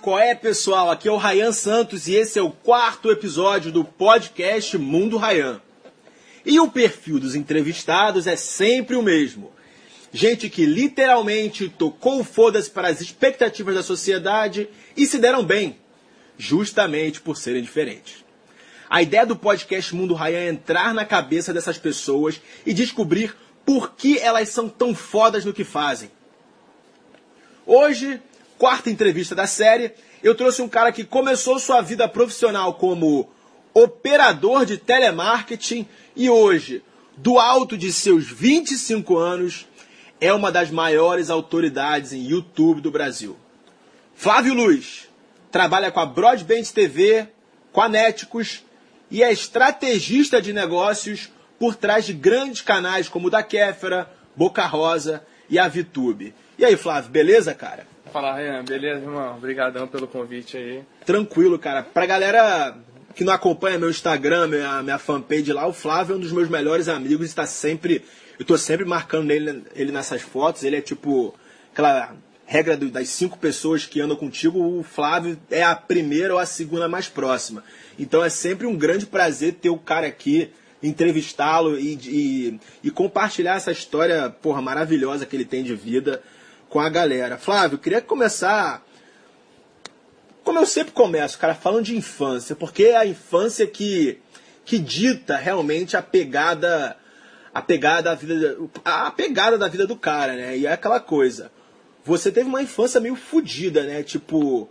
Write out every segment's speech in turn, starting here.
Qual é, pessoal? Aqui é o Rayan Santos e esse é o quarto episódio do podcast Mundo Rayan. E o perfil dos entrevistados é sempre o mesmo. Gente que literalmente tocou foda-se para as expectativas da sociedade e se deram bem, justamente por serem diferentes. A ideia do podcast Mundo Rayan é entrar na cabeça dessas pessoas e descobrir por que elas são tão fodas no que fazem. Hoje, quarta entrevista da série, eu trouxe um cara que começou sua vida profissional como operador de telemarketing e hoje, do alto de seus 25 anos, é uma das maiores autoridades em YouTube do Brasil. Flávio Luz trabalha com a Broadband TV, com a Neticos e é estrategista de negócios por trás de grandes canais como o da Kéfera, Boca Rosa e a VTube. E aí, Flávio, beleza, cara? Fala, Ryan, beleza, irmão? Obrigadão pelo convite aí. Tranquilo, cara. Pra galera que não acompanha meu Instagram, minha, minha fanpage lá, o Flávio é um dos meus melhores amigos e está sempre. Eu tô sempre marcando ele, ele nessas fotos. Ele é tipo aquela regra do, das cinco pessoas que andam contigo, o Flávio é a primeira ou a segunda mais próxima. Então é sempre um grande prazer ter o cara aqui, entrevistá-lo e, e, e, compartilhar essa história porra, maravilhosa que ele tem de vida com a galera. Flávio, queria começar. Como eu sempre começo, cara, falando de infância, porque é a infância que, que dita realmente a pegada a pegada da vida a pegada da vida do cara, né? E é aquela coisa. Você teve uma infância meio fodida, né? Tipo,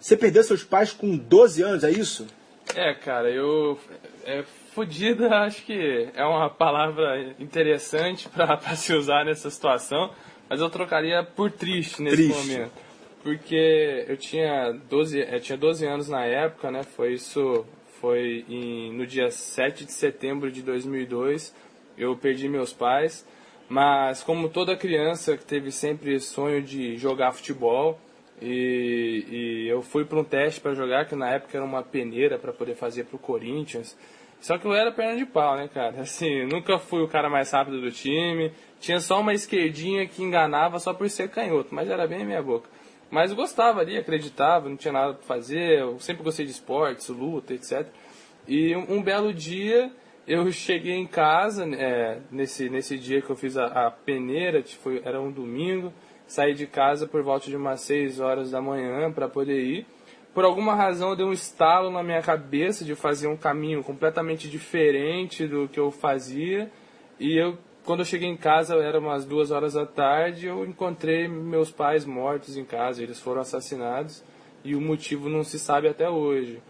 você perdeu seus pais com 12 anos, é isso? É, cara, eu é, fodida acho que é uma palavra interessante para se usar nessa situação. Mas eu trocaria por triste nesse Triste. momento. Porque eu tinha 12, eu tinha 12 anos na época, né? Foi isso, foi em, no dia 7 de setembro de 2002. Eu perdi meus pais. Mas como toda criança que teve sempre sonho de jogar futebol, e, e eu fui para um teste para jogar, que na época era uma peneira para poder fazer para o Corinthians. Só que eu era perna de pau, né, cara? Assim, nunca fui o cara mais rápido do time. Tinha só uma esquerdinha que enganava só por ser canhoto, mas era bem minha boca. Mas eu gostava ali, acreditava, não tinha nada para fazer. Eu sempre gostei de esportes, luta, etc. E um, um belo dia eu cheguei em casa, é, nesse, nesse dia que eu fiz a, a peneira, foi, era um domingo. Saí de casa por volta de umas 6 horas da manhã para poder ir por alguma razão deu um estalo na minha cabeça de fazer um caminho completamente diferente do que eu fazia. E eu, quando eu cheguei em casa, era umas duas horas da tarde, eu encontrei meus pais mortos em casa. Eles foram assassinados e o motivo não se sabe até hoje.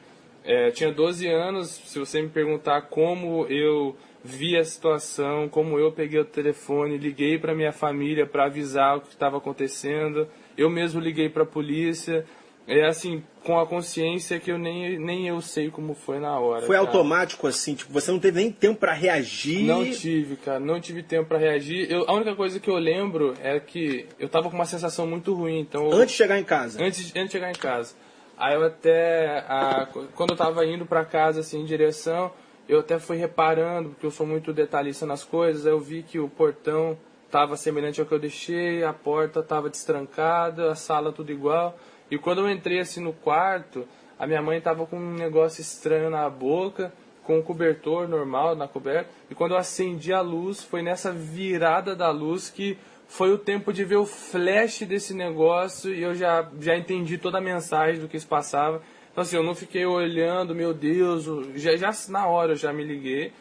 É, tinha 12 anos, se você me perguntar como eu vi a situação, como eu peguei o telefone, liguei para minha família para avisar o que estava acontecendo, eu mesmo liguei para a polícia é assim, com a consciência que eu nem, nem eu sei como foi na hora. Foi cara. automático assim, tipo, você não teve nem tempo para reagir. Não tive, cara, não tive tempo para reagir. Eu, a única coisa que eu lembro é que eu tava com uma sensação muito ruim, então... Eu, antes de chegar em casa? Antes, antes de chegar em casa. Aí eu até, a, quando eu tava indo para casa, assim, em direção, eu até fui reparando, porque eu sou muito detalhista nas coisas, aí eu vi que o portão tava semelhante ao que eu deixei, a porta tava destrancada, a sala tudo igual... E quando eu entrei assim no quarto, a minha mãe tava com um negócio estranho na boca, com um cobertor normal na coberta. E quando eu acendi a luz, foi nessa virada da luz que foi o tempo de ver o flash desse negócio e eu já, já entendi toda a mensagem do que se passava. Então assim, eu não fiquei olhando, meu Deus, já, já na hora eu já me liguei.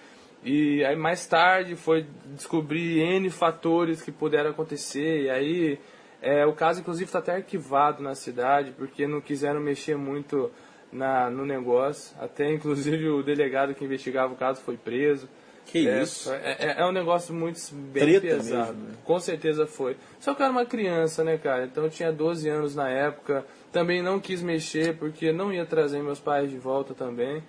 E aí mais tarde foi descobrir N fatores que puderam acontecer. E aí é, o caso, inclusive, está até arquivado na cidade, porque não quiseram mexer muito na, no negócio. Até, inclusive, o delegado que investigava o caso foi preso. Que é, isso? É, é, é, um negócio muito bem Treta pesado. mesmo, né? Com certeza foi. Só que eu era uma criança, né, cara? Então eu tinha 12 anos na época. Também não quis mexer, porque não ia trazer meus pais de volta também.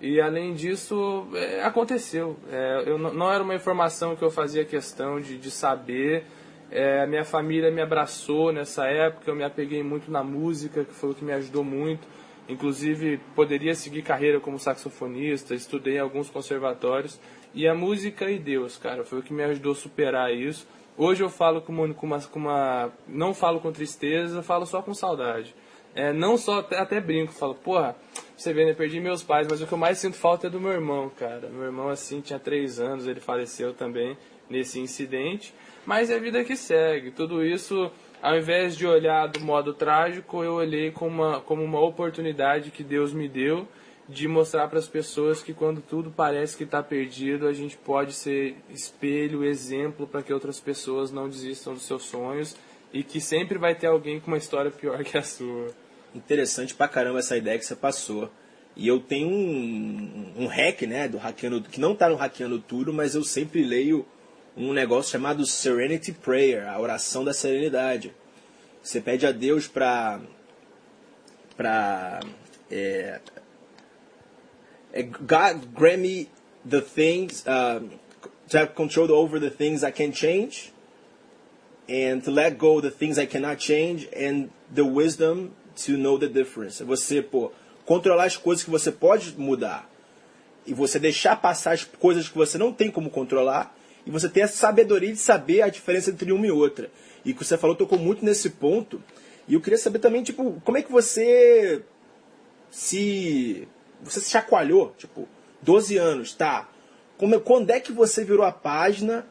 E além disso, é, aconteceu. É, eu não, não era uma informação que eu fazia questão de, de saber. É, minha família me abraçou nessa época, eu me apeguei muito na música, que foi o que me ajudou muito. Inclusive, poderia seguir carreira como saxofonista, estudei em alguns conservatórios. E a música e Deus, cara, foi o que me ajudou a superar isso. Hoje eu falo com uma, com uma, com uma não falo com tristeza, falo só com saudade. é, não só, até, até brinco, falo, porra, você vê, né, perdi meus pais, mas o que eu mais sinto falta é do meu irmão, cara. Meu irmão, assim, tinha três anos, ele faleceu também nesse incidente, mas é a vida que segue. Tudo isso, ao invés de olhar do modo trágico, eu olhei como uma, como uma oportunidade que Deus me deu de mostrar para as pessoas que quando tudo parece que está perdido, a gente pode ser espelho, exemplo para que outras pessoas não desistam dos seus sonhos e que sempre vai ter alguém com uma história pior que a sua. Interessante pra caramba essa ideia que você passou. E eu tenho um, um hack, né, do hackeando, que não tá no hackeando tudo, mas eu sempre leio um negócio chamado Serenity Prayer, a oração da serenidade. Você pede a Deus para para é, é, God grant me the things uh, to have control over the things I can change and to let go the things I cannot change and the wisdom to know the difference. Você, pô, controlar as coisas que você pode mudar e você deixar passar as coisas que você não tem como controlar e você ter a sabedoria de saber a diferença entre uma e outra. E que você falou tocou muito nesse ponto. E eu queria saber também, tipo, como é que você se você se chacoalhou, tipo, 12 anos, tá? Como, quando é que você virou a página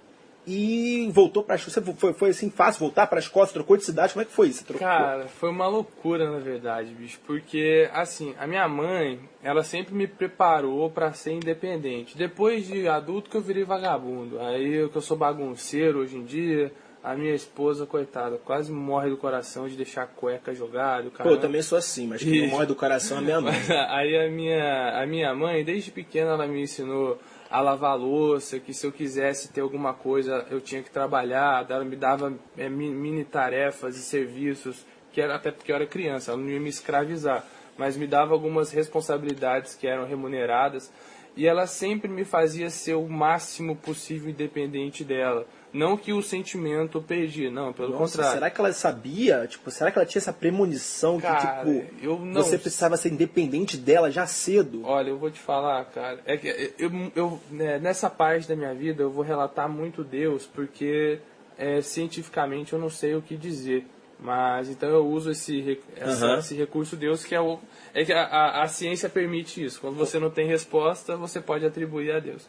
e voltou para você foi, foi assim fácil voltar para as costas, trocou de cidade, como é que foi isso? Trocou? Cara, foi uma loucura na verdade, bicho, porque assim, a minha mãe, ela sempre me preparou para ser independente. Depois de adulto que eu virei vagabundo. Aí que eu sou bagunceiro hoje em dia, a minha esposa, coitada, quase morre do coração de deixar a cueca jogada. Pô, eu também sou assim, mas quem morre do coração é a minha mãe. Aí a minha, a minha mãe, desde pequena, ela me ensinou a lavar louça, que se eu quisesse ter alguma coisa eu tinha que trabalhar, ela me dava é, mini tarefas e serviços, que era até porque eu era criança, ela não ia me escravizar, mas me dava algumas responsabilidades que eram remuneradas e ela sempre me fazia ser o máximo possível independente dela. Não que o sentimento perdi, não, pelo Nossa, contrário. Será que ela sabia? Tipo, será que ela tinha essa premonição cara, que, tipo, eu não... você precisava ser independente dela já cedo? Olha, eu vou te falar, cara. É que eu, eu né, nessa parte da minha vida eu vou relatar muito Deus, porque é, cientificamente eu não sei o que dizer. Mas então eu uso esse, essa, uhum. esse recurso Deus que é o. É que a, a, a ciência permite isso. Quando você não tem resposta, você pode atribuir a Deus.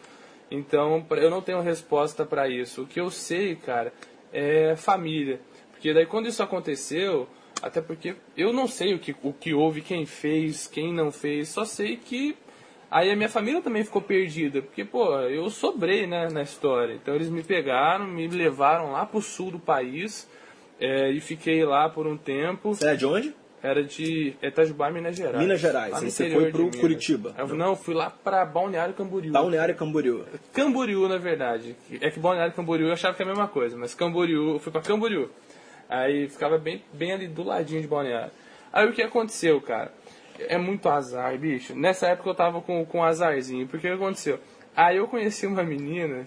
Então, eu não tenho resposta para isso. O que eu sei, cara, é família. Porque daí quando isso aconteceu, até porque eu não sei o que, o que houve, quem fez, quem não fez, só sei que aí a minha família também ficou perdida, porque, pô, eu sobrei, né, na história. Então eles me pegaram, me levaram lá pro sul do país é, e fiquei lá por um tempo. Você é de onde? Era de Itajubá, Minas Gerais. Minas Gerais. Aí você foi pro Curitiba. Eu, não, fui lá pra Balneário Camboriú. Balneário Camboriú. Camboriú, na verdade. É que Balneário Camboriú eu achava que é a mesma coisa, mas Camboriú, eu fui pra Camboriú. Aí ficava bem, bem ali do ladinho de Balneário. Aí o que aconteceu, cara? É muito azar, bicho. Nessa época eu tava com, com azarzinho. Porque o que aconteceu? Aí eu conheci uma menina.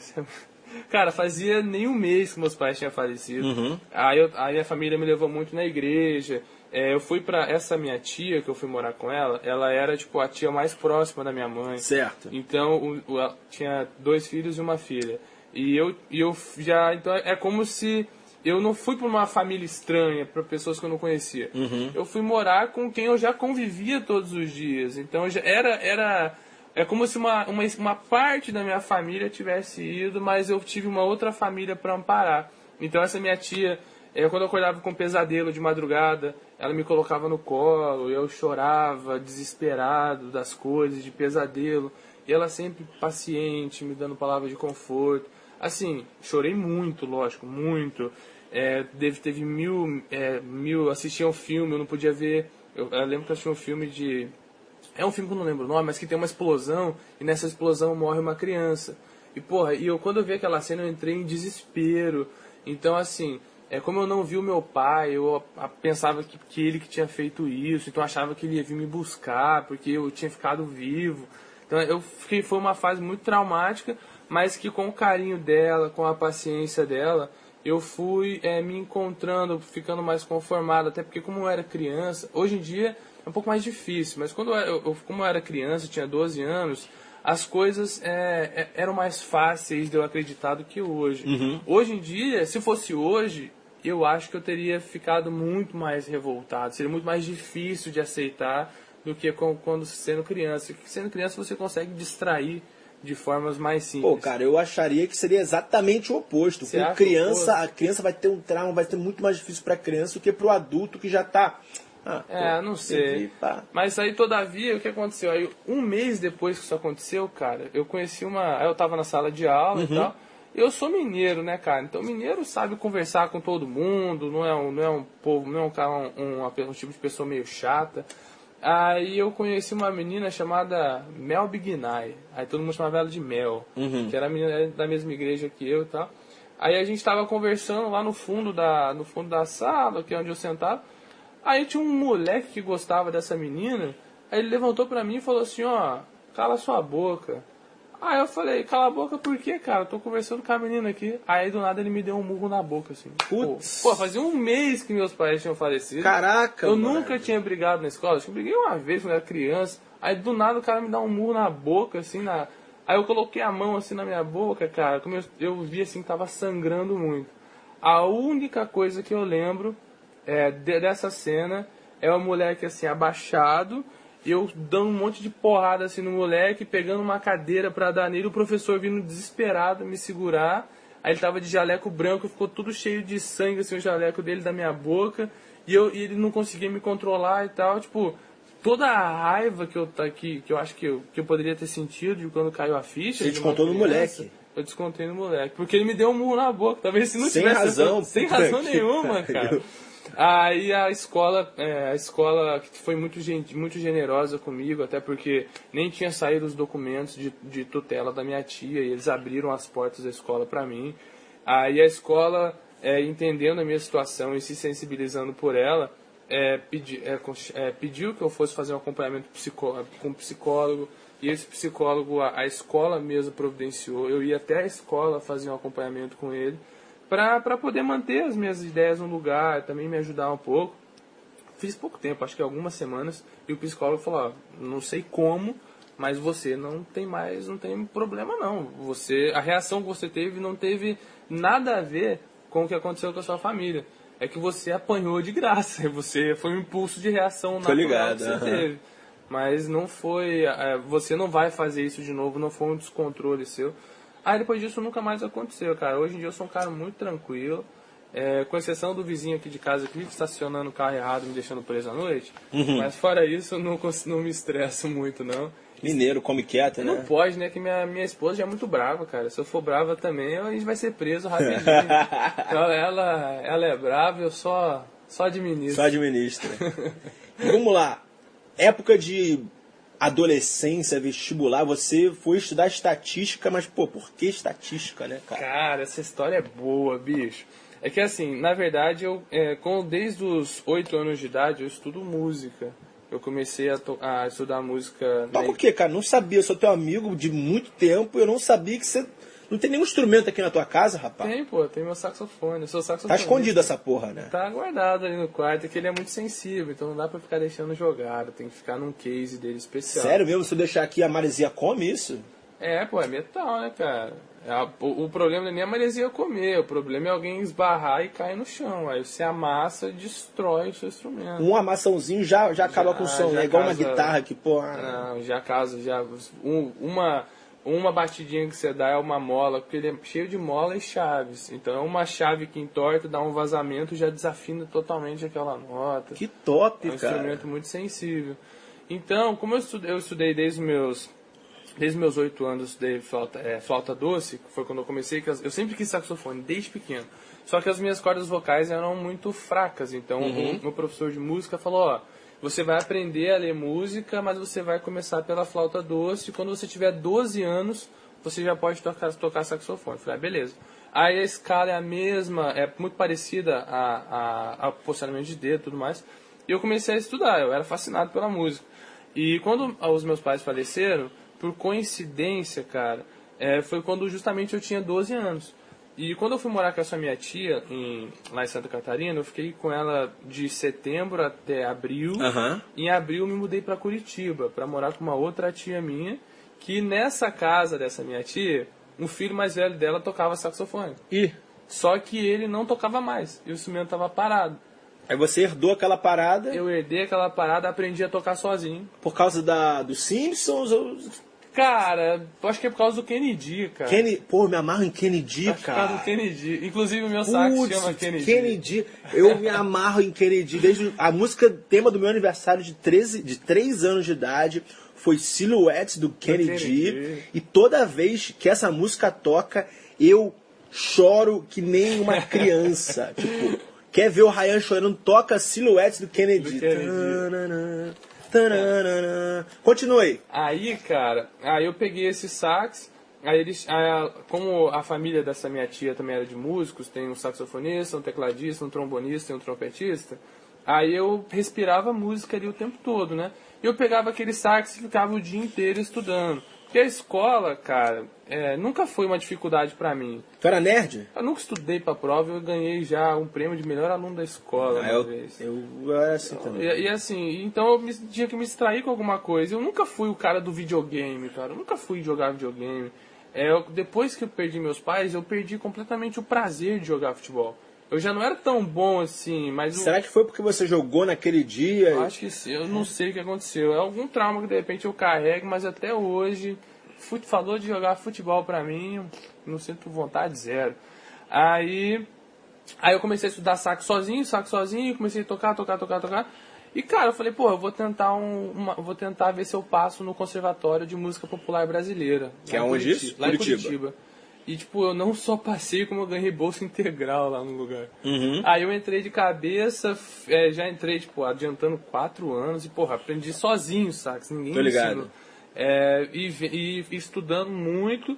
Cara, fazia nem um mês que meus pais tinham falecido. Uhum. Aí, eu, aí a família me levou muito na igreja. É, eu fui pra essa minha tia, que eu fui morar com ela, ela era, tipo, a tia mais próxima da minha mãe. Certo. Então, o, o, tinha dois filhos e uma filha. E eu, e eu já, então é como se eu não fui para uma família estranha, para pessoas que eu não conhecia. Uhum. Eu fui morar com quem eu já convivia todos os dias. Então já era era é como se uma, uma, uma parte da minha família tivesse ido, mas eu tive uma outra família para amparar. Então essa minha tia, é, quando eu acordava com pesadelo de madrugada, ela me colocava no colo, eu chorava desesperado das coisas, de pesadelo, e ela sempre paciente, me dando palavras de conforto. Assim, chorei muito, lógico, muito. É, teve, teve mil, é, mil, assistia um filme, eu não podia ver. Eu, eu lembro que eu assisti um filme de. É um filme que eu não lembro o nome, mas que tem uma explosão, e nessa explosão morre uma criança. E porra, e eu quando eu vi aquela cena eu entrei em desespero. Então assim, é, como eu não vi o meu pai, eu pensava que, que ele que tinha feito isso, então eu achava que ele ia vir me buscar, porque eu tinha ficado vivo. Então eu fiquei, foi uma fase muito traumática, mas que com o carinho dela, com a paciência dela, eu fui é, me encontrando, ficando mais conformado, até porque como eu era criança, hoje em dia é um pouco mais difícil, mas quando eu, eu como eu era criança, tinha 12 anos, as coisas é, é, eram mais fáceis de eu acreditar do que hoje. Uhum. Hoje em dia, se fosse hoje, eu acho que eu teria ficado muito mais revoltado. Seria muito mais difícil de aceitar do que quando sendo criança. Porque sendo criança você consegue distrair de formas mais simples. Pô, cara, eu acharia que seria exatamente o oposto. Com criança, o oposto? a criança vai ter um trauma, vai ser muito mais difícil pra criança do que pro adulto que já tá. Ah, É, não sei. pá. Mas aí, todavia, o que aconteceu? Aí, um mês depois que isso aconteceu, cara, eu conheci uma. Eu tava na sala de aula Uhum. e tal. Eu sou mineiro, né, cara? Então, mineiro sabe conversar com todo mundo, não é um, não é um povo, não é um, cara, um, pe- um tipo de pessoa meio chata. Aí eu conheci uma menina chamada Mel Bignai. Aí todo mundo chamava ela de Mel, Uhum. que era a menina da mesma igreja que eu e tal. Aí a gente tava conversando lá no fundo da, no fundo da sala, que é onde eu sentava. Aí tinha um moleque que gostava dessa menina. Aí ele levantou pra mim e falou assim, ó, cala sua boca. Aí eu falei, cala a boca por quê, cara? Eu tô conversando com a menina aqui. Aí do nada ele me deu um murro na boca, assim. Putz. Pô, pô, fazia um mês que meus pais tinham falecido. Caraca, Eu mano. nunca tinha brigado na escola. Acho que eu briguei uma vez quando eu era criança. Aí do nada o cara me dá um murro na boca, assim, na. Aí eu coloquei a mão assim na minha boca, cara. Como eu, eu vi assim que tava sangrando muito. A única coisa que eu lembro é, de- dessa cena é o moleque assim, abaixado, eu dando um monte de porrada assim no moleque, pegando uma cadeira pra dar nele, o professor vindo desesperado me segurar. Aí ele tava de jaleco branco, ficou tudo cheio de sangue, assim, o jaleco dele da minha boca, e, eu, e ele não conseguia me controlar e tal, tipo, toda a raiva que eu, tá aqui, que eu acho que eu, que eu poderia ter sentido de quando caiu a ficha. Você descontou no moleque. Eu descontei no moleque. Porque ele me deu um murro na boca. Talvez se não Sem tivesse. razão, Sem razão que nenhuma, cara. Aí a escola, é, a escola foi muito, muito generosa comigo, até porque nem tinha saído os documentos de, de tutela da minha tia e eles abriram as portas da escola para mim. Aí a escola, é, entendendo a minha situação e se sensibilizando por ela, é, pedi, é, é, pediu que eu fosse fazer um acompanhamento psicó- com psicólogo. E esse psicólogo, a, a escola mesmo providenciou. Eu ia até a escola fazer um acompanhamento com ele para poder manter as minhas ideias no lugar, também me ajudar um pouco. Fiz pouco tempo, acho que algumas semanas, e o psicólogo falou: ó, não sei como, mas você não tem mais, não tem problema não. Você, a reação que você teve não teve nada a ver com o que aconteceu com a sua família. É que você apanhou de graça, você foi um impulso de reação natural ligado, que você teve. Mas não foi, é, você não vai fazer isso de novo, não foi um descontrole seu. Aí depois disso nunca mais aconteceu, cara. Hoje em dia eu sou um cara muito tranquilo. É, com exceção do vizinho aqui de casa que vive estacionando o carro errado, me deixando preso à noite. Uhum. Mas fora isso, eu não, não me estresso muito, não. Mineiro, come quieto, Não né? pode, né? Que minha, minha esposa já é muito brava, cara. Se eu for brava também, a gente vai ser preso rapidinho. então ela, ela é brava, eu só, só administro. Só administra. Vamos lá. Época de adolescência, vestibular, você foi estudar estatística, mas, pô, por que estatística, né, cara? Cara, essa história é boa, bicho. É que assim, na verdade, eu é, com, desde os 8 anos de idade eu estudo música. Eu comecei a, a estudar música. Toca na- o quê, cara? Não sabia, eu sou teu amigo de muito tempo, eu não sabia que você. Não tem nenhum instrumento aqui na tua casa, rapaz? Tem, pô, tem meu saxofone. Eu sou Tá escondido essa porra, né? Tá guardado ali no quarto, é que ele é muito sensível, então não dá pra ficar deixando jogado, tem que ficar num case dele especial. Sério mesmo, se eu deixar aqui a maresia come isso? É, pô, é metal, né, cara? É o, o problema não é nem a maresia comer, o problema é alguém esbarrar e cair no chão. Aí você amassa e destrói o seu instrumento. Um amassãozinho já, já acaba Já- com o som, né? Igual uma guitarra que, pô. Não, já caso, já. um- uma, uma batidinha que você dá é uma mola, porque ele é cheio de mola e chaves. Então é uma chave que entorta, dá um vazamento já desafina totalmente aquela nota. Que top, É um cara. instrumento muito sensível. Então, como eu estudei, eu estudei desde os meus desde meus oito anos, eu estudei flauta, é, flauta doce, que foi quando eu comecei, eu sempre quis saxofone, desde pequeno. Só que as minhas cordas vocais eram muito fracas, então o meu professor de música falou, ó, você vai aprender a ler música, mas você vai começar pela flauta doce, quando você tiver 12 anos, você já pode tocar, tocar saxofone. Falei, ah, beleza. Aí a escala é a mesma, é muito parecida a, a, a posicionamento de dedo e tudo mais. E eu comecei a estudar, eu era fascinado pela música. E quando os meus pais faleceram, por coincidência, cara, é, foi quando justamente eu tinha 12 anos. E quando eu fui morar com essa minha tia em, lá em Santa Catarina, eu fiquei com ela de setembro até abril. Aham. Em abril eu me mudei para Curitiba para morar com uma outra tia minha, que nessa casa dessa minha tia, um filho mais velho dela tocava saxofone. Ih, Só que ele não tocava mais, e o instrumento estava parado. Aí você herdou aquela parada Eu herdei aquela parada, aprendi a tocar sozinho. por causa da, dos Simpsons ou... Cara, acho que é por causa do Kennedy, cara. Kenny... Pô, me amarro em Kennedy, Acho que é por causa cara. do Kennedy. Inclusive o meu sax Putz, chama Kennedy. Kennedy. Eu me amarro em Kennedy. Desde a música tema do meu aniversário de 13, de 3 anos de idade foi Silhouettes do Kennedy. Kennedy. E toda vez que essa música toca, eu choro que nem uma criança. tipo, quer ver o Ryan chorando, toca Silhouettes do Kennedy. Do Kennedy. Tanana, tanana. Continue. Aí, cara, aí eu peguei esse sax, aí eles, aí, como a família dessa minha tia também era de músicos, tem um saxofonista, um tecladista, um trombonista e um trompetista, aí eu respirava música ali o tempo todo, né? E eu pegava aquele sax e ficava o dia inteiro estudando. Porque a escola, cara, é, nunca foi uma dificuldade pra mim. Tu era nerd? Eu nunca estudei pra prova, eu ganhei já um prêmio de melhor aluno da escola Ah, eu, vez. eu, eu era assim também. E, e assim, então eu me- tinha que me distrair com alguma coisa. Eu nunca fui o cara do videogame, cara. Eu nunca fui jogar videogame. É, eu- depois que eu perdi meus pais, eu perdi completamente o prazer de jogar futebol. Eu já não era tão bom assim, mas Será que foi porque você jogou naquele dia? eu acho que sim. Eu não sei o que aconteceu. É algum trauma que de repente eu carrego, mas até hoje, fute, falou de jogar futebol pra mim, não sinto vontade zero. Aí Aí eu comecei a estudar sax sozinho, sax sozinho, comecei a tocar, tocar, tocar, tocar. E cara, eu falei, pô, eu vou tentar um, uma- vou tentar ver se eu passo no Conservatório de Música Popular Brasileira. Que é onde Curiti- isso? Lá em Curitiba. E tipo, eu não só passei, como eu ganhei bolsa integral lá no lugar. Uhum. Aí eu entrei de cabeça, é, já entrei, tipo, adiantando quatro anos e, porra, aprendi sozinho sax, ninguém Tô me ligado. É, e, e estudando muito.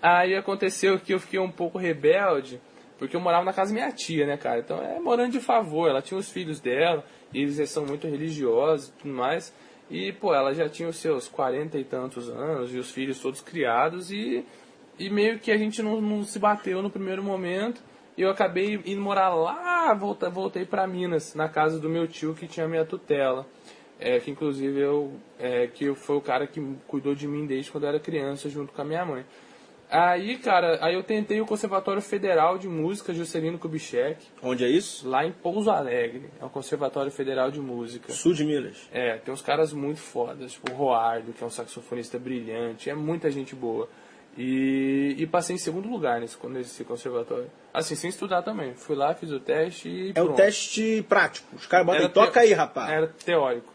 Aí aconteceu que eu fiquei um pouco rebelde, porque eu morava na casa da minha tia, né, cara? Então é morando de favor. Ela tinha os filhos dela, e eles são muito religiosos e tudo mais. E, pô, ela já tinha os seus quarenta e tantos anos, e os filhos todos criados, e, e meio que a gente não, não se bateu no primeiro momento. E eu acabei indo morar lá, volta, voltei para Minas, na casa do meu tio que tinha minha tutela. É, que inclusive eu, é, que foi o cara que cuidou de mim desde quando eu era criança, junto com a minha mãe. Aí, cara, aí eu tentei o Conservatório Federal de Música Juscelino Kubitschek, Onde é isso? lá em Pouso Alegre. É um Conservatório Federal de Música. Sul de Minas. É, tem uns caras muito fodas, tipo o Roardo, que é um saxofonista brilhante, é muita gente boa. E, e passei em segundo lugar nesse, nesse conservatório. Assim, sem estudar também. Fui lá, fiz o teste e. É o pronto. teste prático. Os caras botam toca aí, rapaz. Era teórico.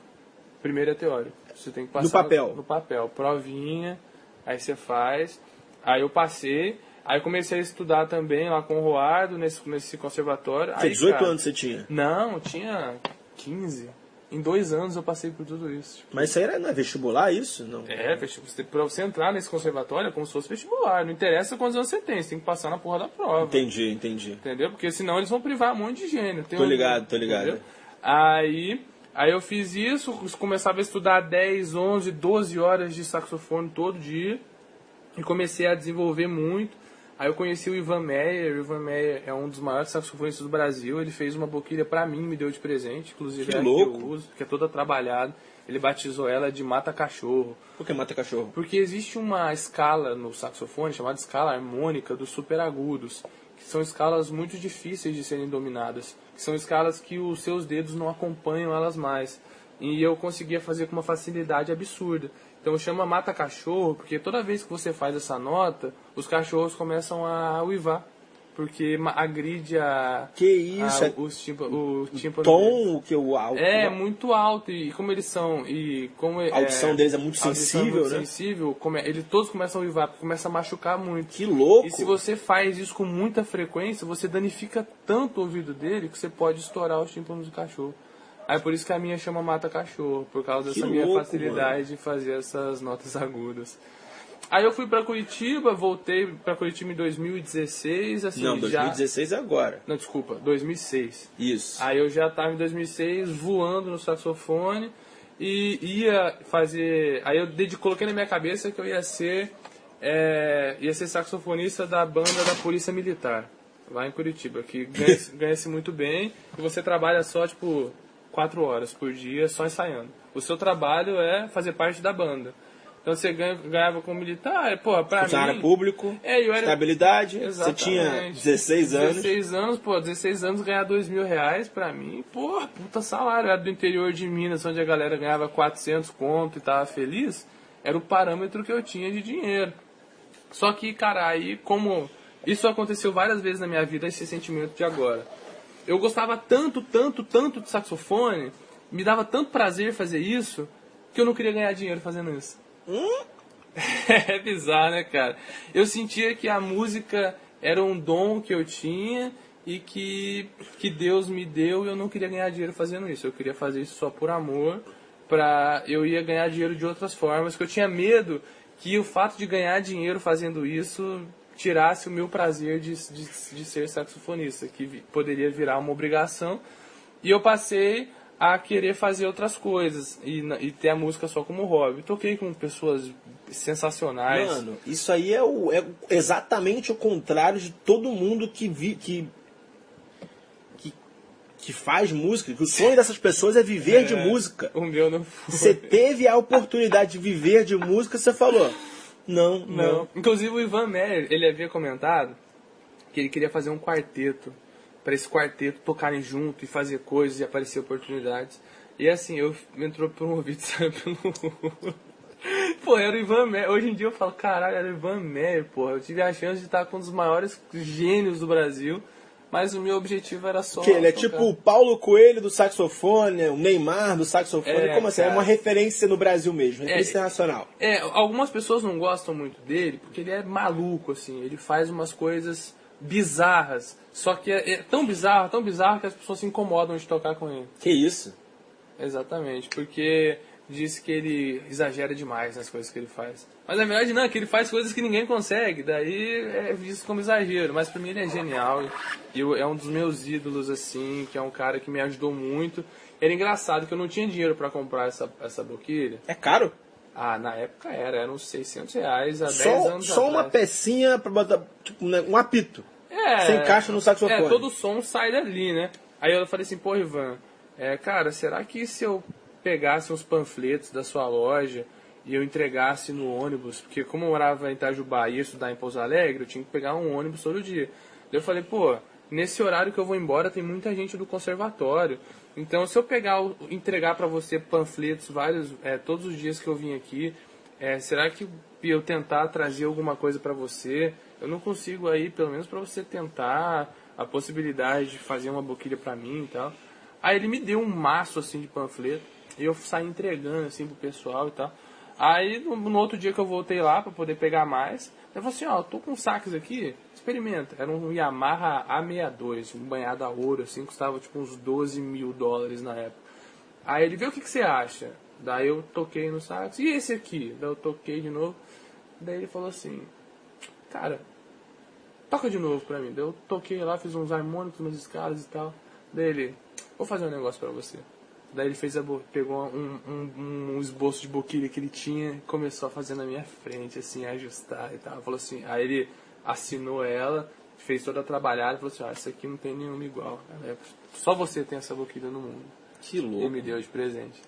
Primeiro é teórico. Você tem que passar No papel. No, papel. Provinha, aí você faz. Aí eu passei. Aí comecei a estudar também lá com o Roardo, nesse, nesse conservatório. Você Aí, 18 cara, anos você tinha. Não, tinha 15. Em dois anos eu passei por tudo isso. Tipo, Mas isso aí era, não é vestibular, isso? Não. é, vestibu- você- pra você entrar nesse conservatório é como se fosse vestibular. Não interessa quantos anos você tem, você tem que passar na porra da prova. Entendi, entendi. Entendeu? Porque senão eles vão privar um monte de gênio. Tem Tô ligado, tô ligado. entendeu? Aí, aí eu fiz isso, começava a estudar 10, 11, 12 horas de saxofone todo dia. E comecei a desenvolver muito. Aí eu conheci o Ivan Meyer. O Ivan Meyer é um dos maiores saxofonistas do Brasil. Ele fez uma boquilha pra mim, me deu de presente. Inclusive Que é louco. que eu uso, que é toda trabalhada. Ele batizou ela de Mata Cachorro. Por que mata cachorro? Porque existe uma escala no saxofone chamada escala harmônica dos superagudos, que são escalas muito difíceis de serem dominadas, que são escalas que os seus dedos não acompanham elas mais. E eu conseguia fazer com uma facilidade absurda. Então chama mata cachorro, porque toda vez que você faz essa nota, os cachorros começam a uivar, porque agride a, Que isso? a- é os tímpa, o tímpano tom o que o alto. É, muito alto. E como eles são. E como A audição deles é muito sensível, muito né? sensível, come, eles todos começam a uivar, começa a machucar muito. Que louco. E se você faz isso com muita frequência, você danifica tanto o ouvido dele que você pode estourar os tímpanos do cachorro. Aí por isso que a minha chama mata cachorro, por causa Que dessa minha louco, facilidade de fazer essas notas agudas. Aí eu fui pra Curitiba, voltei pra Curitiba em 2016, assim, Não, já... 2016 é agora. Não, desculpa, 2006. Isso. Aí eu já estava em 2006 voando no saxofone e ia fazer. Aí eu dedi- coloquei na minha cabeça que eu ia ser é, ia ser saxofonista da banda da Polícia Militar lá em Curitiba, que ganha-se ganha-se muito bem e você trabalha só tipo quatro horas por dia só ensaiando. O seu trabalho é fazer parte da banda. Então você ganha, ganhava como militar, porra, pra Funcionário mim... público, É, eu era- estabilidade, você Exatamente. tinha 16 anos. 16 anos, pô, 16 anos ganhar 2 mil reais pra mim, porra, puta salário. Eu era do interior de Minas, onde a galera ganhava 400 conto e tava feliz. Era o parâmetro que eu tinha de dinheiro. Só que, cara, aí como isso aconteceu várias vezes na minha vida, esse sentimento de agora. Eu gostava tanto, tanto, tanto de saxofone, me dava tanto prazer fazer isso, que eu não queria ganhar dinheiro fazendo isso. É bizarro, né, cara? Eu sentia que a música era um dom que eu tinha e que, que Deus me deu e eu não queria ganhar dinheiro fazendo isso. Eu queria fazer isso só por amor, pra eu ia ganhar dinheiro de outras formas, que eu tinha medo que o fato de ganhar dinheiro fazendo isso tirasse o meu prazer de, de, de ser saxofonista, que vi- poderia virar uma obrigação. E eu passei a querer fazer outras coisas e, e ter a música só como hobby. Toquei com pessoas sensacionais. Mano, isso aí é, o, é exatamente o contrário de todo mundo que, vi, que, que, faz música. Que o sonho dessas pessoas é viver de É, música. O meu não foi. Você teve a oportunidade de viver de música, você falou, não, não. Não. Inclusive o Ivan Meyer, ele havia comentado que ele queria fazer um quarteto. Para esse quarteto tocarem junto e fazer coisas e aparecer oportunidades. E assim, eu entrou por um ouvido, saiu pelo. Pô, era o Ivan Meyer. Hoje em dia eu falo, caralho, era o Ivan Meyer, porra. Eu tive a chance de estar com um dos maiores gênios do Brasil. Mas o meu objetivo era só. Que ele é tocar. tipo o Paulo Coelho do saxofone, o Neymar do saxofone. É, Como assim? É cara. uma referência no Brasil mesmo, referência É, internacional. É, algumas pessoas não gostam muito dele porque ele é maluco, assim. Ele faz umas coisas bizarras. Só que é, é tão bizarro, tão bizarro que as pessoas se incomodam de tocar com ele. Que isso? Exatamente, porque diz que ele exagera demais nas coisas que ele faz. Mas na verdade não, é que ele faz coisas que ninguém consegue, daí é visto como exagero. Mas pra mim ele é genial e eu- é um dos meus ídolos, assim, que é um cara que me ajudou muito. Era engraçado que eu não tinha dinheiro pra comprar essa, essa boquilha. É caro? Ah, na época era, eram uns 600 reais há 10 Só, anos só uma atrás. pecinha pra botar, tipo, né, um apito. É, Você encaixa no saxofone. É, todo o som sai dali, né? Aí eu falei assim, pô, Ivan, é, cara, será que se eu pegasse uns panfletos da sua loja e eu entregasse no ônibus, porque como eu morava em Itajubá e ia estudar em Pouso Alegre, eu tinha que pegar um ônibus todo dia. Daí eu falei, pô, nesse horário que eu vou embora tem muita gente do conservatório. Então se eu pegar, entregar pra você panfletos vários, é, todos os dias que eu vim aqui, é, será que eu tentar trazer alguma coisa pra você, eu não consigo aí, pelo menos pra você tentar a possibilidade de fazer uma boquilha pra mim e tal. Aí ele me deu um maço assim de panfleto eu saí entregando assim pro pessoal e tal. Aí no, no outro dia que eu voltei lá pra poder pegar mais, eu falei assim, ó, tô com saques aqui, experimenta. Era um Yamaha A62, um banhado a ouro, assim, custava tipo uns 12 mil dólares na época. Aí ele, vê o que, que você acha? Daí eu toquei no sax, e esse aqui? Daí eu toquei de novo. Daí ele falou assim, cara, toca de novo pra mim. Daí eu toquei lá, fiz uns harmônicos, umas escalas e tal. Daí ele, vou fazer um negócio pra você. Daí ele fez a pegou um, um, um esboço de boquilha que ele tinha e começou a fazer na minha frente, assim, a ajustar e tal. Falou assim, aí ele assinou ela, fez toda a trabalhada e falou assim, ah, essa aqui não tem nenhuma igual. É, Só você tem essa boquilha no mundo. Que E louco. me deu de presente.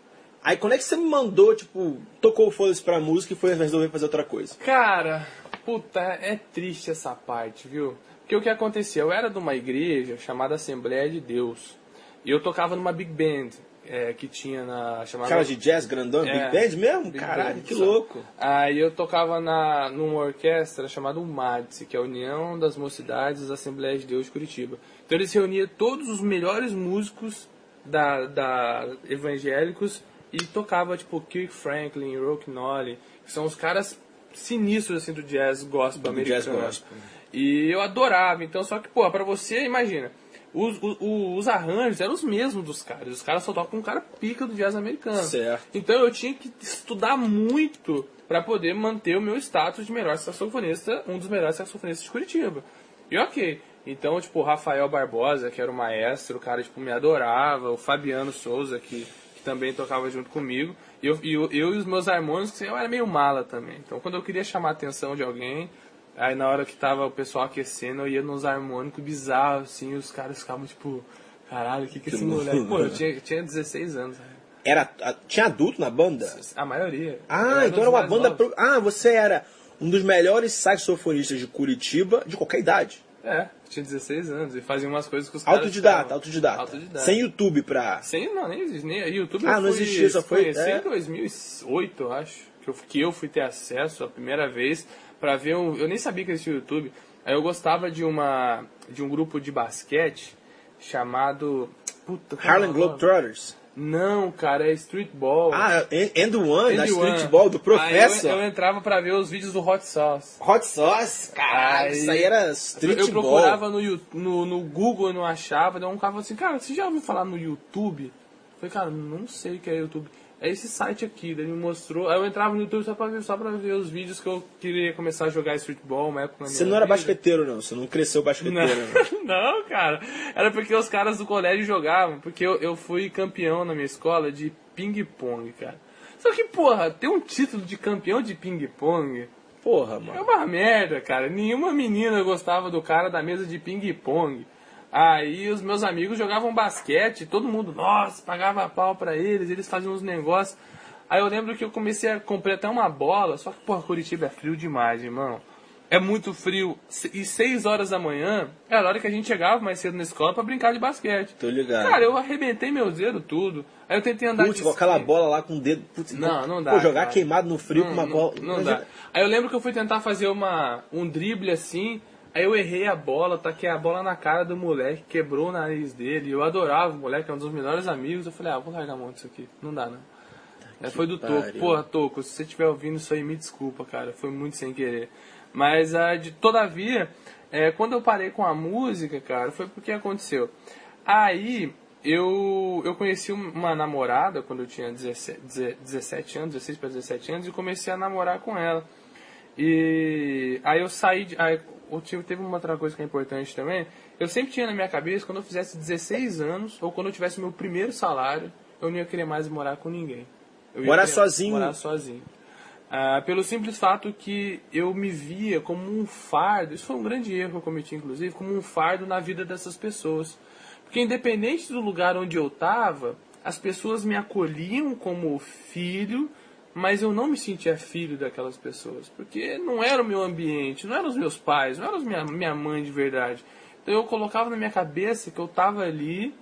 Aí quando é que você me mandou, tipo, tocou o foda-se pra música e foi resolver fazer outra coisa? Cara, puta, é triste essa parte, viu? Porque o que acontecia? Eu era de uma igreja chamada Assembleia de Deus. E eu tocava numa big band é, que tinha na. chamada. Cara de jazz grandão, É. Big Band mesmo? Big Caralho, Band, que só. louco. Aí eu tocava na, numa orquestra chamada UMADSE, que é a União das Mocidades das Assembleias de Deus de Curitiba. Então eles reuniam todos os melhores músicos da, da evangélicos e tocava tipo Kirk Franklin, Rock Nolly, que são os caras sinistros assim do jazz gospel Do americano. jazz gospel. E eu adorava, então só que, pô, pra você, imagina, os, os, os arranjos eram os mesmos dos caras. Os caras só tocam um cara pica do jazz americano. Certo. Então eu tinha que estudar muito para poder manter o meu status de melhor saxofonista, um dos melhores saxofonistas de Curitiba. E ok. Então, tipo, o Rafael Barbosa, que era o maestro, o cara, tipo, me adorava. O Fabiano Souza, que, que também tocava junto comigo. E eu, e eu, eu e os meus harmônicos, eu era meio mala também. Então, quando eu queria chamar a atenção de alguém, aí na hora que tava o pessoal aquecendo, eu ia nos harmônicos bizarros, assim, e os caras ficavam, tipo, caralho, o que que esse moleque... Pô, eu né? tinha, eu tinha 16 anos, né? Era, tinha adulto na banda? A maioria. Ah, Eu então era uma banda. pro- Ah, você era um dos melhores saxofonistas de Curitiba de qualquer idade. É, tinha 16 anos e fazia umas coisas que os caras Autodidata, autodidata. Autodidata. Sem YouTube pra. Sem, não, nem existe. Nem, YouTube Ah, não existia, só foi- conhecer é. em 2008, eu acho. Que eu, que eu fui ter acesso a primeira vez pra ver um... Eu nem sabia que existia YouTube. Aí eu gostava de uma... De um grupo de basquete chamado... Puta, é Harlem o nome? Globetrotters. Não, cara, é streetball. Ah, and, and One, da Andy One. Streetball, do Professor. eu, eu entrava pra ver os vídeos do Hot Sauce. Hot Sauce, caralho, Aí- isso aí era Eu, Streetball. eu procurava no, no, no Google e não achava. Daí um cara falou assim, cara, você já ouviu falar no YouTube? Eu falei, cara, não sei o que é YouTube. É esse site aqui, daí ele me mostrou. Aí eu entrava no YouTube só pra ver, só pra ver os vídeos que eu queria começar a jogar streetball, uma época na Você minha não era vida. basqueteiro, não. Você não cresceu basqueteiro, não. Não, não, cara. Era porque os caras do colégio jogavam. Porque eu, eu fui campeão na minha escola de ping-pong, cara. Só que, porra, ter um título de campeão de ping-pong Porra, é mano. uma merda, cara. Nenhuma menina gostava do cara da mesa de ping-pong. Aí os meus amigos jogavam basquete, todo mundo, nossa, pagava pau pra eles, eles faziam uns negócios. Aí eu lembro que eu comecei a comprar até uma bola, só que, porra, Curitiba é frio demais, irmão. É muito frio. E 6 horas da manhã era a hora que a gente chegava mais cedo na escola pra brincar de basquete. Tô ligado. Cara, eu arrebentei meus dedos tudo. Aí eu tentei andar Putz, de aquela bola lá com o dedo. Putz, Não, não dá, Pô, jogar cara. queimado no frio com uma bola. Não Imagina- dá. Aí eu lembro que eu fui tentar fazer uma, um drible assim, aí eu errei a bola, taquei a bola na cara do moleque, quebrou o nariz dele. Eu adorava o moleque, é um dos melhores amigos. Eu falei, ah, vou largar a mão disso aqui. Não dá, não. Aí foi do Toco. Porra, Toco, se você estiver ouvindo isso aí, me desculpa, cara. Foi muito sem querer. Mas, ah, de, todavia, é, quando eu parei com a música, cara, foi porque aconteceu. Aí, eu, eu conheci uma namorada quando eu tinha 17, 17 anos, 16 para 17 anos, e comecei a namorar com ela. E aí eu saí de. Aí, tive, teve uma outra coisa que é importante também. Eu sempre tinha na minha cabeça, quando eu fizesse 16 anos, ou quando eu tivesse meu primeiro salário, eu não ia querer mais morar com ninguém. Morar sozinho? Morar sozinho. Ah, pelo simples fato que eu me via como um fardo, isso foi um grande erro que eu cometi, inclusive, como um fardo na vida dessas pessoas. Porque independente do lugar onde eu estava, as pessoas me acolhiam como filho, mas eu não me sentia filho daquelas pessoas. Porque não era o meu ambiente, não eram os meus pais, não era minha, minha mãe de verdade. Então eu colocava na minha cabeça que eu estava ali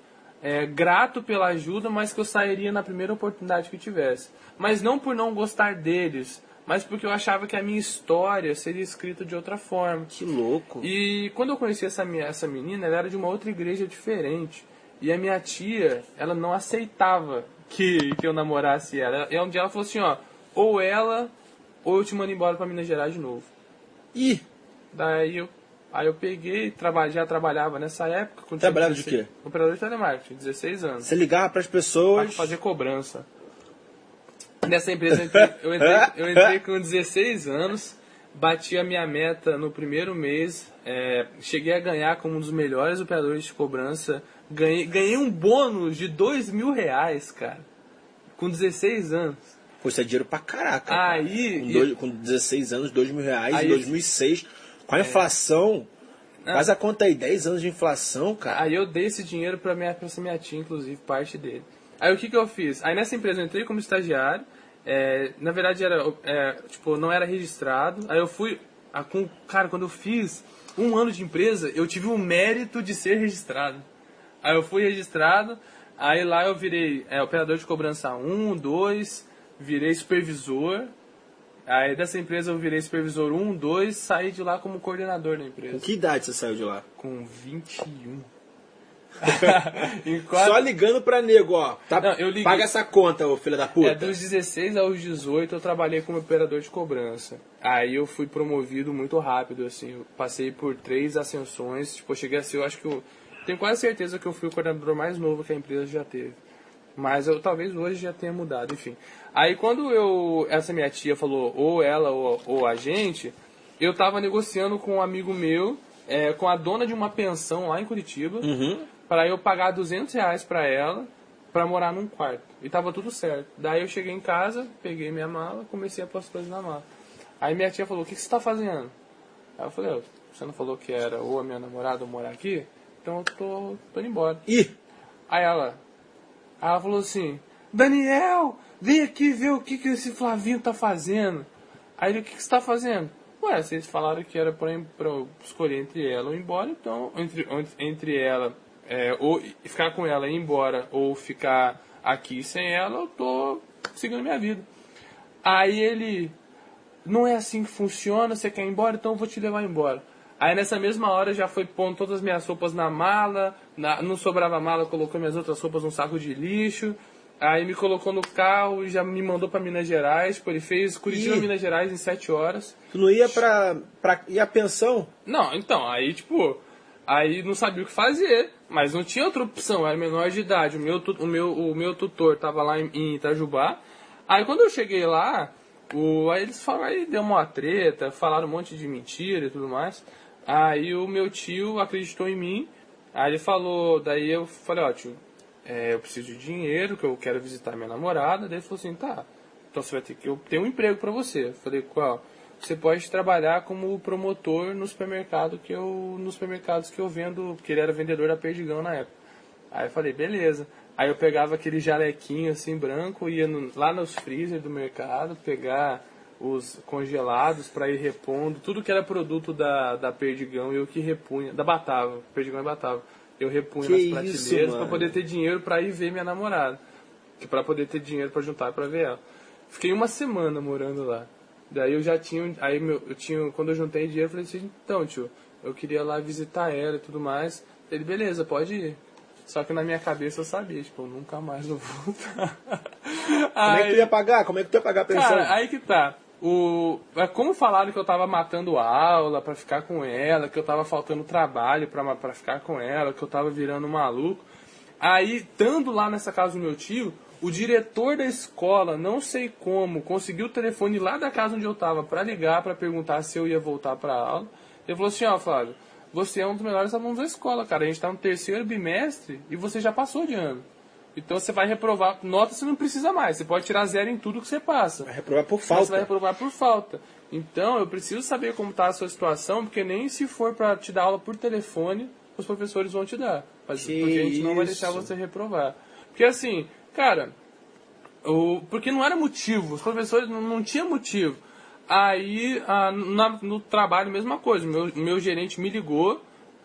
é, grato pela ajuda, mas que eu sairia na primeira oportunidade que tivesse. Mas não por não gostar deles, mas porque eu achava que a minha história seria escrita de outra forma. Que louco. E quando eu conheci essa, minha- essa menina, ela era de uma outra igreja diferente. E a minha tia, ela não aceitava que, que eu namorasse ela. E um dia ela falou assim, ó, ou ela, ou eu te mando embora pra Minas Gerais de novo. Ih, Daí eu, aí eu peguei, traba, já trabalhava nessa época. Trabalhava de 16 quê? Operador de telemarketing, 16 anos. você ligava pras Pra pessoas. fazer cobrança. Nessa empresa eu entrei, eu entrei, eu entrei com 16 anos, bati a minha meta no primeiro mês, é, cheguei a ganhar como um dos melhores operadores de cobrança, ganhei, ganhei um bônus de 2 mil reais, cara, com 16 anos. Pô, isso é dinheiro pra caraca. cara. Aí- Com, dois- com 16 anos, 2 mil reais, Aí- em 2006. Com a inflação. Faz a conta aí, 10 anos de inflação, cara. Aí eu dei esse dinheiro pra, minha, pra essa minha tia, inclusive, parte dele. Aí o que que eu fiz? Aí nessa empresa eu entrei como estagiário, é, na verdade era, é, tipo, não era registrado. Aí eu fui, a, com, cara, quando eu fiz um ano de empresa, eu tive o mérito de ser registrado. Aí eu fui registrado, aí lá eu virei é, operador de cobrança 1, 2, virei supervisor. Aí dessa empresa eu virei supervisor 1, 2, saí de lá como coordenador da Com empresa. que idade você saiu de lá? Com 21. em quatro, Só ligando pra nego, ó. Tá, Não, liguei- Paga essa conta, ô filho da puta. é, dos 16 aos 18 eu trabalhei como operador de cobrança. Aí eu fui promovido muito rápido, assim. Eu passei por três ascensões. Tipo, eu cheguei a ser, eu acho que eu. Tenho quase certeza que eu fui o coordenador mais novo que a empresa já teve. Mas eu talvez hoje já tenha mudado, enfim. Aí quando eu. Essa minha tia falou, ou ela ou, ou a gente, eu tava negociando com um amigo meu, é, com a dona de uma pensão lá em Curitiba, Uhum. para eu pagar 200 reais pra ela pra morar num quarto. E tava tudo certo. Daí eu cheguei em casa, peguei minha mala, comecei a pôr as coisas na mala. Aí minha tia falou, o que, que você tá fazendo? Aí eu falei, "Ô, você não falou que era ou a minha namorada ou morar aqui? Então eu tô, tô indo embora. Ih, Aí ela, ela falou assim, Daniel, vem aqui ver o que, que esse Flavinho tá fazendo. Aí ele, o que, que você tá fazendo? Ué, vocês falaram que era pra, pra escolher entre ela ou ir embora, então, entre, entre ela, é, ou ficar com ela e ir embora, ou ficar aqui sem ela, eu tô seguindo minha vida. Aí ele, não é assim que funciona, você quer ir embora, então eu vou te levar embora. Aí nessa mesma hora já foi pondo todas as minhas roupas na mala, na, não sobrava mala, colocou minhas outras roupas num saco de lixo. Aí me colocou no carro e já me mandou para Minas Gerais. Pô, ele fez Curitiba, Ih. Minas Gerais em sete horas. Tu não ia pra, pra. ia pensão? Não, então, aí tipo. Aí não sabia o que fazer, mas não tinha outra opção, era menor de idade. O meu, o meu, o meu tutor tava lá em, em Itajubá. Aí quando eu cheguei lá, o, aí eles falaram, aí deu uma treta, falaram um monte de mentira e tudo mais. Aí o meu tio acreditou em mim. Aí ele falou, daí eu falei, ó tio, é, eu preciso de dinheiro, que eu quero visitar minha namorada. Daí ele falou assim, tá, então você vai ter que, eu tenho um emprego para você. Eu falei, qual? Você pode trabalhar como promotor no supermercado que eu, nos supermercados que eu vendo, porque ele era vendedor da Perdigão na época. Aí eu falei, beleza. Aí eu pegava aquele jalequinho assim branco, ia no, lá nos freezer do mercado, pegar os congelados para ir repondo, tudo que era produto da, da Perdigão eu que repunha, da Batava, Perdigão e Batava. Eu repunha que nas prateleiras para poder ter dinheiro para ir ver minha namorada. Para poder ter dinheiro para juntar para ver ela. Fiquei uma semana morando lá. Daí eu já tinha, aí meu, eu tinha, quando eu juntei dinheiro, eu falei assim, então tio, eu queria lá visitar ela e tudo mais. Ele, beleza, pode ir. Só que na minha cabeça eu sabia, tipo, eu nunca mais vou voltar. Como aí, é que tu ia pagar? Como é que tu ia pagar a pensão? Cara, aí que tá. O, é como falaram que eu tava matando aula para ficar com ela, que eu tava faltando trabalho para ficar com ela, que eu tava virando maluco. Aí, estando lá nessa casa do meu tio, o diretor da escola, não sei como, conseguiu o telefone lá da casa onde eu tava para ligar para perguntar se eu ia voltar para aula. Ele falou assim: Ó, Flávio, você é um dos melhores alunos da escola, cara. A gente tá no terceiro bimestre e você já passou de ano. Então você vai reprovar. Nota você não precisa mais. Você pode tirar zero em tudo que você passa. Vai reprovar por falta. Você vai reprovar por falta. Então eu preciso saber como está a sua situação, porque nem se for para te dar aula por telefone, os professores vão te dar. Mas, porque a gente não vai deixar você reprovar. Porque assim, cara, o, porque não era motivo. Os professores não, não tinha motivo. Aí, a, na, no trabalho, mesma coisa. Meu, meu gerente me ligou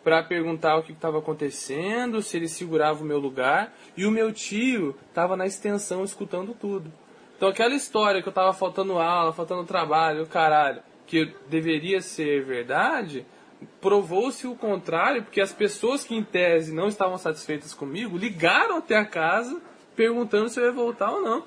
para perguntar o que estava acontecendo, se ele segurava o meu lugar, e o meu tio estava na extensão escutando tudo. Então aquela história que eu estava faltando aula, faltando trabalho, caralho, que deveria ser verdade, provou-se o contrário, porque as pessoas que em tese não estavam satisfeitas comigo ligaram até a casa perguntando se eu ia voltar ou não.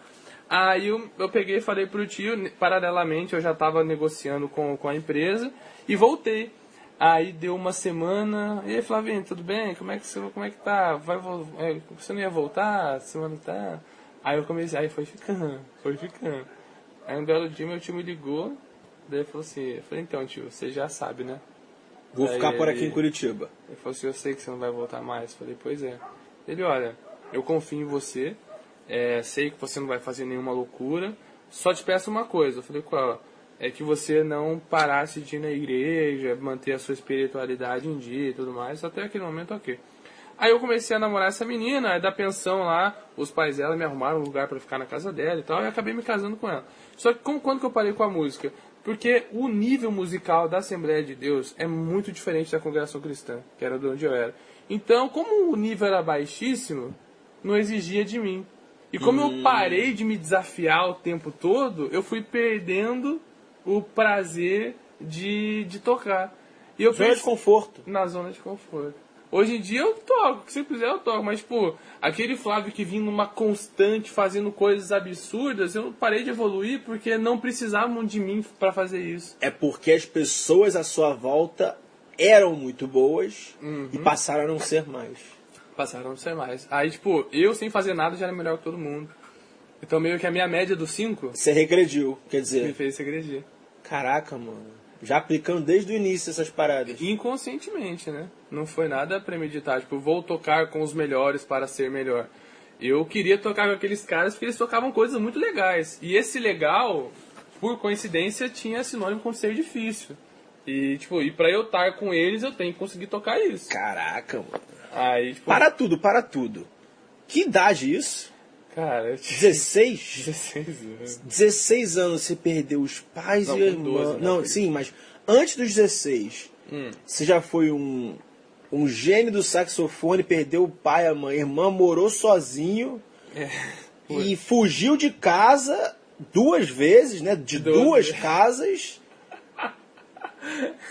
Aí eu, eu peguei e falei pro tio, paralelamente eu já estava negociando com, com a empresa e voltei. Aí deu uma semana. E aí, Flavinho, tudo bem? Como é que você, como é que tá? Vai, é, você não ia voltar? Semana tá. Aí eu comecei, aí foi ficando, foi ficando. Aí um belo dia meu tio me ligou, daí falou assim, eu falei, então tio, você já sabe, né? Vou daí ficar por aqui em Curitiba. Ele falou assim, eu sei que você não vai voltar mais. Eu falei, pois é. Ele, olha, eu confio em você, é, sei que você não vai fazer nenhuma loucura, só te peço uma coisa. Eu falei, qual? É que você não parasse de ir na igreja, manter a sua espiritualidade em dia e tudo mais, até aquele momento ok. Aí eu comecei a namorar essa menina, aí da pensão lá, os pais dela me arrumaram um lugar para ficar na casa dela e tal, e acabei me casando com ela. Só que como, quando que eu parei com a música? Porque o nível musical da Assembleia de Deus é muito diferente da congregação cristã, que era de onde eu era. Então, como o nível era baixíssimo, não exigia de mim. E como hum. eu parei de me desafiar o tempo todo, eu fui perdendo o prazer de, de tocar. E eu zona de conforto. Na zona de conforto. Hoje em dia eu toco, se quiser eu toco, mas, pô, aquele Flávio que vinha numa constante fazendo coisas absurdas, eu parei de evoluir porque não precisavam de mim para fazer isso. É porque as pessoas à sua volta eram muito boas uhum. e passaram a não ser mais. Passaram a não ser mais. Aí, tipo, eu sem fazer nada já era melhor que todo mundo. Então meio que a minha média dos 5. Você regrediu, quer dizer. Me fez regredir. Caraca, mano. Já aplicando desde o início essas paradas. Inconscientemente, né? Não foi nada premeditado. Tipo, vou tocar com os melhores para ser melhor. Eu queria tocar com aqueles caras porque eles tocavam coisas muito legais. E esse legal, por coincidência, tinha sinônimo com ser difícil. E, tipo, e pra eu estar com eles, eu tenho que conseguir tocar isso. Caraca, mano. Aí, tipo... Para tudo, para tudo. Que idade isso? Cara, eu tinha 16? 16 anos. 16 anos você perdeu os pais Não, e a com irmã. 12, né, Não, sim, mas antes dos 16, Hum. você já foi um, um gênio do saxofone, perdeu o pai, a mãe, a irmã, morou sozinho É. e fugiu de casa duas vezes, né? De Doze. duas casas.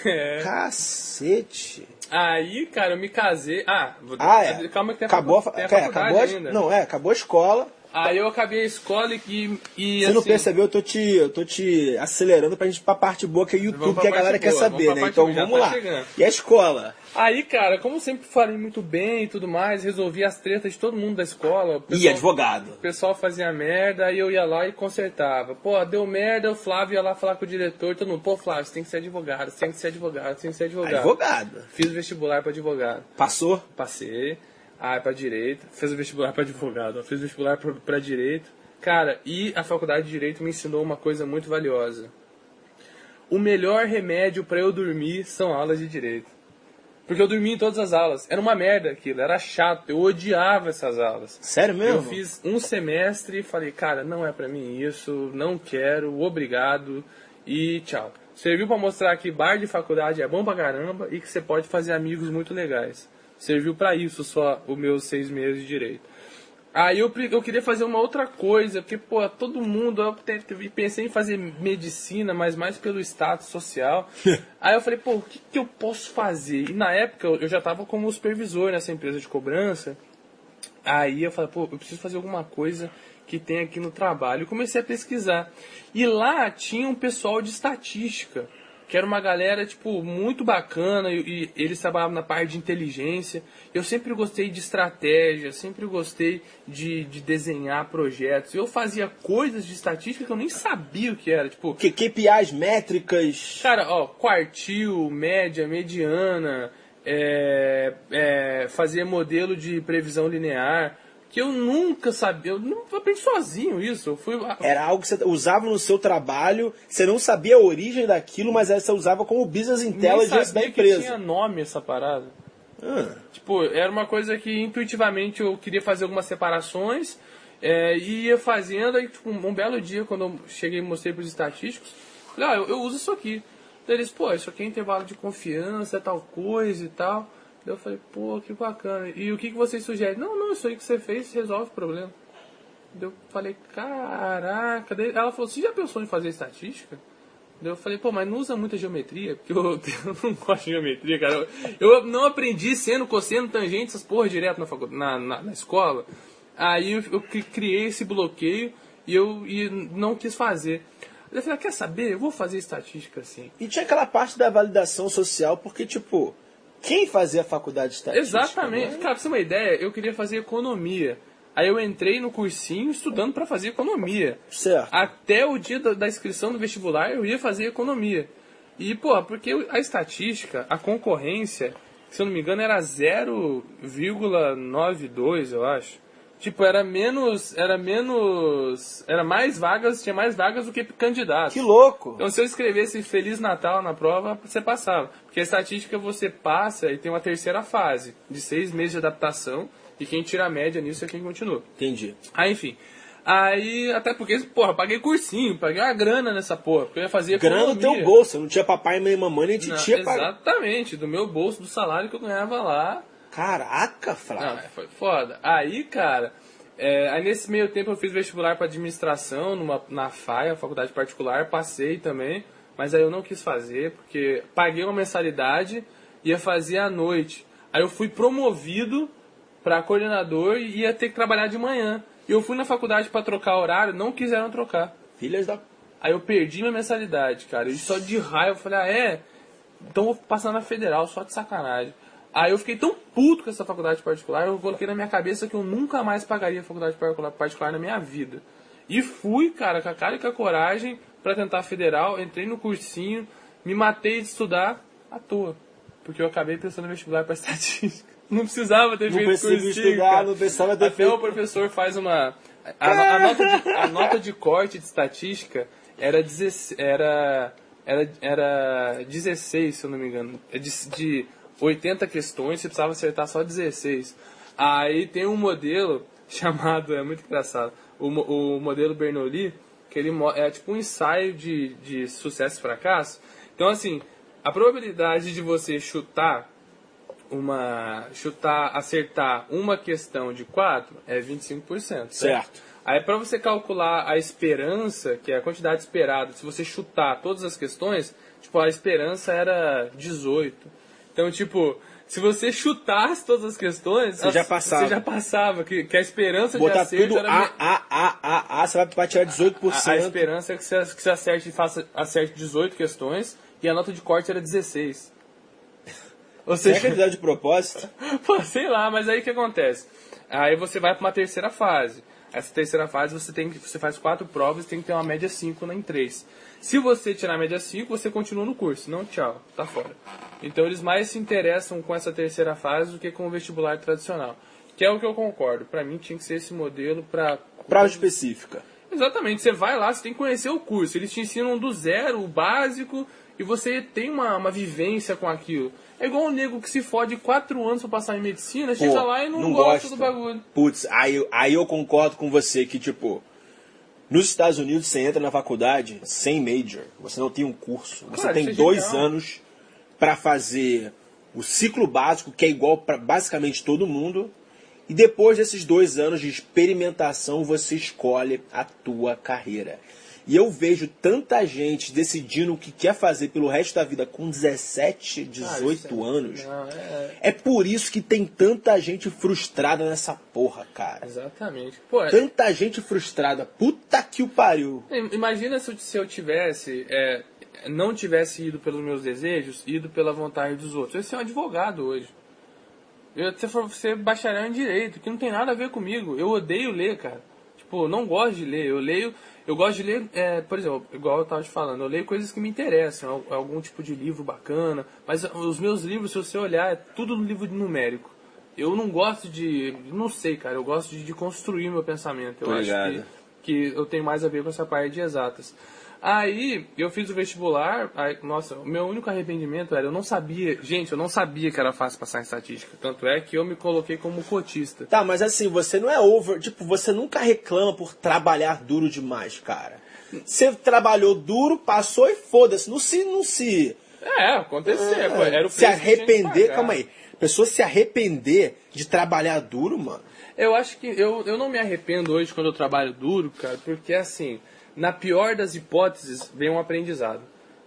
É. Cacete. Aí, cara, eu me casei. Ah, vou... Ah, é. calma que tem a, acabou, a facu... fa- tem a é, faculdade acabou a- ainda. Não, é, acabou a escola. Aí eu acabei a escola e. e Você não assim, percebeu, eu tô te, eu tô te acelerando pra gente ir pra parte boa que é YouTube, que a galera quer boa, saber, vamos pra né? Então vamos tá lá. chegando. E a escola? Aí, cara, como sempre falei muito bem e tudo mais, resolvi as tretas de todo mundo da escola. Pessoal- advogado. O pessoal fazia merda, aí eu ia lá e consertava. Pô, deu merda, o Flávio ia lá falar com o diretor, todo mundo, pô, Flávio, você tem que ser advogado, você tem que ser advogado, você tem que ser advogado. Advogado. Fiz o vestibular pra advogado. Passou? Passei, aí pra direito, fiz o vestibular pra advogado, ó, fiz o vestibular pra direito. Cara, e a faculdade de direito me ensinou uma coisa muito valiosa. O melhor remédio pra eu dormir são aulas de direito. Porque eu dormia em todas as aulas. Era uma merda aquilo, era chato, eu odiava essas aulas. Sério mesmo? Eu fiz um semestre e falei, cara, não é pra mim isso, não quero, obrigado e tchau. Serviu pra mostrar que bar de faculdade é bom pra caramba e que você pode fazer amigos muito legais. Serviu pra isso só os meus seis meses de direito. Aí eu, eu queria fazer uma outra coisa, porque, pô, todo mundo, eu pensei em fazer medicina, mas mais pelo status social. Aí eu falei, pô, o que, que eu posso fazer? E na época eu já tava como supervisor nessa empresa de cobrança. Aí eu falei, pô, eu preciso fazer alguma coisa que tem aqui no trabalho. Eu comecei a pesquisar. E lá tinha um pessoal de estatística, que era uma galera, tipo, muito bacana, e, e eles trabalhavam na parte de inteligência. Eu sempre gostei de estratégia, sempre gostei de, de desenhar projetos. Eu fazia coisas de estatística que eu nem sabia o que era. Tipo, Que KPIs, métricas. Cara, ó, quartil, média, mediana, é, é, fazer modelo de previsão linear, que eu nunca sabia, eu não aprendi sozinho isso. Eu fui Era algo que você usava no seu trabalho, você não sabia a origem daquilo, mas você usava como business intelligence da sabia que empresa. tinha nome essa parada. Ah, Tipo, era uma coisa que intuitivamente eu queria fazer algumas separações é, e ia fazendo. Aí, tipo, um belo dia, quando eu cheguei e mostrei para os estatísticos, falei, ah, eu, eu uso isso aqui. Daí eles, pô, isso aqui é intervalo de confiança, tal coisa e tal. Daí eu falei, pô, que bacana. E o que, que vocês sugerem? Não, não, isso aí que você fez resolve o problema. Daí eu falei, caraca. Daí ela falou, você já pensou em fazer estatística? Daí eu falei, pô, mas não usa muita geometria? Porque eu, eu não gosto de geometria, cara. Eu, não aprendi seno, cosseno, tangente, essas porra direto na, na, na, na escola. Aí eu, eu cri- criei esse bloqueio e eu e não quis fazer. Eu falei, ah, quer saber? Eu vou fazer estatística assim. E tinha aquela parte da validação social, porque, tipo, quem fazia a faculdade de estatística? Exatamente. né? Cara, pra você ter uma ideia, eu queria fazer economia. Aí eu entrei no cursinho estudando para fazer economia. Certo. Até o dia da, da inscrição do vestibular eu ia fazer economia. E, pô, porque a estatística, a concorrência, se eu não me engano, era 0,92, eu acho. Tipo, era menos. Era menos. Era mais vagas, tinha mais vagas do que candidatos. Que louco! Então, se eu escrevesse Feliz Natal na prova, você passava. Porque a estatística você passa e tem uma terceira fase, de seis meses de adaptação, e quem tira a média nisso é quem continua. Entendi. Aí, enfim. Aí, até porque, porra, paguei cursinho, paguei uma grana nessa porra, porque eu ia fazer Grana economia. teu bolso, não tinha papai, nem mamãe, nem Não, titia pra... exatamente, do meu bolso, do salário que eu ganhava lá. Caraca, Não, Flávio. é, foi foda. Aí, cara, é, aí nesse meio tempo eu fiz vestibular para administração numa, na FAI, faculdade particular, passei também, mas aí eu não quis fazer, porque paguei uma mensalidade, ia fazer à noite. Aí eu fui promovido para coordenador e ia ter que trabalhar de manhã. E eu fui na faculdade para trocar horário, não quiseram trocar. Filhas da... Aí eu perdi minha mensalidade, cara. E só de raiva eu falei, ah, é? Então vou passar na federal, só de sacanagem. Aí eu fiquei tão puto com essa faculdade particular, eu coloquei na minha cabeça que eu nunca mais pagaria faculdade particular- na minha vida. E fui, cara, com a cara e com a coragem pra tentar a federal, entrei no cursinho, me matei de estudar à toa. Porque eu acabei pensando vestibular pra estatística. Não precisava ter Não feito cursinho, estudar, cara. não precisava ter Até feito- o professor faz uma. A, a nota de, a nota de corte de estatística era, 16, era, era, era 16, se eu não me engano. É De, de 80 questões, você precisava acertar só 16. Aí tem um modelo chamado, é muito engraçado, o, o modelo Bernoulli, que ele é tipo um ensaio de, de sucesso e fracasso. Então, assim, a probabilidade de você chutar uma chutar, acertar uma questão de quatro é 25%. Certo. Aí para você calcular a esperança, que é a quantidade esperada, se você chutar todas as questões, tipo, a esperança era 18. Então, tipo, se você chutasse todas as questões, Você as- já passava. Você já passava, que, que a esperança de Botar acerto tudo era A, A, A, A, A, você vai tirar 18%. a, a esperança é que você, que você acerte, faça, acerte 18 questões e a nota de corte era 16. Ou Será seja, que ele dá de propósito? Pô, sei lá, mas aí o que acontece? Aí você vai para uma terceira fase. Essa terceira fase você tem que você faz quatro provas e tem que ter uma média 5 em três. Se você tirar a média 5, você continua no curso. Não, tchau, tá fora. Então eles mais se interessam com essa terceira fase do que com o vestibular tradicional. Que é o que eu concordo. Para mim tinha que ser esse modelo para Prova específica. Exatamente, você vai lá, você tem que conhecer o curso. Eles te ensinam do zero, o básico, e você tem uma, uma vivência com aquilo. É igual um nego que se fode quatro anos pra passar em medicina, chega Pô, lá e não, não gosta gosta. do bagulho. Putz, aí, aí eu concordo com você que, tipo, nos Estados Unidos você entra na faculdade sem major. Você não tem um curso. Você Cara, tem é dois anos pra fazer o ciclo básico, que é igual para basicamente todo mundo. E depois desses dois anos de experimentação, você escolhe a tua carreira. E eu vejo tanta gente decidindo o que quer fazer pelo resto da vida com 17, 18 anos. Não, é, É por isso que tem tanta gente frustrada nessa porra, cara. exatamente. Pô, é- Tanta gente frustrada. Puta que o pariu. imagina se eu, se eu tivesse, é, não tivesse ido pelos meus desejos, ido pela vontade dos outros. Eu ia ser um advogado hoje. Eu ia ser, ser bacharel em direito, que não tem nada a ver comigo. Eu odeio ler, cara. Tipo, eu não gosto de ler. Eu leio. Eu gosto de ler, é, por exemplo, igual eu tava te falando, eu leio coisas que me interessam, al- algum tipo de livro bacana, mas os meus livros, se você olhar, é tudo no livro numérico. Eu não gosto de. Não sei, cara, eu gosto de, de construir meu pensamento. Eu Tô acho que, que eu tenho mais a ver com essa parte de exatas. Aí, eu fiz o vestibular, aí, nossa, o meu único arrependimento era, eu não sabia, gente, eu não sabia que era fácil passar em estatística. Tanto é que eu me coloquei como cotista. Tá, mas assim, você não é over. Tipo, você nunca reclama por trabalhar duro demais, cara. Você trabalhou duro, passou e foda-se. Não se. Não se. É, acontecer, pô, era o se arrepender. Calma aí. Pessoa se arrepender de trabalhar duro, mano. Eu acho que eu, eu não me arrependo hoje quando eu trabalho duro, cara, porque assim, na pior das hipóteses, vem um aprendizado.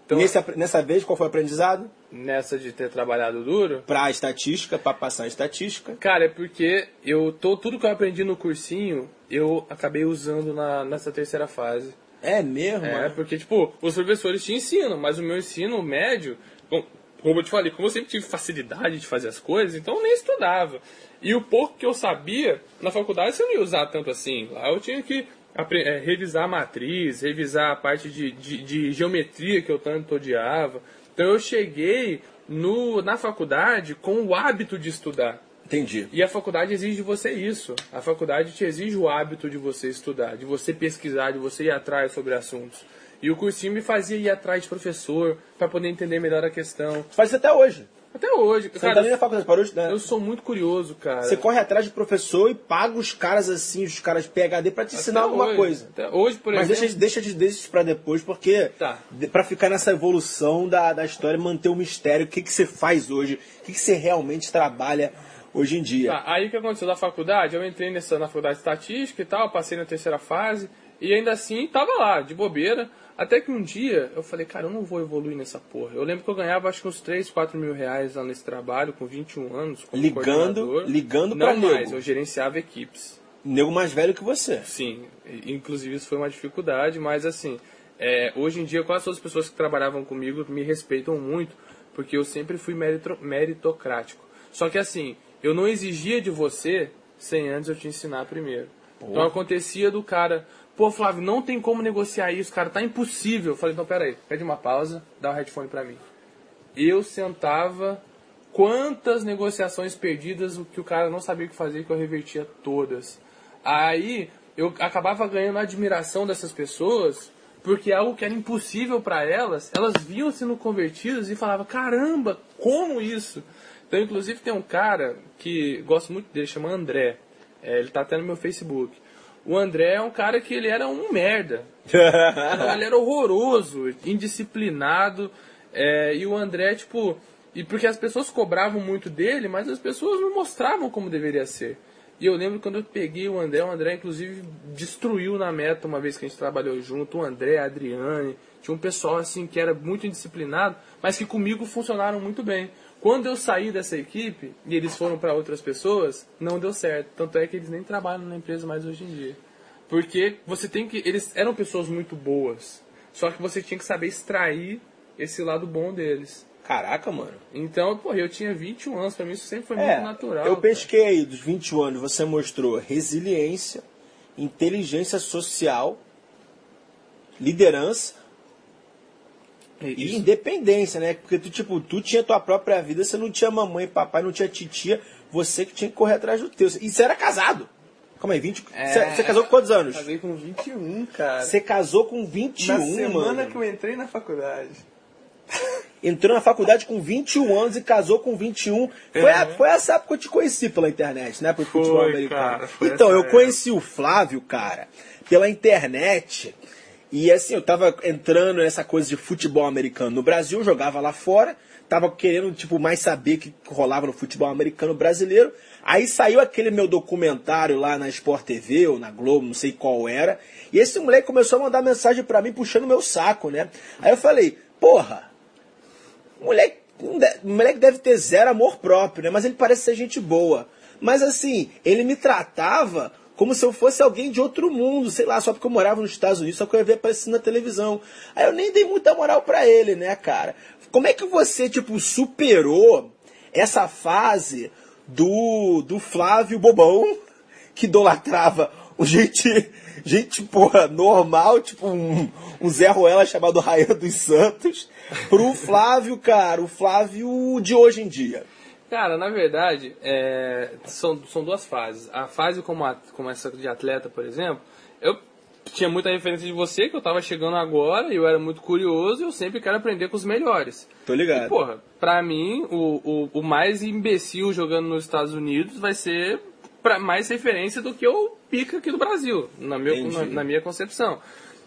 Então, Nesse, nessa vez, qual foi o aprendizado? nessa de ter trabalhado duro, Pra estatística, pra passar em estatística. Cara, é porque eu tô, tudo que eu aprendi no cursinho, eu acabei usando na, nessa terceira fase. É mesmo? É, mano? porque, tipo, os professores te ensinam, mas o meu ensino médio, bom, como eu te falei, como eu sempre tive facilidade de fazer as coisas, então eu nem estudava. E o pouco que eu sabia, na faculdade você não ia usar tanto assim. Lá eu tinha que é, revisar a matriz, revisar a parte de, de, de geometria que eu tanto odiava. Então eu cheguei no, na faculdade com o hábito de estudar. Entendi. E a faculdade exige de você isso. A faculdade te exige o hábito de você estudar, de você pesquisar, de você ir atrás sobre assuntos. E o cursinho me fazia ir atrás de professor para poder entender melhor a questão. Faz isso até hoje. Até hoje, Você não tá cara, nem na faculdade, parou de... né? eu sou muito curioso, cara. Você corre atrás de professor e paga os caras assim, os caras PHD, pra te ensinar Até alguma hoje. coisa. Até hoje, por Mas exemplo. deixa, deixa, de- deixa isso pra depois, porque Tá. pra ficar nessa evolução da, da história, manter o mistério, o que, que você faz hoje, o que, que você realmente trabalha hoje em dia. Tá, aí o que aconteceu na faculdade? Eu entrei nessa, na faculdade de estatística e tal, passei na terceira fase, e ainda assim tava lá, de bobeira. Até que um dia eu falei, cara, eu não vou evoluir nessa porra. Eu lembro que eu ganhava acho que uns 3, 4 mil reais lá nesse trabalho, com 21 anos, como Ligando- ligando Não pra mais, nego. eu gerenciava equipes. Nego mais velho que você. Sim, inclusive isso foi uma dificuldade, mas assim, é, hoje em dia quase todas as pessoas que trabalhavam comigo me respeitam muito, porque eu sempre fui merito- meritocrático. Só que assim, eu não exigia de você sem antes eu te ensinar primeiro. Então acontecia do cara, pô Flávio, não tem como negociar isso, cara, tá impossível. Eu falei, então peraí, pede uma pausa, dá o headphone pra mim. Eu sentava, quantas negociações perdidas que o cara não sabia o que fazer, que eu revertia todas. Aí eu acabava ganhando a admiração dessas pessoas, porque algo que era impossível para elas, elas viam sendo convertidas e falavam: caramba, como isso? Então, inclusive, tem um cara que gosto muito dele, chama André. É, ele tá até no meu Facebook. O André é um cara que ele era um merda. ele era horroroso, indisciplinado. É, e o André, tipo. E porque as pessoas cobravam muito dele, mas as pessoas não mostravam como deveria ser. E eu lembro quando eu peguei o André, o André inclusive destruiu na meta uma vez que a gente trabalhou junto, o André, a Adriane, tinha um pessoal assim que era muito indisciplinado, mas que comigo funcionaram muito bem. Quando eu saí dessa equipe e eles foram para outras pessoas, não deu certo. Tanto é que eles nem trabalham na empresa mais hoje em dia. Porque você tem que. Eles eram pessoas muito boas. Só que você tinha que saber extrair esse lado bom deles. Caraca, mano. Então, porra, eu tinha 21 anos, pra mim isso sempre foi é, muito natural. Eu pesquei aí, dos 21 anos, você mostrou resiliência, inteligência social, liderança e independência, né? Porque tu, tipo, tu tinha tua própria vida, você não tinha mamãe, papai, não tinha titia, você que tinha que correr atrás do teu. E você era casado. Calma aí, 20. É, você, casou com quantos anos? Casei com 21, cara. Você casou com 21, Na semana mano. que eu entrei na faculdade. Entrou na faculdade com 21 anos e casou com 21. Foi, é. a, foi essa época que eu te conheci pela internet, né? Pro foi, futebol americano. Cara, então, eu época. conheci o Flávio, cara, pela internet. E assim, eu tava entrando nessa coisa de futebol americano no Brasil, jogava lá fora, tava querendo, tipo, mais saber o que rolava no futebol americano brasileiro. Aí saiu aquele meu documentário lá na Sport TV ou na Globo, não sei qual era. E esse moleque começou a mandar mensagem para mim puxando meu saco, né? Aí eu falei, porra, moleque, moleque deve ter zero amor próprio, né? Mas ele parece ser gente boa. Mas assim, ele me tratava como se eu fosse alguém de outro mundo, sei lá, só porque eu morava nos Estados Unidos, só que eu ia ver aparecendo na televisão. Aí eu nem dei muita moral para ele, né, cara? Como é que você, tipo, superou essa fase do, do Flávio Bobão, que idolatrava o gente, gente, porra, normal, tipo um, um Zé Ruela chamado Raia dos Santos, pro Flávio, cara, o Flávio de hoje em dia? Cara, na verdade, é, são, são duas fases. A fase como, a, como essa de atleta, por exemplo, eu tinha muita referência de você, que eu tava chegando agora, e eu era muito curioso, e eu sempre quero aprender com os melhores. Tô ligado. E, porra, pra mim, o, o, o mais imbecil jogando nos Estados Unidos vai ser pra mais referência do que o pica aqui do Brasil, na, meu, na, na minha concepção.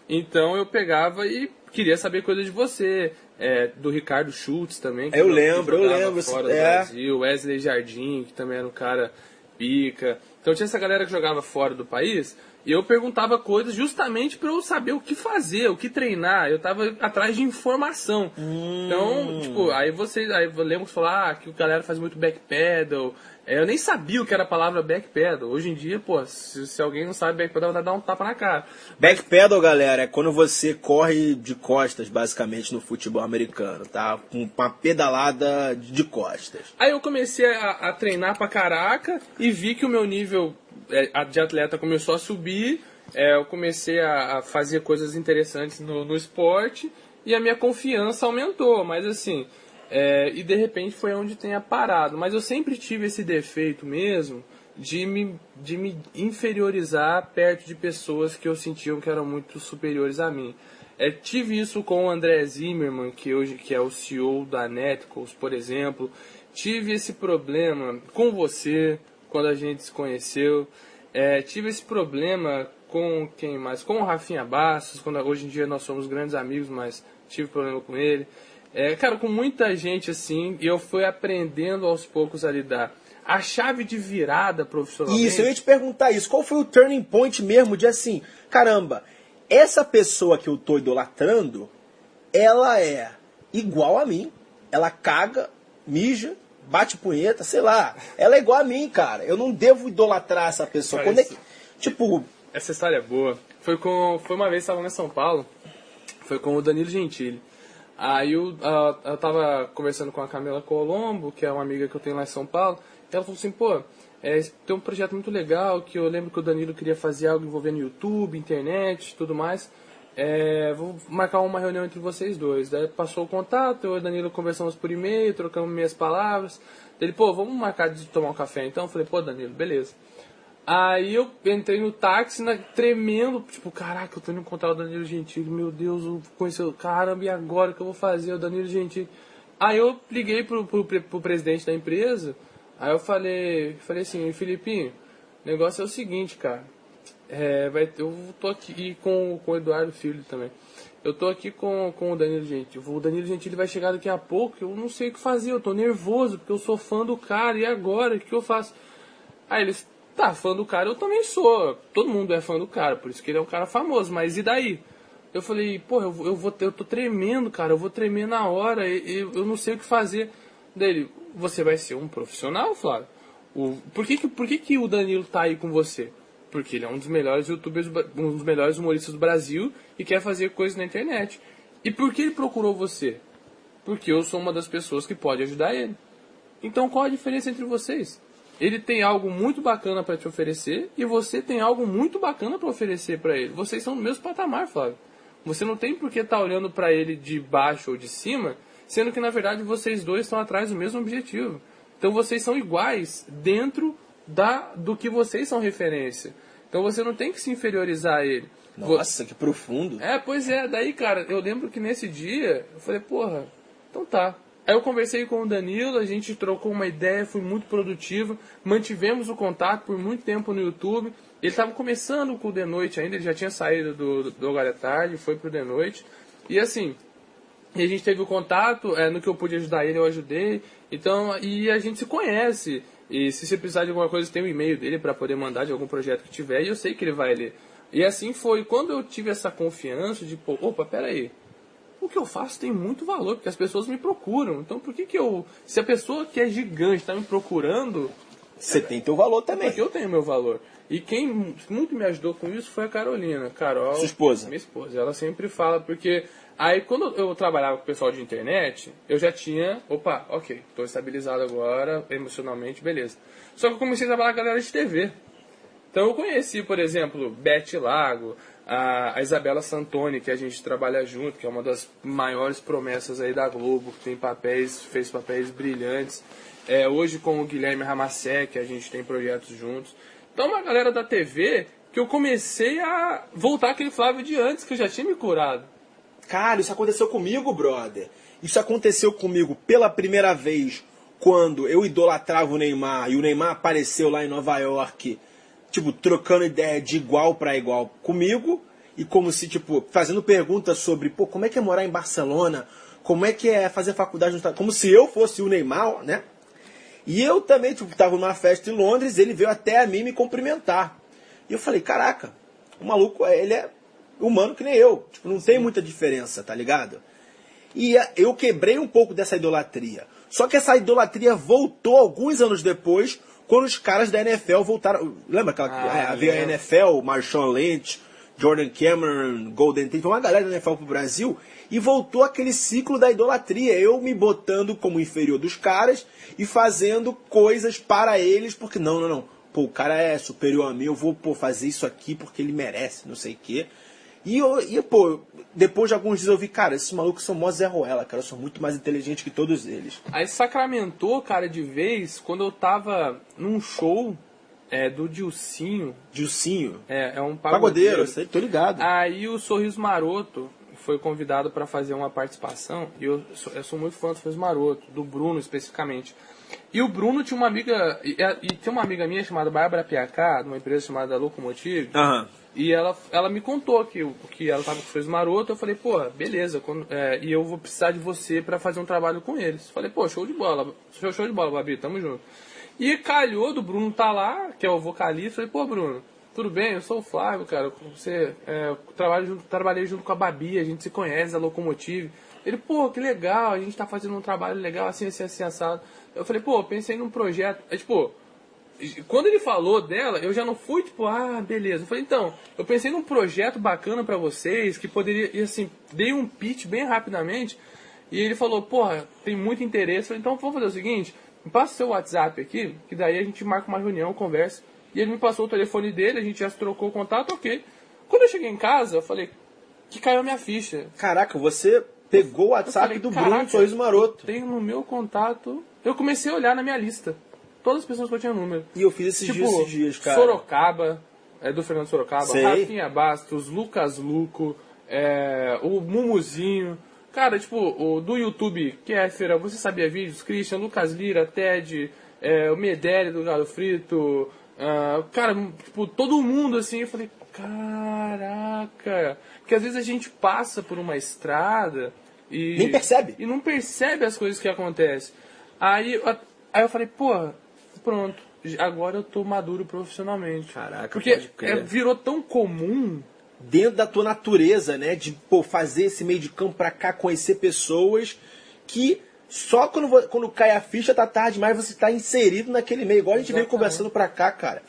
Então eu pegava e queria saber coisas de você, é, do Ricardo Schultz também. eu lembro, eu lembro. Fora é. do Brasil, Wesley Jardim, que também era um cara pica. Então tinha essa galera que jogava fora do país e eu perguntava coisas justamente para eu saber o que fazer, o que treinar. Eu tava atrás de informação. Hum. Então, tipo, aí vocês, aí que falar ah, que o galera faz muito backpedal, eu nem sabia o que era a palavra backpedal. Hoje em dia, pô, se, se alguém não sabe backpedal, vai dar um tapa na cara. Backpedal, galera, é quando você corre de costas, basicamente, no futebol americano, tá? Com uma pedalada de costas. Aí eu comecei a, a treinar pra caraca e vi que o meu nível é, de atleta começou a subir. É, eu comecei a, a, fazer coisas interessantes no, no esporte e a minha confiança aumentou. Mas assim, é, e de repente foi onde tenha parado. Mas eu sempre tive esse defeito mesmo de me, de me inferiorizar perto de pessoas que eu sentia que eram muito superiores a mim. É, tive isso com o André Zimmerman, que hoje que é o CEO da Netcos, por exemplo. Tive esse problema com você quando a gente se conheceu. É, tive esse problema com quem mais? Com o Rafinha Bastos, quando hoje em dia nós somos grandes amigos, mas tive problema com ele. É, cara, com muita gente assim, eu fui aprendendo aos poucos a lidar. A chave de virada profissionalmente. Isso, eu ia te perguntar isso. Qual foi o turning point mesmo de assim, caramba, essa pessoa que eu tô idolatrando, ela é igual a mim. Ela caga, mija, bate punheta, sei lá. Ela é igual a mim, cara. Eu não devo idolatrar essa pessoa. Cara, Quando é tipo. Essa história é boa. Foi com. Foi uma vez que estava em São Paulo. Foi com o Danilo Gentili. Aí eu, uh, eu tava conversando com a Camila Colombo, que é uma amiga que eu tenho lá em São Paulo, e ela falou assim, pô, é, tem um projeto muito legal que eu lembro que o Danilo queria fazer algo envolvendo YouTube, internet tudo mais. É, vou marcar uma reunião entre vocês dois. Daí passou o contato, eu e o Danilo conversamos por e-mail, trocamos meias palavras. Ele, pô, vamos marcar de tomar um café então? Eu falei, pô, Danilo, beleza. Aí eu entrei no táxi, na, tremendo, tipo, caraca, eu tô indo encontrar o Danilo Gentili, meu Deus, eu conheci o caramba, e agora o que eu vou fazer? O Danilo Gentili. Aí eu liguei pro, pro, pro presidente da empresa, aí eu falei, falei assim, Filipinho, O negócio é o seguinte, cara. É, vai, eu tô aqui com, com o Eduardo Filho também. Eu tô aqui com, com o Danilo Gentili. O Danilo Gentili vai chegar daqui a pouco. Eu não sei o que fazer. Eu tô nervoso porque eu sou fã do cara. E agora? O que eu faço? Aí eles, tá, fã do cara eu também sou. Todo mundo é fã do cara. Por isso que ele é um cara famoso. Mas e daí? Eu falei, pô, eu, eu, vou, eu tô tremendo, cara. Eu vou tremer na hora. Eu, eu não sei o que fazer. Dele, você vai ser um profissional, Flávio? O, por que, que, por que, que o Danilo tá aí com você? Porque ele é um dos melhores youtubers, um dos melhores humoristas do Brasil e quer fazer coisas na internet. E por que ele procurou você? Porque eu sou uma das pessoas que pode ajudar ele. Então qual a diferença entre vocês? Ele tem algo muito bacana para te oferecer e você tem algo muito bacana para oferecer para ele. Vocês são do mesmo patamar, Flávio. Você não tem por que estar tá olhando para ele de baixo ou de cima, sendo que na verdade vocês dois estão atrás do mesmo objetivo. Então vocês são iguais dentro da do que vocês são referência. Então você não tem que se inferiorizar a ele. Nossa, que profundo. É, pois é. Daí, cara, eu lembro que nesse dia, eu falei, porra, então tá. Aí eu conversei com o Danilo, a gente trocou uma ideia, foi muito produtivo, mantivemos o contato por muito tempo no YouTube. Ele estava começando com o The Noite ainda, ele já tinha saído do, do, do Agora é Tarde, foi pro The Noite. E assim, a gente teve o contato, é, no que eu pude ajudar ele, eu ajudei. Então, e a gente se conhece. E se você precisar de alguma coisa, tem o um e-mail dele para poder mandar de algum projeto que tiver e eu sei que ele vai ler. E assim foi. Quando eu tive essa confiança de, pô, opa, peraí. O que eu faço tem muito valor, porque as pessoas me procuram. Então por que que eu. Se a pessoa que é gigante está me procurando. Você tem teu valor também. Porque eu tenho meu valor. E quem muito me ajudou com isso foi a Carolina. Carol. Sua esposa. Minha esposa. Ela sempre fala, porque Aí quando eu trabalhava com o pessoal de internet, eu já tinha, opa, ok, estou estabilizado agora, emocionalmente, beleza. Só que eu comecei a trabalhar com a galera de TV. Então eu conheci, por exemplo, Beth Lago, a, Isabela Santoni, que a gente trabalha junto, que é uma das maiores promessas aí da Globo, que tem papéis, fez papéis brilhantes. É, hoje com o Guilherme Ramacek, a gente tem projetos juntos. Então uma galera da TV que eu comecei a voltar aquele Flávio de antes, que eu já tinha me curado. Cara, isso aconteceu comigo, brother. Isso aconteceu comigo pela primeira vez quando eu idolatrava o Neymar e o Neymar apareceu lá em Nova York, tipo, trocando ideia de igual para igual comigo e como se, tipo, fazendo perguntas sobre, pô, como é que é morar em Barcelona? Como é que é fazer faculdade no Como se eu fosse o Neymar, né? E eu também, tipo, tava numa festa em Londres, ele veio até a mim me cumprimentar. E eu falei, caraca, o maluco, ele é humano que nem eu. Tipo, não tem muita diferença, tá ligado? E eu quebrei um pouco dessa idolatria. Só que essa idolatria voltou alguns anos depois, quando os caras da NFL voltaram. Lembra aquela ah, é, veio a NFL, Marshawn Lynch, Jordan Cameron, Golden Tate, uma galera da NFL pro Brasil e voltou aquele ciclo da idolatria, eu me botando como inferior dos caras e fazendo coisas para eles, porque não, não, não, pô, o cara é superior a mim, eu vou pô, fazer isso aqui porque ele merece, não sei o quê. E, eu, e, pô, depois de alguns dias eu vi, cara, esses malucos são mó Zé Ruela, cara, eu sou muito mais inteligente que todos eles. Aí sacramentou, cara, de vez, quando eu tava num show é, do Dilcinho. Dilcinho? É, é um pagodeiro. Pagodeiro, tô ligado. Aí o Sorriso Maroto foi convidado para fazer uma participação, e eu sou, eu sou muito fã do Sorriso Maroto, do Bruno especificamente. E o Bruno tinha uma amiga, e, e tem uma amiga minha chamada Bárbara Piacá, de uma empresa chamada Locomotive. Aham. Uhum e ela, ela me contou que, que ela tava com fez maroto. Eu falei, pô, beleza. Quando, é, e eu vou precisar de você para fazer um trabalho com eles. Falei, pô, show de bola. Show, show de bola, Babi, tamo junto. E calhou do Bruno tá lá, que é o vocalista. Falei, pô, Bruno, tudo bem? Eu sou o Flávio, cara. Você é, trabalho junto, trabalhei junto com a Babi, a gente se conhece, a Locomotive. Ele, pô, que legal, a gente tá fazendo um trabalho legal, assim, assim, assim, assado. Eu falei, pô, pensei num projeto. É tipo, quando ele falou dela, eu já não fui tipo, ah, beleza. Eu falei, então, eu pensei num projeto bacana para vocês, que poderia, e assim, dei um pitch bem rapidamente, e ele falou, porra, tem muito interesse. Eu falei, então vamos fazer o seguinte, me passa o seu WhatsApp aqui, que daí a gente marca uma reunião, conversa. E ele me passou o telefone dele, a gente já trocou o contato, ok. Quando eu cheguei em casa, eu falei, que caiu a minha ficha. Caraca, você pegou o WhatsApp falei, do Bruno Sorriso Maroto. Tenho no meu contato. Eu comecei a olhar na minha lista todas as pessoas que eu tinha número. E eu fiz esses, tipo, dias, esses dias, cara. Sorocaba, é do Fernando Sorocaba, Sei. Rafinha Bastos, Lucas Luco, é, o Mumuzinho. Cara, tipo, o do YouTube, Kéfera, Você Sabia Vídeos, Christian, Lucas Lira, Ted, é, o Medeli do Galo Frito, Ah, cara, tipo, todo mundo assim, eu falei, caraca. Porque às vezes a gente passa por uma estrada e. Nem percebe. E não percebe as coisas que acontecem. Aí, aí eu falei, porra, pronto, agora eu tô maduro profissionalmente. Caraca, Porque é, virou tão comum. dentro da tua natureza, né? De pô, fazer esse meio de campo pra cá, conhecer pessoas que só quando, quando cai a ficha tá tarde demais, você tá inserido naquele meio. Igual a gente veio Exatamente. conversando pra cá, cara.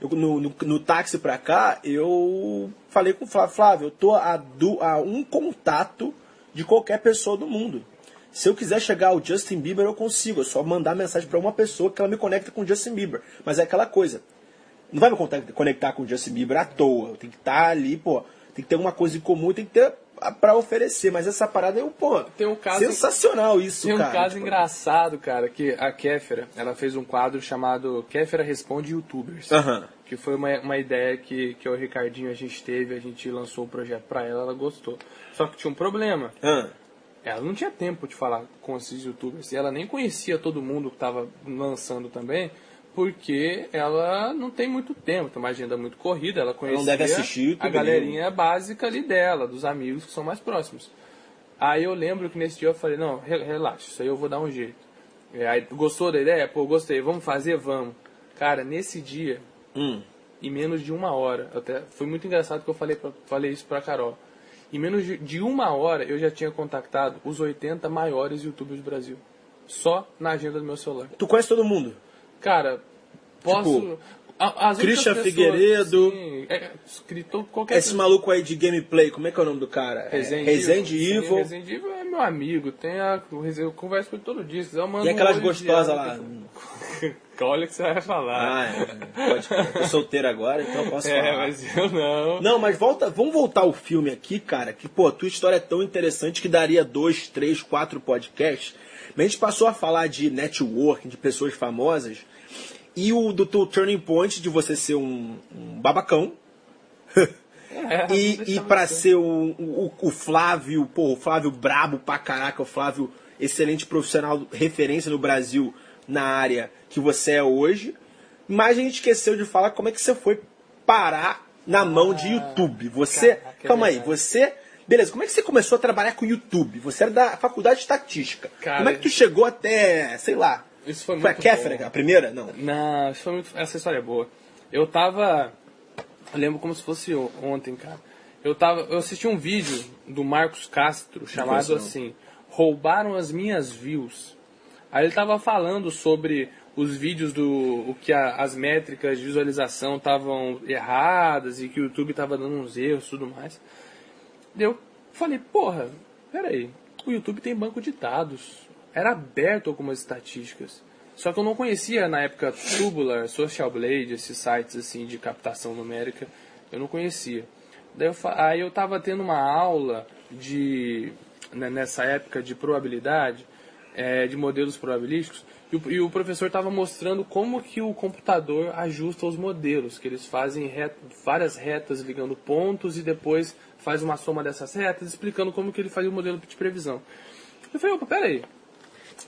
Eu, no, no, no táxi pra cá, eu falei com o Flávio, Flávio, eu tô a, a um contato de qualquer pessoa do mundo. Se eu quiser chegar ao Justin Bieber, eu consigo. É só mandar mensagem pra uma pessoa que ela me conecta com o Justin Bieber. Mas é aquela coisa. Não vai me conectar- com o Justin Bieber à toa. Tem que estar ali, pô. Tem que ter alguma coisa em comum, tem que ter a- pra oferecer. Mas essa parada é, pô, Tem um caso- sensacional isso, Tem um cara. caso Tipo, engraçado, cara, que a Kéfera, ela fez um quadro chamado Kéfera Responde Youtubers. Aham. Que foi uma, uma ideia que, que eu e o Ricardinho a gente teve, a gente lançou o projeto pra ela, ela gostou. Só que tinha um problema. ah, Ela não tinha tempo de falar com esses youtubers. E ela nem conhecia todo mundo que estava lançando também, porque ela não tem muito tempo, tem uma agenda muito corrida. Ela conhecia deve assistir a galerinha básica ali dela, dos amigos que são mais próximos. Aí eu lembro que nesse dia eu falei, não, re- relaxa, isso aí eu vou dar um jeito. E aí, gostou da ideia? Pô, gostei, vamos fazer? Vamos. Cara, nesse dia, hum. em menos de uma hora, até foi muito engraçado que eu falei, pra, falei isso pra Carol. Em menos de, uma hora eu já tinha contactado os 80 maiores youtubers do Brasil. Só na agenda do meu celular. Tu conhece todo mundo? Cara, posso. Tipo, as Christian pessoas, Figueiredo. sim, é, escritor, qualquer Esse maluco aí de gameplay, como é que é o nome do cara? É Resende, Resende Sim, Evil. Resende Evil é meu amigo. Tem a, eu converso com ele todo dia. Se quiser, eu mando E aquelas um gostosas lá. Olha o que você vai falar. Ah, é. Pode. Tô solteiro agora, então eu posso é, falar. mas eu não. Não, mas volta, vamos voltar ao filme aqui, cara, que, pô, tua história é tão interessante que daria dois, três, quatro podcasts. Mas a gente passou a falar de networking, de pessoas famosas, e o do teu turning point de você ser um, um babacão, É, e, e você. ser o, o, o Flávio, pô, o Flávio brabo pra caraca, o Flávio excelente profissional, referência no Brasil na área que você é hoje. Mas a gente esqueceu de falar como é que você foi parar na mão de YouTube. Você, caraca, calma aí, você, beleza, como é que você começou a trabalhar com YouTube? Você era da faculdade de estatística. Cara, como é que tu chegou até, sei lá, Isso foi foi a Kéfera, a primeira? Não. Não, isso foi muito, essa história é boa. Eu tava. Eu lembro como se fosse ontem, cara. Eu tava. Eu assisti um vídeo do Marcos Castro chamado assim: Roubaram as minhas views. Aí ele tava falando sobre os vídeos do. o que a- as métricas de visualização estavam erradas e que o YouTube tava dando uns erros tudo mais. Eu falei, porra, peraí, o YouTube tem banco de dados. Era aberto algumas estatísticas. Só que eu não conhecia na época Tubular, Social Blade, esses sites assim de captação numérica, eu não conhecia. Daí eu, aí eu tava tendo uma aula de né, nessa época de probabilidade, é, de modelos probabilísticos, e o, e o professor estava mostrando como que o computador ajusta os modelos, que eles fazem ret- várias retas ligando pontos e depois faz uma soma dessas retas, explicando como que ele faz o modelo de previsão. Eu falei, opa, peraí,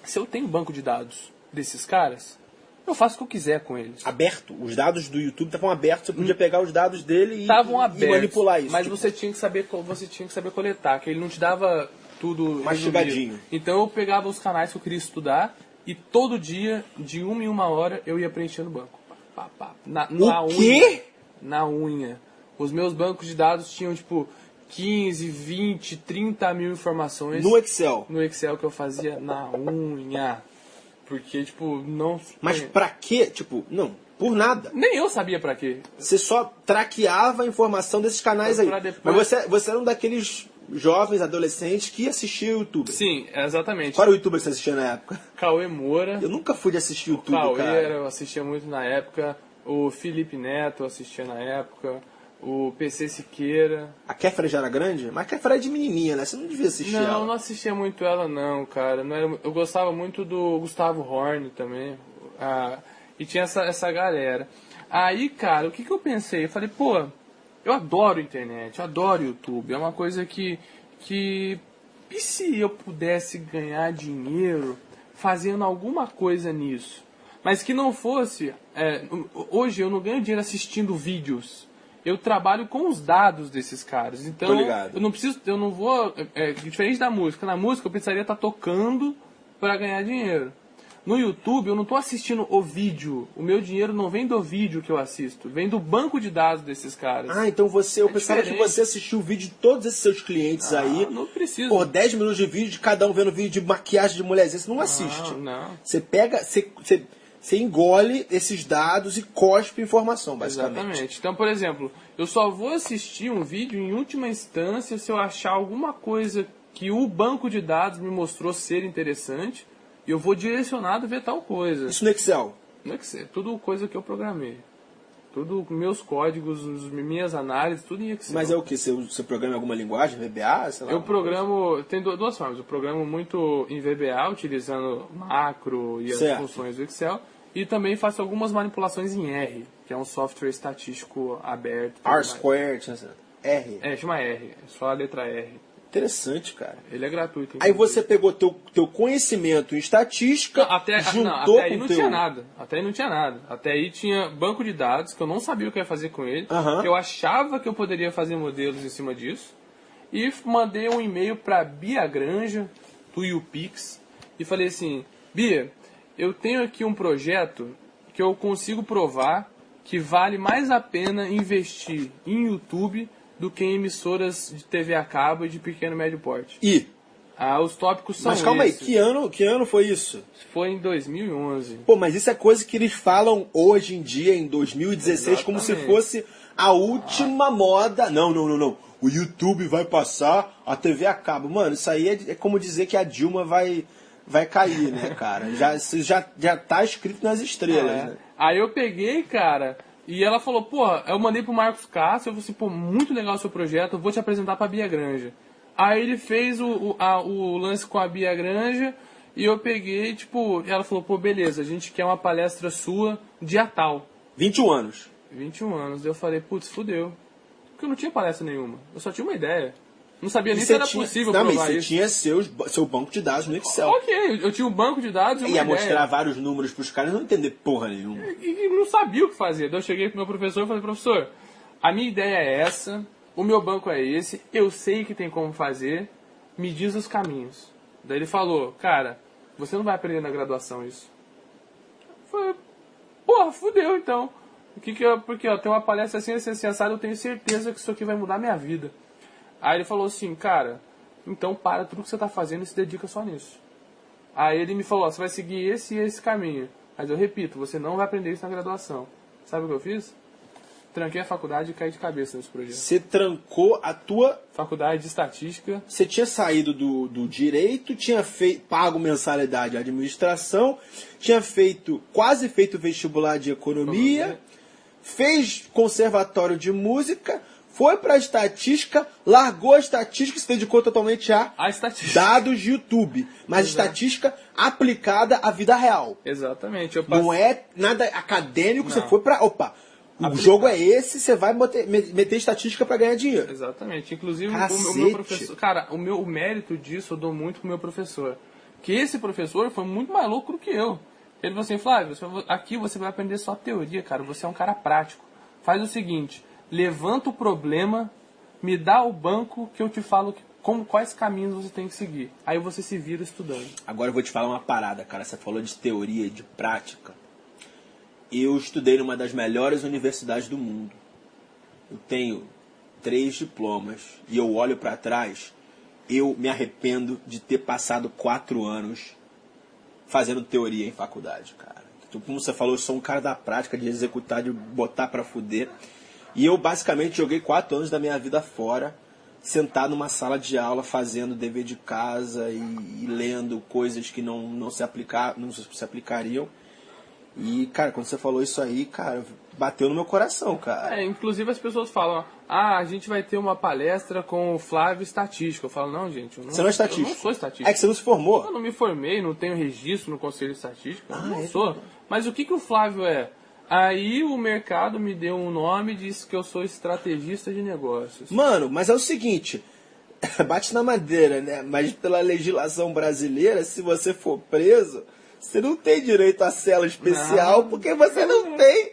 se eu tenho banco de dados desses caras, eu faço o que eu quiser com eles. Aberto, os dados do YouTube estavam abertos, você podia pegar os dados dele e, Estavam e abertos, manipular isso. mas tipo, você tinha que saber você tinha que saber coletar, que ele não te dava tudo Mastigadinho. Então eu pegava os canais que eu queria estudar e todo dia, de uma em uma hora, eu ia preenchendo o banco. Pá, pá, na, na O unha. quê? Na unha. Os meus bancos de dados tinham tipo 15, 20, 30 mil informações no Excel. no Excel que eu fazia na unha. Porque, tipo, não. Mas pra quê? Tipo, não, por nada. Nem eu sabia pra quê. Você só traqueava a informação desses canais aí. Depois- Mas você, você era um daqueles jovens, adolescentes que assistia YouTube. Sim, exatamente. Qual era o YouTube que você assistia na época? Cauê Moura. Eu nunca fui de assistir YouTube, Cauê cara. eu assistia muito na época. O Felipe Neto eu assistia na época. O PC Siqueira. A Kéfera já era grande? Mas a Kéfera é de menininha, né? Você não devia assistir Não, ela. não assistia muito ela não, cara. Não era- eu gostava muito do Gustavo Horn também. Ah, e tinha essa, essa galera. Aí, cara, o que, que eu pensei? Eu falei, pô, eu adoro internet, eu adoro YouTube. É uma coisa que. que e se eu pudesse ganhar dinheiro fazendo alguma coisa nisso? Mas que não fosse. é, hoje eu não ganho dinheiro assistindo vídeos. Eu trabalho com os dados desses caras. Então eu não preciso, eu não vou. É, é, diferente da música. Na música eu precisaria estar tocando para ganhar dinheiro. No YouTube eu não estou assistindo o vídeo. O meu dinheiro não vem do vídeo que eu assisto, vem do banco de dados desses caras. Ah, então você, eu É pensava que diferente. você assistiu o vídeo de todos esses seus clientes aí. Ah, não precisa. Por 10 minutos de vídeo, de cada um vendo vídeo de maquiagem de mulherzinha. Você não assiste. Não, não. Você pega, você, você, você engole esses dados e cospe informação, basicamente. Exatamente. Então, por exemplo, eu só vou assistir um vídeo em última instância se eu achar alguma coisa que o banco de dados me mostrou ser interessante e eu vou direcionado ver tal coisa. Isso no Excel. Que ser, tudo coisa que eu programei. Tudo meus códigos, os- minhas análises, tudo em Excel. Mas é o que? Você, você programa em alguma linguagem? VBA? Sei lá, Eu programo, tem du- duas formas. Eu programo muito em VBA, utilizando macro e as Certo. funções do Excel. E também faço algumas manipulações em R, que é um software estatístico aberto. tudo R mais. squared, né? R. É, chama R, é só a letra R. Interessante, cara. Ele é gratuito. Aí você pegou teu, teu conhecimento em estatística, Não, até, juntou não, até aí não teu... tinha nada. Até aí não tinha nada. Até aí tinha banco de dados que eu não sabia o que ia fazer com ele. Eu achava que eu poderia fazer modelos em cima disso. E mandei um e-mail para Bia Granja, do YouPix, e falei assim: Bia, eu tenho aqui um projeto que eu consigo provar que vale mais a pena investir em YouTube do que em emissoras de TV a cabo e de pequeno e médio porte. E, Ah, os tópicos são mas calma aí, esses. que ano, que ano foi isso? Foi em 2011. Pô, mas isso é coisa que eles falam hoje em dia, em 2016, como se Exatamente. fosse a última moda. Não, não, não, não. O YouTube vai passar a TV a cabo. Mano, isso aí é, é como dizer que a Dilma vai, vai cair, né, cara? Já, já, já tá escrito nas estrelas, É. né? Aí eu peguei, cara, e ela falou, pô, eu mandei pro Marcos Castro, eu falei assim, pô, muito legal o seu projeto, eu vou te apresentar pra Bia Granja. Aí ele fez o, o, a- o lance com a Bia Granja, e eu peguei, tipo, ela falou, pô, beleza, a gente quer uma palestra sua dia tal. 21 anos. 21 anos. Eu falei, putz, fudeu. Porque eu não tinha palestra nenhuma. Eu só tinha uma ideia. Não sabia E nem se você era tinha, possível não, mas provar você isso. tinha seus, seu banco de dados no Excel. Ok, eu tinha um banco de dados e uma Ia ideia. mostrar vários números pros caras e não entender porra nenhuma. e, e não sabia o que fazer. Daí eu cheguei pro meu professor e falei, professor, a minha ideia é essa, o meu banco é esse, eu sei que tem como fazer, me diz os caminhos. Daí ele falou, cara, você não vai aprender na graduação isso. Eu falei, porra, fudeu então. O que que eu, porque ó, tem uma palestra assim, assim, assim, assado, eu tenho certeza que isso aqui vai mudar minha vida. Aí ele falou assim, cara, então para tudo que você tá fazendo e se dedica só nisso. Aí ele me falou, ó, você vai seguir esse e esse caminho. Mas eu repito, você não vai aprender isso na graduação. Sabe o que eu fiz? Tranquei a faculdade e caí de cabeça nesse projeto. Você trancou a tua Faculdade de Estatística. Você tinha saído do, do direito, tinha feito, pago mensalidade de administração, tinha feito, quase feito vestibular de economia, Economia. fez conservatório de música, foi pra estatística, largou a estatística e se dedicou totalmente a A estatística. dados de YouTube. Mas Exato. estatística aplicada à vida real. Exatamente. Não é nada acadêmico, Não. você foi pra. Opa, o Aplicado. jogo é esse, você vai meter, meter estatística pra ganhar dinheiro. Exatamente. Inclusive, o o meu professor. Cara, o, meu, o mérito disso eu dou muito pro meu professor. Que esse professor foi muito mais louco do que eu. Ele falou assim, Flávio, aqui você vai aprender só teoria, cara. Você é um cara prático. Faz o seguinte, levanta o problema, me dá o banco que eu te falo que- como, quais caminhos você tem que seguir. Aí você se vira estudando. Agora eu vou te falar uma parada, cara. Você falou de teoria de prática. Eu estudei numa das melhores universidades do mundo. Eu tenho três diplomas e eu olho pra trás, eu me arrependo de ter passado quatro anos fazendo teoria em faculdade, cara. Tipo, Como você falou, eu sou um cara da prática, de executar, de botar pra fuder. E eu basicamente joguei quatro anos da minha vida fora, sentado numa sala de aula, fazendo dever de casa e, e lendo coisas que não, não, se aplicar, não se aplicariam. E, cara, quando você falou isso aí, cara, bateu no meu coração, cara. É, inclusive as pessoas falam, ah, a gente vai ter uma palestra com o Flávio Estatístico. Eu falo, não, gente, eu não, Você não é estatístico. Eu não sou estatístico. É que você não se formou. Eu não me formei, não tenho registro no Conselho Estatístico, eu não é sou. Mas o que, que o Flávio é? Aí o mercado me deu um nome e disse que eu sou estrategista de negócios. Mano, mas é o seguinte, bate na madeira, né? Mas pela legislação brasileira, se você for preso, Você não tem direito à cela especial Não. porque você não tem.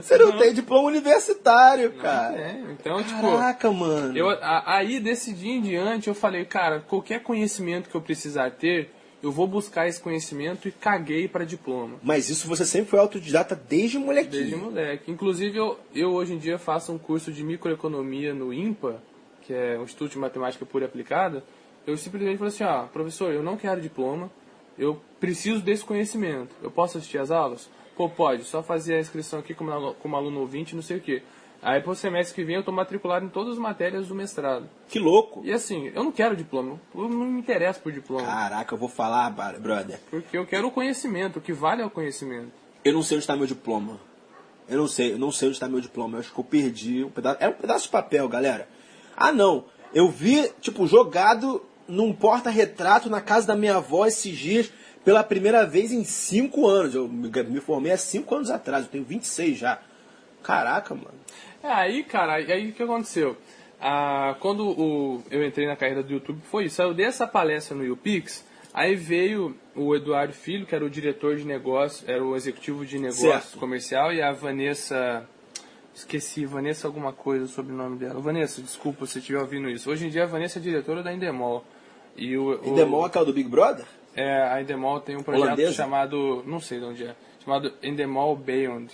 Você não, tem diploma universitário, cara. É, então, tipo, Caraca, mano. eu, aí desse dia em diante eu falei, cara, qualquer conhecimento que eu precisar ter, eu vou buscar esse conhecimento e caguei para diploma. Mas isso você sempre foi autodidata desde molequinho. Desde moleque. Inclusive, eu, eu hoje em dia faço um curso de microeconomia no IMPA, que é o Instituto de Matemática Pura e Aplicada. Eu simplesmente falei assim, ó, professor, eu não quero diploma, eu preciso desse conhecimento. Eu posso assistir às aulas? Pô, pode, só fazer a inscrição aqui como, como aluno ouvinte, não sei o quê. Aí pro semestre que vem eu tô matriculado em todas as matérias do mestrado. Que louco. E assim, eu não quero diploma, eu não me interesso por diploma. Caraca, eu vou falar, brother. Porque eu quero o conhecimento, o que vale é o conhecimento. Eu não sei onde está meu diploma. Eu não sei, eu não sei onde está meu diploma. Eu acho que eu perdi um pedaço. É um pedaço de papel, galera. Ah, não. Eu vi, tipo, jogado num porta-retrato na casa da minha avó esses dias pela primeira vez em cinco anos. Eu me me formei há cinco anos atrás. Eu tenho 26 já. Caraca, mano. É, aí, cara, aí o que aconteceu? Ah, quando o- eu entrei na carreira do YouTube, foi isso. Eu dei essa palestra no YouPix, aí veio o Eduardo Filho, que era o diretor de negócio, era o executivo de negócio Certo. comercial, e a Vanessa. Esqueci, Vanessa alguma coisa sobre o nome dela. Vanessa, desculpa se estiver ouvindo isso. Hoje em dia a Vanessa é diretora da Endemol. E o, o, Endemol é aquela do Big Brother? é, a Endemol tem um projeto Holandesa? chamado, não sei de onde é, chamado Endemol Beyond,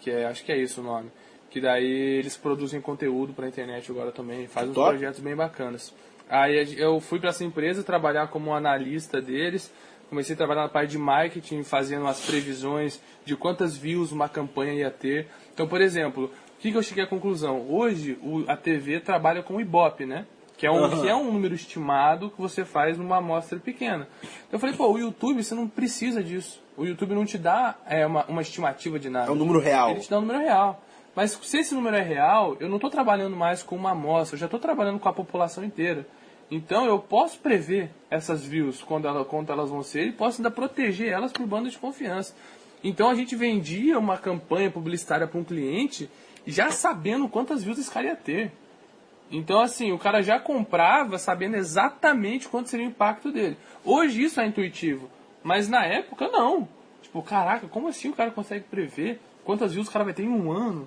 que é, acho que é isso o nome. Que daí eles produzem conteúdo pra internet agora também, fazem uns Top. projetos bem bacanas. Aí eu fui pra essa empresa trabalhar como analista deles, comecei a trabalhar na parte de marketing, fazendo as previsões de quantas views uma campanha ia ter. Então, por exemplo, o que, que eu cheguei à conclusão? Hoje o- a TV trabalha com o Ibope, né? Que é, um, Aham. que é um número estimado que você faz numa amostra pequena. Então eu falei, pô, o YouTube você não precisa disso. O YouTube não te dá é, uma, uma estimativa de nada. É um número real. Ele te dá um número real. Mas se esse número é real, eu não estou trabalhando mais com uma amostra, eu já estou trabalhando com a população inteira. Então eu posso prever essas views quando, ela, quando elas vão ser e posso ainda proteger elas por banda de confiança. Então a gente vendia uma campanha publicitária para um cliente já sabendo quantas views esse cara ia ter. Então, assim, o cara já comprava sabendo exatamente quanto seria o impacto dele. Hoje isso é intuitivo, mas na época não. Tipo, caraca, como assim o cara consegue prever quantas views o cara vai ter em um ano?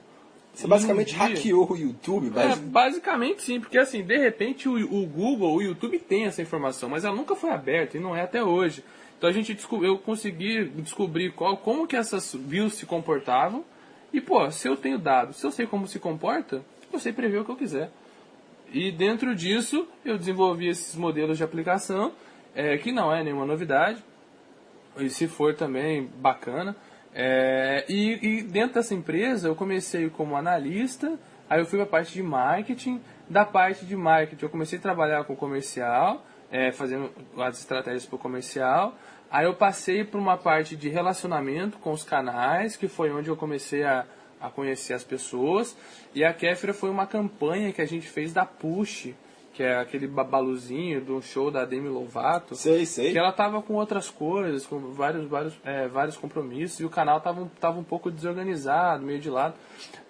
Você um basicamente dia? hackeou o YouTube, É, mas... basicamente sim, porque assim, de repente o, o Google, o YouTube tem essa informação, mas ela nunca foi aberta e não é até hoje. Então a gente eu consegui descobrir qual, como que essas views se comportavam e pô, se eu tenho dados, se eu sei como se comporta, eu sei prever o que eu quiser. E dentro disso eu desenvolvi esses modelos de aplicação, é, que não é nenhuma novidade, e se for também, bacana. É, e, e dentro dessa empresa eu comecei como analista, aí eu fui para a parte de marketing. Da parte de marketing eu comecei a trabalhar com comercial, é, fazendo as estratégias para o comercial. Aí eu passei para uma parte de relacionamento com os canais, que foi onde eu comecei a, a conhecer as pessoas. E a Kéfera foi uma campanha que a gente fez da Push, que é aquele babaluzinho do show da Demi Lovato. Sei, sei. Que ela tava com outras coisas, com vários, vários, é, vários compromissos, e o canal tava, um- tava um pouco desorganizado, meio de lado.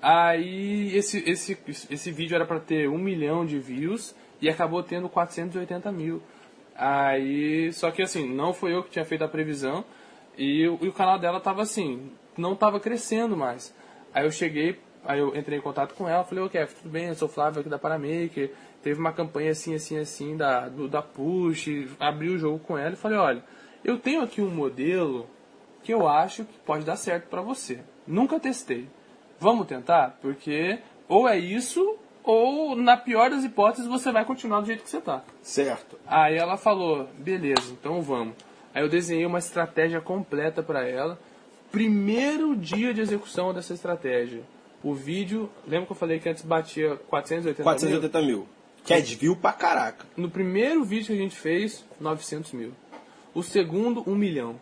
Aí esse, esse, esse vídeo era para ter um milhão de views e acabou tendo 480 mil. Aí, só que assim, não foi eu que tinha feito a previsão, e, o- e o canal dela tava assim, não tava crescendo mais. Aí eu cheguei, aí eu entrei em contato com ela, falei, ô Kef, tudo bem, eu sou o Flávio aqui da Paramaker, teve uma campanha assim, assim, assim, da, do, da Push, abri o jogo com ela e falei, olha, eu tenho aqui um modelo que eu acho que pode dar certo pra você. Nunca testei. Vamos tentar? Porque ou é isso, ou na pior das hipóteses você vai continuar do jeito que você tá. Certo. Aí ela falou, beleza, então vamos. Aí eu desenhei uma estratégia completa para ela. Primeiro dia de execução dessa estratégia. O vídeo, lembra que eu falei que antes batia 480 mil? 480 mil. Que é desvio pra caraca. No primeiro vídeo que a gente fez, 900 mil. O segundo, 1 milhão.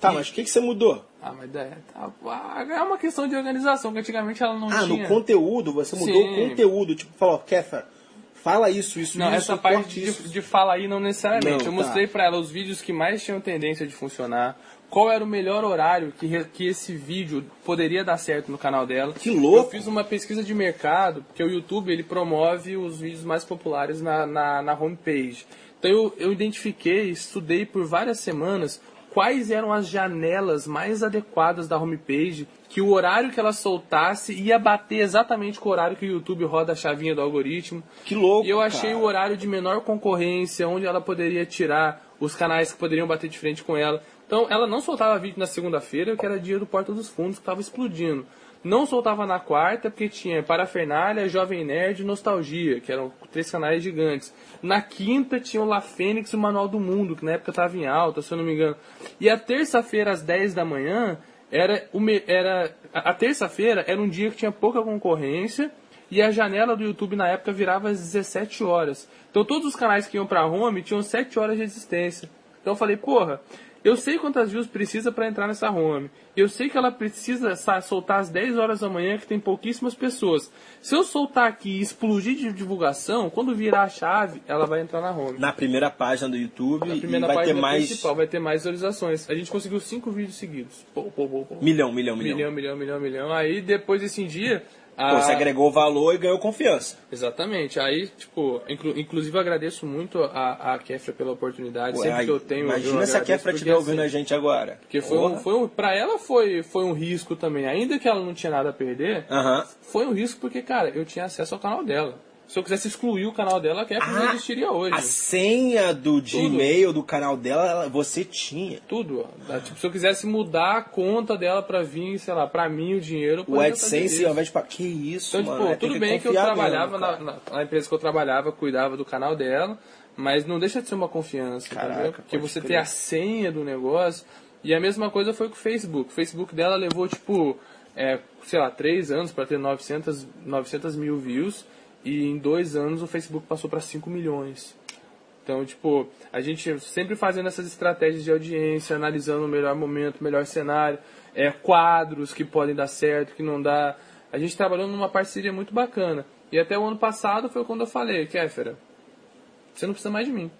Tá, mas o que, que você mudou? Ah, mas é, tá, ah, é uma questão de organização, que antigamente ela não Ah, tinha. no conteúdo, você mudou Sim. o conteúdo. Tipo, falou, Kéfera, fala isso, isso, Não, isso. essa parte de, isso. de fala aí não necessariamente. Não, eu tá. mostrei pra ela os vídeos que mais tinham tendência de funcionar, qual era o melhor horário que, que esse vídeo poderia dar certo no canal dela. Que louco! Eu fiz uma pesquisa de mercado, porque o YouTube ele promove os vídeos mais populares na, na, na homepage. Então eu, eu identifiquei, estudei por várias semanas quais eram as janelas mais adequadas da homepage, que o horário que ela soltasse ia bater exatamente com o horário que o YouTube roda a chavinha do algoritmo. Que louco, E eu achei cara. o horário de menor concorrência, onde ela poderia tirar os canais que poderiam bater de frente com ela. Então, ela não soltava vídeo na segunda-feira, que era dia do Porta dos Fundos, que estava explodindo. Não soltava na quarta, porque tinha Parafernália, Jovem Nerd e Nostalgia, que eram três canais gigantes. Na quinta tinha o La Fênix e o Manual do Mundo, que na época estava em alta, se eu não me engano. E a terça-feira, às 10 da manhã, era, me- era a terça-feira era um dia que tinha pouca concorrência e a janela do YouTube na época virava às 17 horas. Então todos os canais que iam pra home tinham 7 horas de existência. Então eu falei, porra, eu sei quantas views precisa para entrar nessa home. Eu sei que ela precisa sa- soltar às 10 horas da manhã, que tem pouquíssimas pessoas. Se eu soltar aqui e explodir de divulgação, quando virar a chave, ela vai entrar na home. Na primeira página do YouTube Na primeira vai ter página mais principal vai ter mais visualizações. A gente conseguiu 5 vídeos seguidos. Pô, pô, pô, pô. milhão, milhão, milhão. Milhão, milhão, milhão, milhão. Aí depois desse em Pô, a- você agregou valor e ganhou confiança. Exatamente. Aí, tipo, inclu- inclusive eu agradeço muito a, a Kefra pela oportunidade. Ué, Sempre que eu tenho. imagina eu se a Kefra estiver ouvindo assim, a gente agora. Porque foi um, foi um, pra ela foi, foi um risco também. Ainda que ela não tinha nada a perder, Aham. foi um risco porque, cara, eu tinha acesso ao canal dela. Se eu quisesse excluir o canal dela, a Kefra não Ah, existiria hoje. A senha do Gmail do canal dela, ela- você tinha. Tudo. ó. Tipo, se eu quisesse mudar a conta dela pra vir, sei lá, pra mim o dinheiro. O AdSense, ao invés de... Que isso, Então, mano. tipo, é, tem tudo bem que eu trabalhava mesmo, na, na- empresa que eu trabalhava, cuidava do canal dela, mas não deixa de ser uma confiança, Caraca? Porque você crer. tem a senha do negócio. E a mesma coisa foi com o Facebook. O Facebook dela levou, tipo, é, sei lá, três anos para ter 900, 900 mil views. E em dois anos o Facebook passou para 5 milhões. Então, tipo, a gente sempre fazendo essas estratégias de audiência, analisando o melhor momento, o melhor cenário, é, quadros que podem dar certo, que não dá. A gente trabalhou numa parceria muito bacana. E até o ano passado foi quando eu falei, Kéfera, você não precisa mais de mim.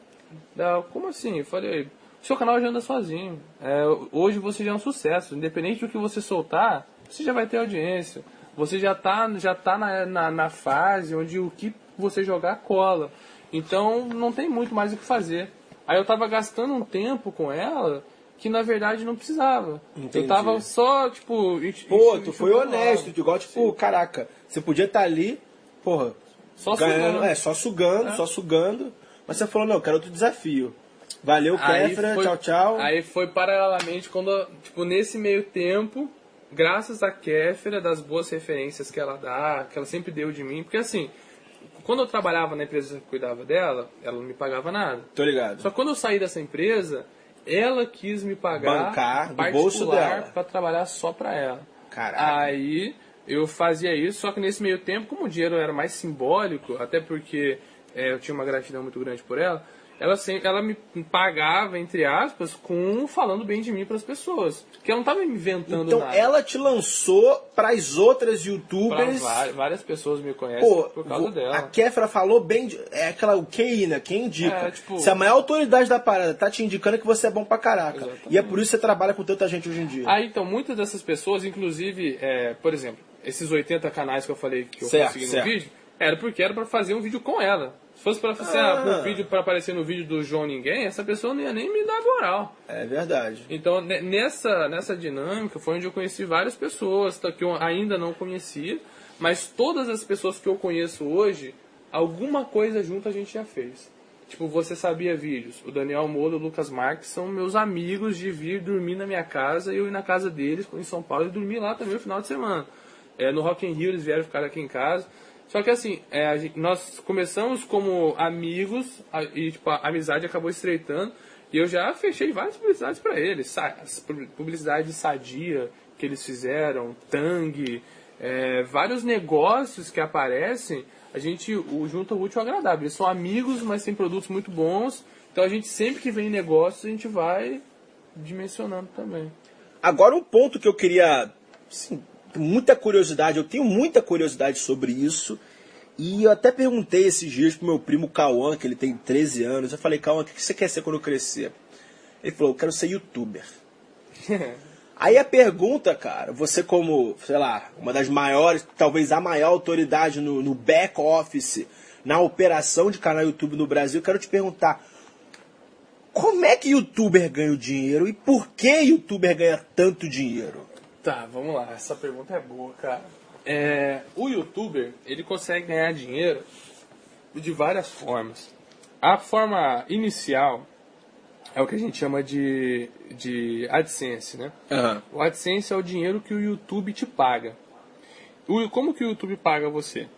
Ela, como assim? Eu falei, o seu canal já anda sozinho. É, hoje você já é um sucesso. Independente do que você soltar, você já vai ter audiência. Você já tá, já tá na, na, na fase onde o que você jogar cola. Então não tem muito mais o que fazer. Aí eu tava gastando um tempo com ela que na verdade não precisava. Entendi. Eu tava só, tipo. Pô, tu foi honesto, água. igual, tipo, caraca, você podia estar ali, porra, Só ganhando, sugando. é, só sugando, só sugando, mas você falou, não, eu quero outro desafio. Valeu, foi- tchau, tchau. Aí foi paralelamente quando, tipo, nesse meio tempo, graças a Kéfera, das boas referências que ela dá, que ela sempre deu de mim, porque assim, quando eu trabalhava na empresa que cuidava dela, ela não me pagava nada. Tô ligado. Só que quando eu saí dessa empresa, ela quis me pagar Bancar do bolso dela. pra trabalhar só pra ela. Caraca. Aí eu fazia isso, só que nesse meio tempo, como o dinheiro era mais simbólico, até porque é, eu tinha uma gratidão muito grande por ela, ela sempre, ela me pagava, entre aspas, com falando bem de mim para as pessoas. Que ela não tava me inventando Então nada. ela te lançou pras outras Pra youtubers. várias, várias pessoas me conhecem Pô, por causa vo- dela. a Kéfera falou bem. De, é aquela o QI, né? Quem indica. É, tipo- Se a maior autoridade da parada tá te indicando que você é bom pra caraca. Exatamente. E é por isso que você trabalha com tanta gente hoje em dia. Aí, então, muitas dessas pessoas, inclusive, é, por exemplo, esses 80 canais que eu falei que eu Certo, consegui no certo. vídeo, era porque era pra fazer um vídeo com ela. Se fosse pra fazer Ah. um vídeo para aparecer no vídeo do João Ninguém, essa pessoa não ia nem me dar moral. É verdade. Então, ne- nessa, nessa dinâmica, foi onde eu conheci várias pessoas que eu ainda não conhecia, mas todas as pessoas que eu conheço hoje, alguma coisa junto a gente já fez. Tipo, Você Sabia Vídeos. O Daniel Molo e o Lucas Marques são meus amigos de vir dormir na minha casa e eu ir na casa deles em São Paulo e dormir lá também no final de semana. É, no Rock in Rio eles vieram ficar aqui em casa. Só que assim, é, gente- nós começamos como amigos a- e tipo, a amizade acabou estreitando. E eu já fechei várias publicidades para pu- Publicidade sadia que eles fizeram, Tang, é, vários negócios que aparecem, a gente o, junta o útil ao agradável. Eles são amigos, mas têm produtos muito bons. Então a gente sempre que vem em negócios, a gente vai dimensionando também. Agora, um ponto que eu queria. Assim, muita curiosidade, eu tenho muita curiosidade sobre isso. E eu até perguntei esses dias pro meu primo Cauã, que ele tem 13 anos. Eu falei, Cauã, o que você quer ser quando eu crescer? Ele falou, eu quero ser youtuber. Aí a pergunta, cara, você como, sei lá, uma das maiores, talvez a maior autoridade no, no back office, na operação de canal YouTube no Brasil, eu quero te perguntar, Como é que youtuber ganha o dinheiro e por que youtuber ganha tanto dinheiro? Tá, vamos lá. Essa pergunta é boa, cara. É, o youtuber, ele consegue ganhar dinheiro de várias formas. A forma inicial é o que a gente chama de, de AdSense, né? Aham. O AdSense é o dinheiro que o YouTube te paga. O, como que o YouTube paga você?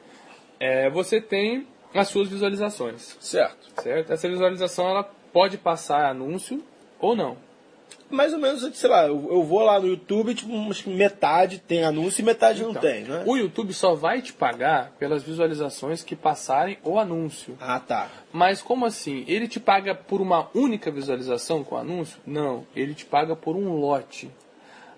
É, você tem as suas visualizações, Certo. certo? Essa visualização ela pode passar anúncio ou não. Mais ou menos, sei lá, eu, eu vou lá no YouTube, tipo, metade tem anúncio e metade não Então, tem, né? O YouTube só vai te pagar pelas visualizações que passarem o anúncio. Ah, tá. Mas como assim? Ele te paga por uma única visualização com anúncio? Não, ele te paga por um lote.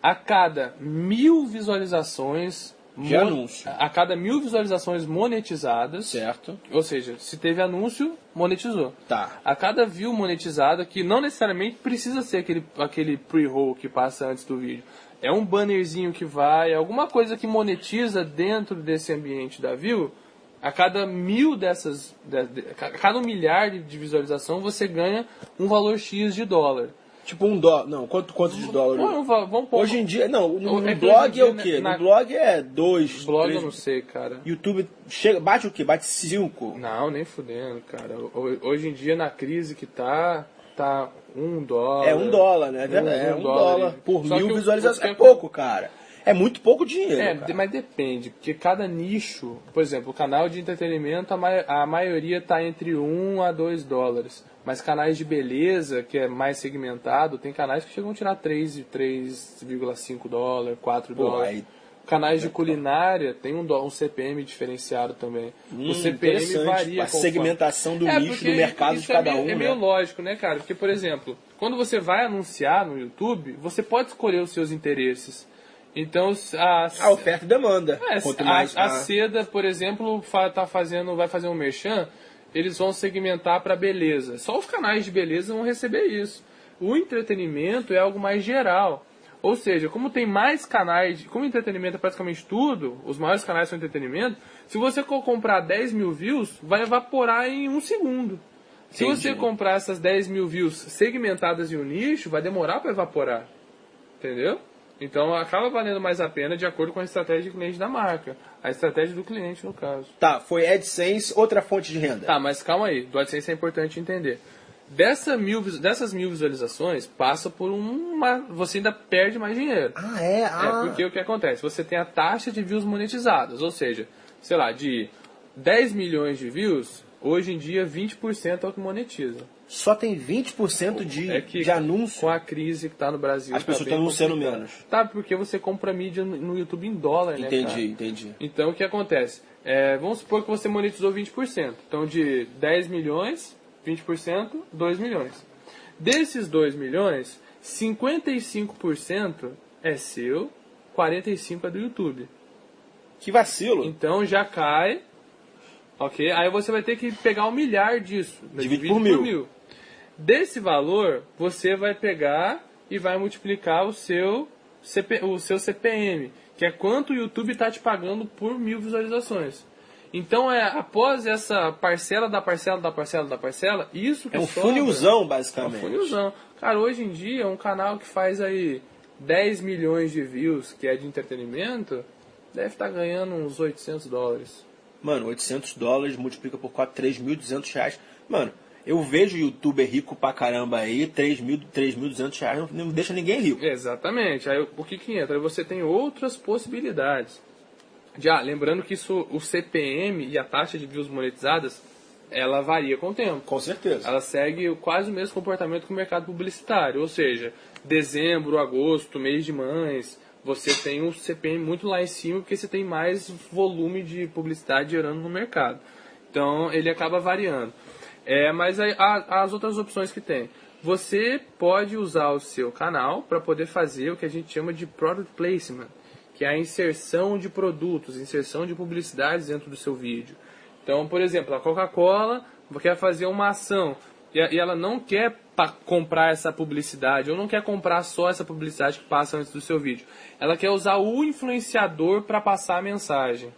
A cada mil visualizações. De anúncio. A cada mil visualizações monetizadas. Certo. Ou seja, se teve anúncio, monetizou. Tá. A cada view monetizada, que não necessariamente precisa ser aquele, aquele pre-roll que passa antes do vídeo. É um bannerzinho que vai, alguma coisa que monetiza dentro desse ambiente da view. A cada mil dessas, de- de- a cada um milhar de, de visualização, você ganha um valor X de dólar. Tipo um dólar. Não, quanto, quanto de dólar? Vamos, vamos pôr. Hoje em dia, não, no, no É que blog é o quê? na- No blog é dois, blog três. eu não sei, cara. YouTube chega, bate o quê? Bate cinco. Não, nem fudendo, cara. Ho- Hoje em dia, na crise que tá, tá um dólar. É um dólar, né? É verdade, é um dólar por Só que mil visualizações. É pouco, cara. É muito pouco dinheiro. É, cara. mas depende, porque cada nicho, por exemplo, o canal de entretenimento, a, mai- a maioria tá entre 1 a 2 dólares. Mas canais de beleza, que é mais segmentado, tem canais que chegam a tirar 3, e 3,5 dólares, 4 Pô, dólares. aí- Canais de culinária tem um, um CPM diferenciado também. Hum, o CPM varia. A segmentação do É, nicho, do mercado de cada é meio, um. É né? meio lógico, né, cara? Porque, por exemplo, quando você vai anunciar no YouTube, você pode escolher os seus interesses. Então, a, A oferta e demanda. é, a, mais. a ah, seda, por exemplo, fa- tá fazendo, vai fazer um merchan, eles vão segmentar para beleza. Só os canais de beleza vão receber isso. O entretenimento é algo mais geral. Ou seja, como tem mais canais, como entretenimento é praticamente tudo, os maiores canais são entretenimento, se você co- comprar 10 mil views, vai evaporar em um segundo. Se Entendi. você comprar essas 10 mil views segmentadas em um nicho, vai demorar para evaporar. Entendeu? Então acaba valendo mais a pena de acordo com a estratégia de cliente da marca. A estratégia do cliente, no caso. Tá, foi AdSense, outra fonte de renda. Tá, mas calma aí. Do AdSense é importante entender. Dessa mil, dessas mil visualizações, passa por uma... Você ainda perde mais dinheiro. Ah, é? Ah. É, porque o que acontece? Você tem a taxa de views monetizadas. Ou seja, sei lá, de 10 milhões de views, hoje em dia 20% é o que monetiza. Só tem 20% de, É que de anúncio. com a crise que tá no Brasil. As tá pessoas estão anunciando menos. Tá, porque você compra mídia no YouTube em dólar, né? cara? Entendi, entendi. Então o que acontece? É, vamos supor que você monetizou 20%. Então de 10 milhões, 20%, 2 milhões. Desses 2 milhões, 55% é seu, 45% é do YouTube. Que vacilo. Então já cai. Ok? Aí você vai ter que pegar um milhar disso. né? Divide por mil. Desse valor, você vai pegar e vai multiplicar o seu, CP, o seu CPM, que é quanto o YouTube está te pagando por mil visualizações. Então, é após essa parcela da parcela da parcela da parcela, isso que É um sobra- funilzão, é um basicamente. funilzão. Cara, hoje em dia, um canal que faz aí 10 milhões de views, que é de entretenimento, deve estar ganhando uns 800 dólares. Mano, 800 dólares multiplica por 4, 3.200 reais. Mano, eu vejo youtuber rico pra caramba aí, 3.000, 3.200 reais não, não deixa ninguém rico. Exatamente. Aí o que que entra? Aí Você tem outras possibilidades. Já, lembrando que isso, o CPM e a taxa de views monetizadas, ela varia com o tempo. Com certeza. Ela segue quase o mesmo comportamento que o mercado publicitário, ou seja, dezembro, agosto, mês de mães, você tem um CPM muito lá em cima porque você tem mais volume de publicidade gerando no mercado. Então ele acaba variando. É, mas aí, há, as outras opções que tem. Você pode usar o seu canal para poder fazer o que a gente chama de product placement, que é a inserção de produtos, inserção de publicidades dentro do seu vídeo. Então, por exemplo, a Coca-Cola quer fazer uma ação e a- ela não quer comprar essa publicidade, ou não quer comprar só essa publicidade que passa antes do seu vídeo. Ela quer usar o influenciador para passar a mensagem.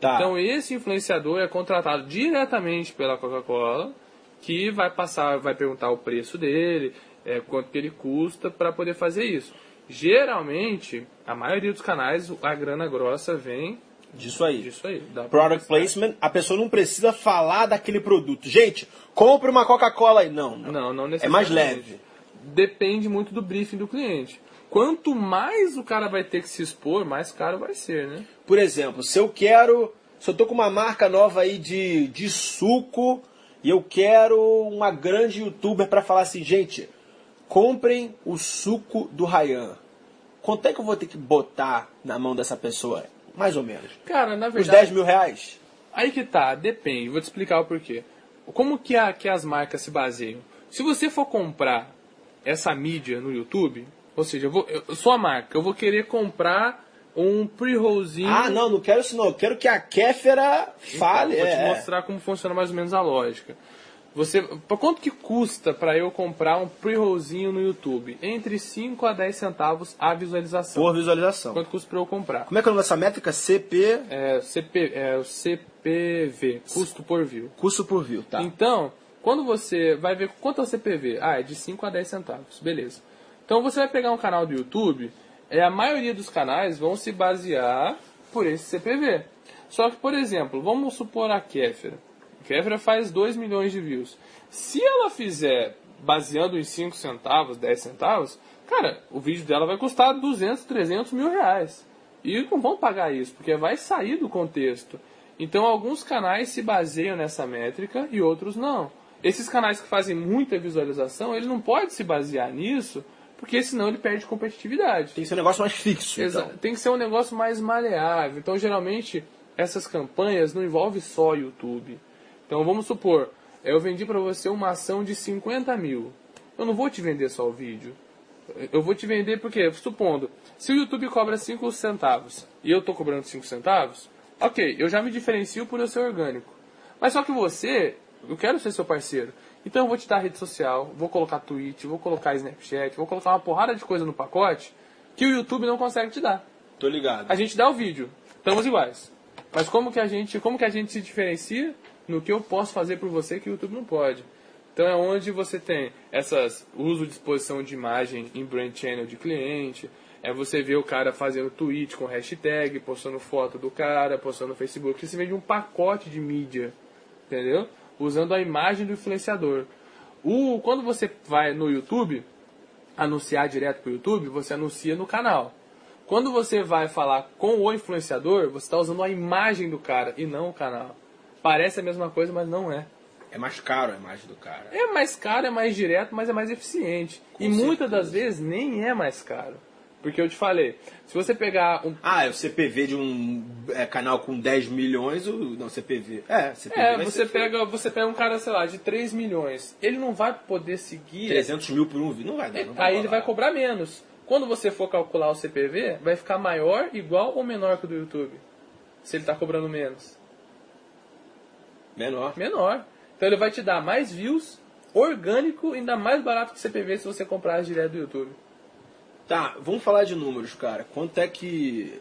Tá. Então, esse influenciador é contratado diretamente pela Coca-Cola que vai passar, vai perguntar o preço dele, é, quanto que ele custa para poder fazer isso. Geralmente, a maioria dos canais, a grana grossa vem Disso aí. disso aí. Product placement, a pessoa não precisa falar daquele produto. Gente, compre uma Coca-Cola aí. Não, não. Não, não É mais leve. Depende muito do briefing do cliente. Quanto mais o cara vai ter que se expor, mais caro vai ser, né? Por exemplo, se eu quero. Se eu tô com uma marca nova aí de, de suco e eu quero uma grande youtuber para falar assim, gente, comprem o suco do Ryan. Quanto é que eu vou ter que botar na mão dessa pessoa? Mais ou menos. Cara, na Uns verdade. 10 mil reais? Aí que tá, depende. Vou te explicar o porquê. Como que, a, que as marcas se baseiam? Se você for comprar essa mídia no YouTube, ou seja, eu, vou, eu sou a marca, eu vou querer comprar um pre-rollzinho. Ah, não, não quero isso não. Eu quero que a Kéfera fale. Então, vou te é. mostrar como funciona mais ou menos a lógica. Você, quanto que custa para eu comprar um pre-rollzinho no YouTube? Entre 5 a 10 centavos a visualização. Por visualização. Quanto custa para eu comprar? Como é que é o nome dessa métrica? CP, É, CP, é o CPV, custo por view. custo por view, tá? Então, quando você vai ver quanto é o CPV, ah, é de 5 a 10 centavos, beleza. Então você vai pegar um canal do YouTube, é, a maioria dos canais vão se basear por esse CPV. Só que, por exemplo, vamos supor a Kéfera. A Kéfera faz 2 milhões de views. Se ela fizer baseando em 5 centavos, 10 centavos, cara, o vídeo dela vai custar 200, 300 mil reais. E não vão pagar isso, porque vai sair do contexto. Então, alguns canais se baseiam nessa métrica e outros não. Esses canais que fazem muita visualização, ele não pode se basear nisso, porque senão ele perde competitividade. Tem que ser um negócio mais fixo. Então. Tem que ser um negócio mais maleável. Então, geralmente, essas campanhas não envolvem só YouTube. Então, vamos supor, eu vendi para você uma ação de 50 mil. Eu não vou te vender só o vídeo. Eu vou te vender porque, supondo, se o YouTube cobra 5 centavos e eu estou cobrando 5 centavos, ok, eu já me diferencio por eu ser orgânico. Mas só que você, eu quero ser seu parceiro. Então eu vou te dar rede social, vou colocar Twitch, vou colocar Snapchat, vou colocar uma porrada de coisa no pacote que o YouTube não consegue te dar. Tô ligado. A gente dá o vídeo, estamos iguais. Mas como que a gente, como que a gente se diferencia no que eu posso fazer por você que o YouTube não pode? Então é onde você tem essas uso de exposição de imagem em brand channel de cliente, é você ver o cara fazendo tweet com hashtag, postando foto do cara, postando no Facebook, você vende um pacote de mídia, entendeu? Usando a imagem do influenciador. O, quando você vai no YouTube, anunciar direto pro YouTube, você anuncia no canal. Quando você vai falar com o influenciador, você está usando a imagem do cara e não o canal. Parece a mesma coisa, mas não é. É mais caro a imagem do cara. É mais caro, é mais direto, mas é mais eficiente. e muitas das vezes nem é mais caro. Porque eu te falei, se você pegar um. Ah, é o CPV de um é, canal com 10 milhões, o, não, CPV. É, CPV É, você pega, você pega um cara, sei lá, de 3 milhões. Ele não vai poder seguir. 300 mil por um vídeo. Não vai dar. Não vai Aí ele rolar. vai cobrar menos. Quando você for calcular o CPV, vai ficar maior, igual ou menor que o do YouTube. Se ele está cobrando menos. Menor. Menor. Então ele vai te dar mais views, orgânico ainda mais barato que o CPV se você comprar direto do YouTube. Tá, vamos falar de números, cara. Quanto é que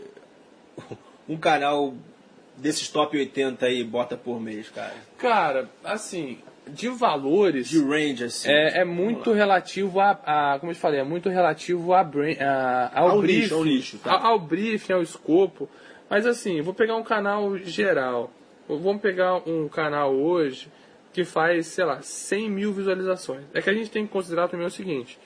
um canal desses top 80 aí bota por mês, cara? Cara, assim, de valores. De range, assim. É, é muito relativo a, a- Como eu te falei, é muito relativo a, a- ao, Ao briefing. nicho, ao nicho, tá. ao, ao briefing, ao escopo. Mas assim, vou pegar um canal geral. Vamos pegar um canal hoje que faz, sei lá, 100 mil visualizações. É que a gente tem que considerar também o seguinte.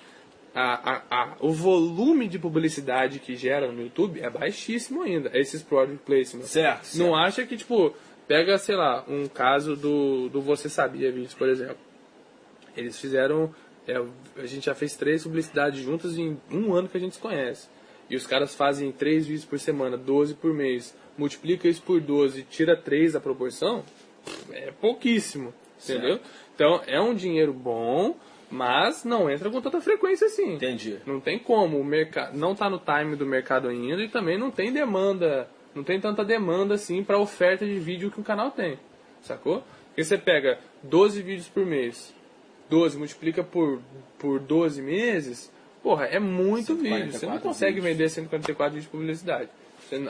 A- a- a- o volume de publicidade que gera no YouTube é baixíssimo ainda. Esses product placements. Certo, certo. Não acha que, tipo, pega, sei lá, um caso do, do Você Sabia Vídeos, por exemplo. Eles fizeram. é, a gente já fez três publicidades juntas em um ano que a gente se conhece. E os caras fazem três vídeos por semana, 12 por mês. Multiplica isso por 12 tira 3 da proporção, é pouquíssimo. Entendeu? Então é um dinheiro bom, mas não entra com tanta frequência assim. Entendi. Não tem como, o mercado não está no time do mercado ainda e também não tem demanda, não tem tanta demanda assim para oferta de vídeo que o canal tem. Sacou? Porque você pega 12 vídeos por mês, 12 multiplica por por 12 meses, porra, é muito vídeo. Você não 144 consegue vídeos. vender 144 vídeos de publicidade.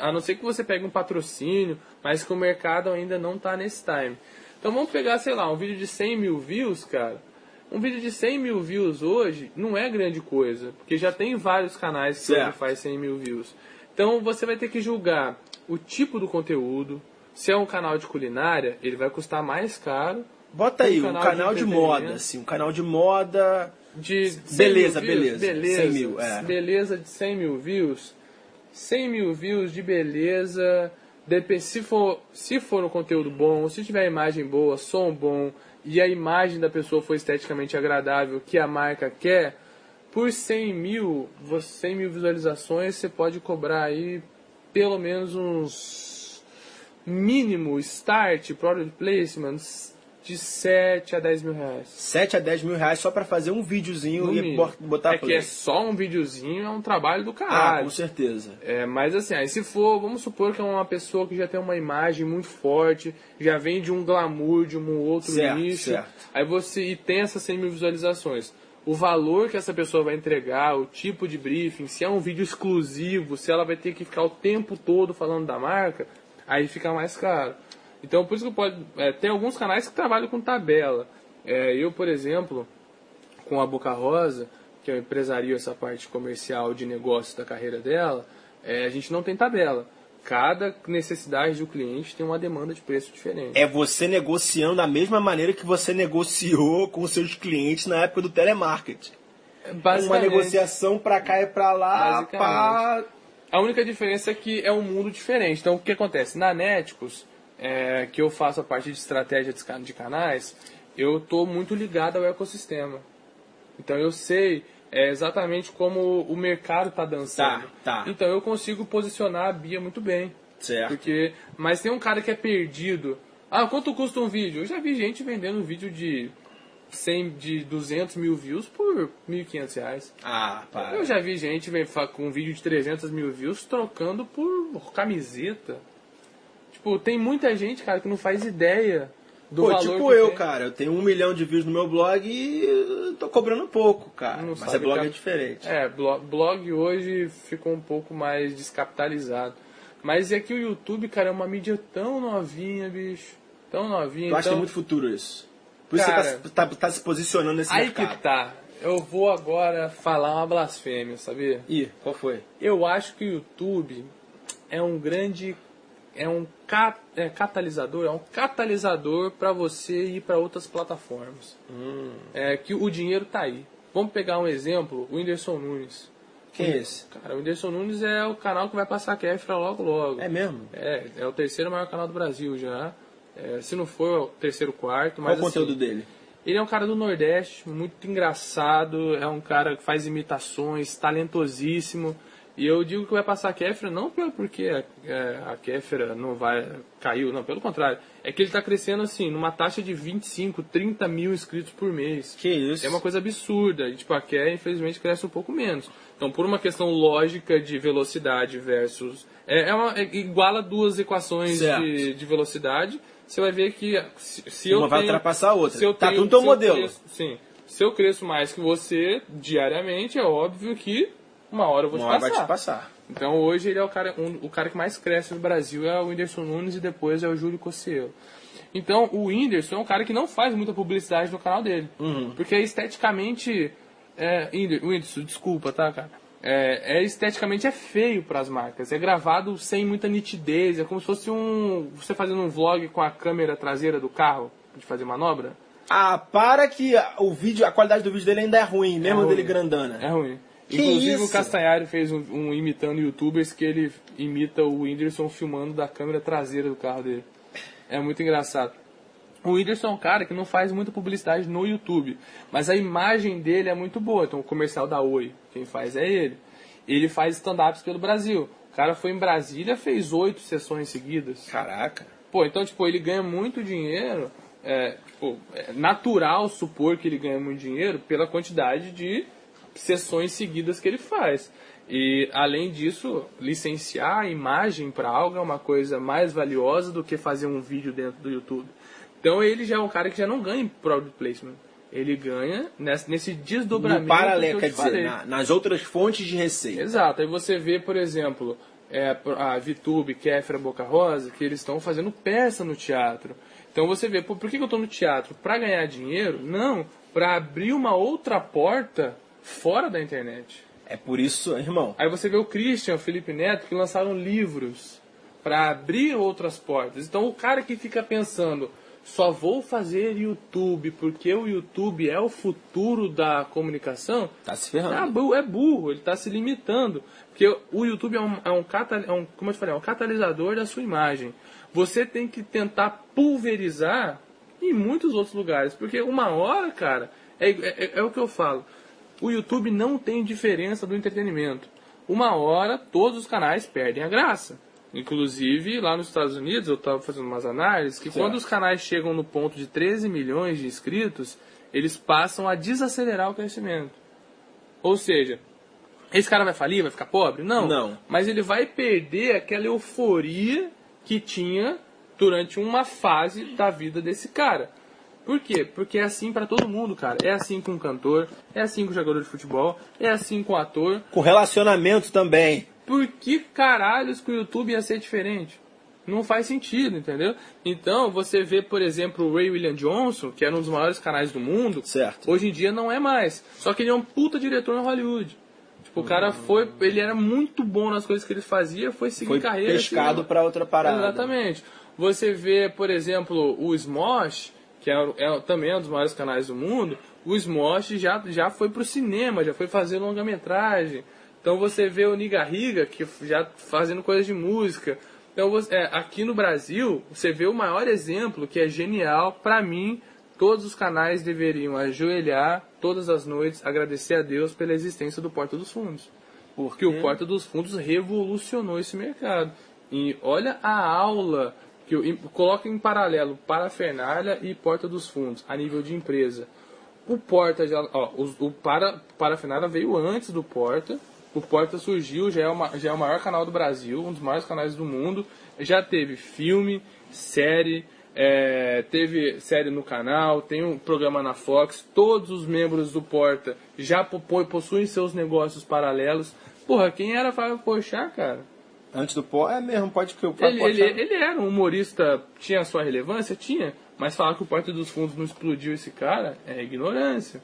A não ser que você pegue um patrocínio, mas que o mercado ainda não está nesse time. Então vamos pegar, sei lá, um vídeo de 100 mil views, cara. Um vídeo de 100 mil views hoje não é grande coisa, porque já tem vários canais que Certo. faz 100 mil views. Então você vai ter que julgar o tipo do conteúdo. Se é um canal de culinária, ele vai custar mais caro. Bota aí, Um um canal canal, de de, moda, assim, um canal de moda. De 100 Beleza, beleza. beleza. 100 mil, é. Beleza de 100 mil views. 100 mil views de beleza. Se for, se for um conteúdo bom, se tiver imagem boa, som bom e a imagem da pessoa for esteticamente agradável, que a marca quer, por 100 mil, você- 100 mil visualizações, você pode cobrar aí pelo menos uns mínimo start, product placements de 7 a 10 mil reais. 7 a 10 mil reais só pra fazer um videozinho No e mínimo. bot- botar é que play. é só um videozinho, é um trabalho do Ah, caralho. com certeza. É, mas assim, aí se for, vamos supor que é uma pessoa que já tem uma imagem muito forte, já vem de um glamour, de um outro Certo, nicho, certo. aí você e tem essas 100 mil visualizações. O valor que essa pessoa vai entregar, o tipo de briefing, se é um vídeo exclusivo, se ela vai ter que ficar o tempo todo falando da marca, aí fica mais caro. Então por isso que pode. é, tem alguns canais que trabalham com tabela. É, eu, por exemplo, com a Boca Rosa, que eu empresario essa parte comercial de negócio da carreira dela, é, a gente não tem tabela. Cada necessidade do cliente tem uma demanda de preço diferente. É você negociando da mesma maneira que você negociou com os seus clientes na época do telemarketing. Uma Basicamente, negociação pra cá e pra lá, pá. A única diferença é que é um mundo diferente. Então, o que acontece? Na Neticos, é, que eu faço a parte de estratégia de ca- de canais, eu estou muito ligado ao ecossistema. Então, eu sei é, exatamente como o mercado está dançando. Tá, tá. Então, eu consigo posicionar a Bia muito bem. Certo. Porque, mas tem um cara que é perdido. Ah, quanto custa um vídeo? Eu já vi gente vendendo vídeo de 100, de 200 mil views por 1.500 reais. Ah, pá. Eu já vi gente com um vídeo de 300 mil views trocando por camiseta. Tipo, tem muita gente, cara, que não faz ideia do Pô, valor tipo que eu, tem. cara. Eu tenho um milhão de views no meu blog e tô cobrando pouco, cara. Não Mas é blog cap- é diferente. É, blo- blog hoje ficou um pouco mais descapitalizado. Mas é que o YouTube, cara, é uma mídia tão novinha, bicho. Tão novinha. Eu acho que então... tem muito futuro isso. Por isso Cara, você tá, tá- tá se posicionando nesse Aí mercado. que tá. Eu vou agora falar uma blasfêmia, sabia? Ih, qual foi? Eu acho que o YouTube é um grande é um ca- é, catalisador, é um catalisador para você ir para outras plataformas. É que o dinheiro tá aí. Vamos pegar um exemplo, o Whindersson Nunes. Quem é esse? Cara, o Whindersson Nunes é o canal que vai passar Kefra logo logo. É mesmo? É, é o terceiro maior canal do Brasil já. É, se não for, é o terceiro, quarto. Qual Mas o conteúdo assim, dele? ele é um cara do Nordeste, muito engraçado, é um cara que faz imitações, talentosíssimo. E eu digo que vai passar a Kéfera não porque a, é, a Kéfera não vai caiu, não, pelo contrário. É que ele está crescendo assim, numa taxa de 25, 30 mil inscritos por mês. Que isso? É uma coisa absurda. E, tipo, a Ké, infelizmente, cresce um pouco menos. Então, por uma questão lógica de velocidade versus. É, é uma, é, iguala duas equações de, de velocidade. Você vai ver que se, se eu Uma vai tenho- ultrapassar a outra. se eu Tá tenho- tudo no teu eu modelo. cresço- sim. Se eu cresço mais que você diariamente, é óbvio que uma hora eu vou Uma te hora passar. vai te passar. Então hoje ele é o cara, um- o cara que mais cresce no Brasil é o Whindersson Nunes e depois é o Júlio Cossielo. Então o Whindersson é um cara que não faz muita publicidade no canal dele. Uhum. Porque esteticamente. É, Whinder- Whindersson, desculpa, tá, cara? É, é esteticamente é feio para as marcas. É gravado sem muita nitidez. É como se fosse um. Você fazendo um vlog com a câmera traseira do carro de fazer manobra. Ah, para que o vídeo, a qualidade do vídeo dele ainda é ruim, mesmo ruim. dele grandana. É ruim. Que Inclusive isso? o Castanhari fez um, um imitando youtubers que ele imita o Whindersson filmando da câmera traseira do carro dele. É muito engraçado. O Whindersson é um cara que não faz muita publicidade no YouTube, mas a imagem dele é muito boa. Então o comercial da Oi, quem faz é ele. Ele faz stand-ups pelo Brasil. O cara foi em Brasília, fez oito sessões seguidas. Caraca. Pô, então, tipo, ele ganha muito dinheiro. É, tipo, é natural supor que ele ganha muito dinheiro pela quantidade de sessões seguidas que ele faz. E, além disso, licenciar a imagem para algo é uma coisa mais valiosa do que fazer um vídeo dentro do YouTube. Então, ele já é um cara que já não ganha em product placement. Ele ganha nesse, desdobramento No que paralelo, eu quer dizer, na- nas outras fontes de receita. Exato. Aí você vê, por exemplo, é, a Vitube, Kéfera, Boca Rosa, que eles estão fazendo peça no teatro. Então você vê, por, por que eu estou no teatro? Para ganhar dinheiro? Não, para abrir uma outra porta fora da internet. É por isso, irmão. Aí você vê o Christian, o Felipe Neto, que lançaram livros para abrir outras portas. Então o cara que fica pensando, só vou fazer YouTube porque o YouTube é o futuro da comunicação, tá se ferrando. É burro, é burro ele está se limitando. Porque o YouTube é um, é um, é um, como eu te falei, é um catalisador da sua imagem. Você tem que tentar pulverizar em muitos outros lugares. Porque uma hora, cara, é, é, é o que eu falo. O YouTube não tem diferença do entretenimento. Uma hora, todos os canais perdem a graça. Inclusive, lá nos Estados Unidos, eu estava fazendo umas análises, que certo. quando os canais chegam no ponto de 13 milhões de inscritos, eles passam a desacelerar o crescimento. Ou seja, esse cara vai falir, vai ficar pobre? Não. Não. Mas ele vai perder aquela euforia que tinha durante uma fase da vida desse cara. Por quê? Porque é assim para todo mundo, cara. É assim com o cantor, é assim com o jogador de futebol, é assim com o ator. Com relacionamento também. Por que caralhos que o YouTube ia ser diferente? Não faz sentido, entendeu? Então, você vê, por exemplo, o Ray William Johnson, que era um dos maiores canais do mundo. Certo. Hoje em dia não é mais. Só que ele é um puta diretor em Hollywood. Tipo, o cara foi, ele era muito bom nas coisas que ele fazia, foi seguir foi carreira. pescado para outra parada. Exatamente. Você vê, por exemplo, o Smosh, que é, é, também é um dos maiores canais do mundo, o Smosh já, já foi pro cinema, já foi fazer longa-metragem. Então você vê o Nigarriga, que já fazendo coisas de música. Então você, é, aqui no Brasil, você vê o maior exemplo que é genial, para mim, todos os canais deveriam ajoelhar todas as noites, agradecer a Deus pela existência do Porta dos Fundos. Porque o Porta dos Fundos revolucionou esse mercado. E olha a aula que eu em paralelo Parafernália e Porta dos Fundos, a nível de empresa. O Porta já, ó, o, o para, Parafernália veio antes do Porta. O Porta surgiu, já é, uma, já é o maior canal do Brasil, um dos maiores canais do mundo. Já teve filme, série, é, teve série no canal, tem um programa na Fox. Todos os membros do Porta já possuem seus negócios paralelos. Porra, quem era Fábio Pochá, cara? Antes do pó, é mesmo, pode que o ele, ele, ele era um humorista, tinha a sua relevância? Tinha. Mas falar que o Porta dos Fundos não explodiu esse cara é ignorância.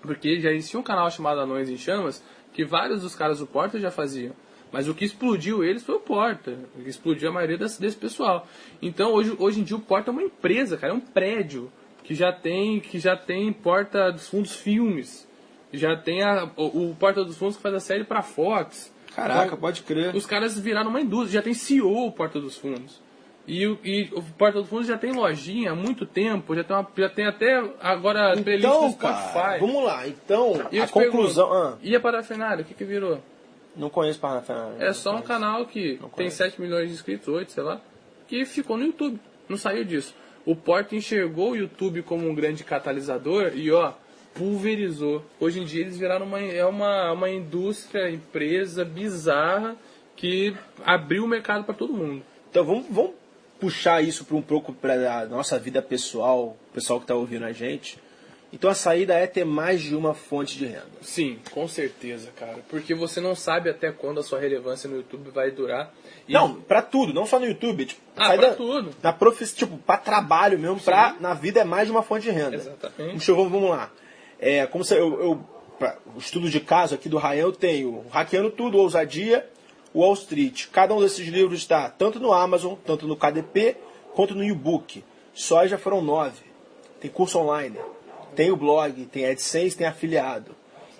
Porque já existia um canal chamado Anões em Chamas, que vários dos caras do Porta já faziam. Mas o que explodiu eles foi o Porta. O que explodiu a maioria desse, desse pessoal. Então hoje, hoje em dia o Porta é uma empresa, cara, é um prédio que já tem, que já tem Porta dos Fundos filmes. Já tem a, o, o Porta dos Fundos que faz a série pra Fox. Caraca, pode crer. Os caras viraram uma indústria, já tem CEO o Porta dos Fundos. E, e o Porta dos Fundos já tem lojinha há muito tempo, já tem, uma, já tem até agora então, playlist no Spotify. Cara, vamos lá, então, e a conclusão... Pergunto, ah. E a Parafernália, o que que virou? Não conheço Parafernália. É só um canal que tem 7 milhões de inscritos, 8, sei lá, que ficou no YouTube, não saiu disso. O Porta enxergou o YouTube como um grande catalisador e ó, pulverizou. Hoje em dia eles viraram uma, é uma, uma indústria, empresa bizarra que abriu o mercado para todo mundo. Então vamos, vamos puxar isso para um pouco para a nossa vida pessoal, o pessoal que está ouvindo a gente. Então a saída é ter mais de uma fonte de renda. Sim, com certeza, cara. Porque você não sabe até quando a sua relevância no YouTube vai durar. E... Não, para tudo, não só no YouTube. Tipo, ah, pra tudo. Na tipo, para trabalho mesmo, pra, na vida é mais de uma fonte de renda. Exatamente. Deixa eu, vamos lá. É, como se eu, eu pra, o estudo de caso aqui do Ryan, eu tenho Hackeando Tudo, Ousadia, Wall Street. Cada um desses livros está tanto no Amazon, tanto no KDP, quanto no e-book. Só já foram nove. Tem curso online, tem o blog, tem AdSense, tem afiliado.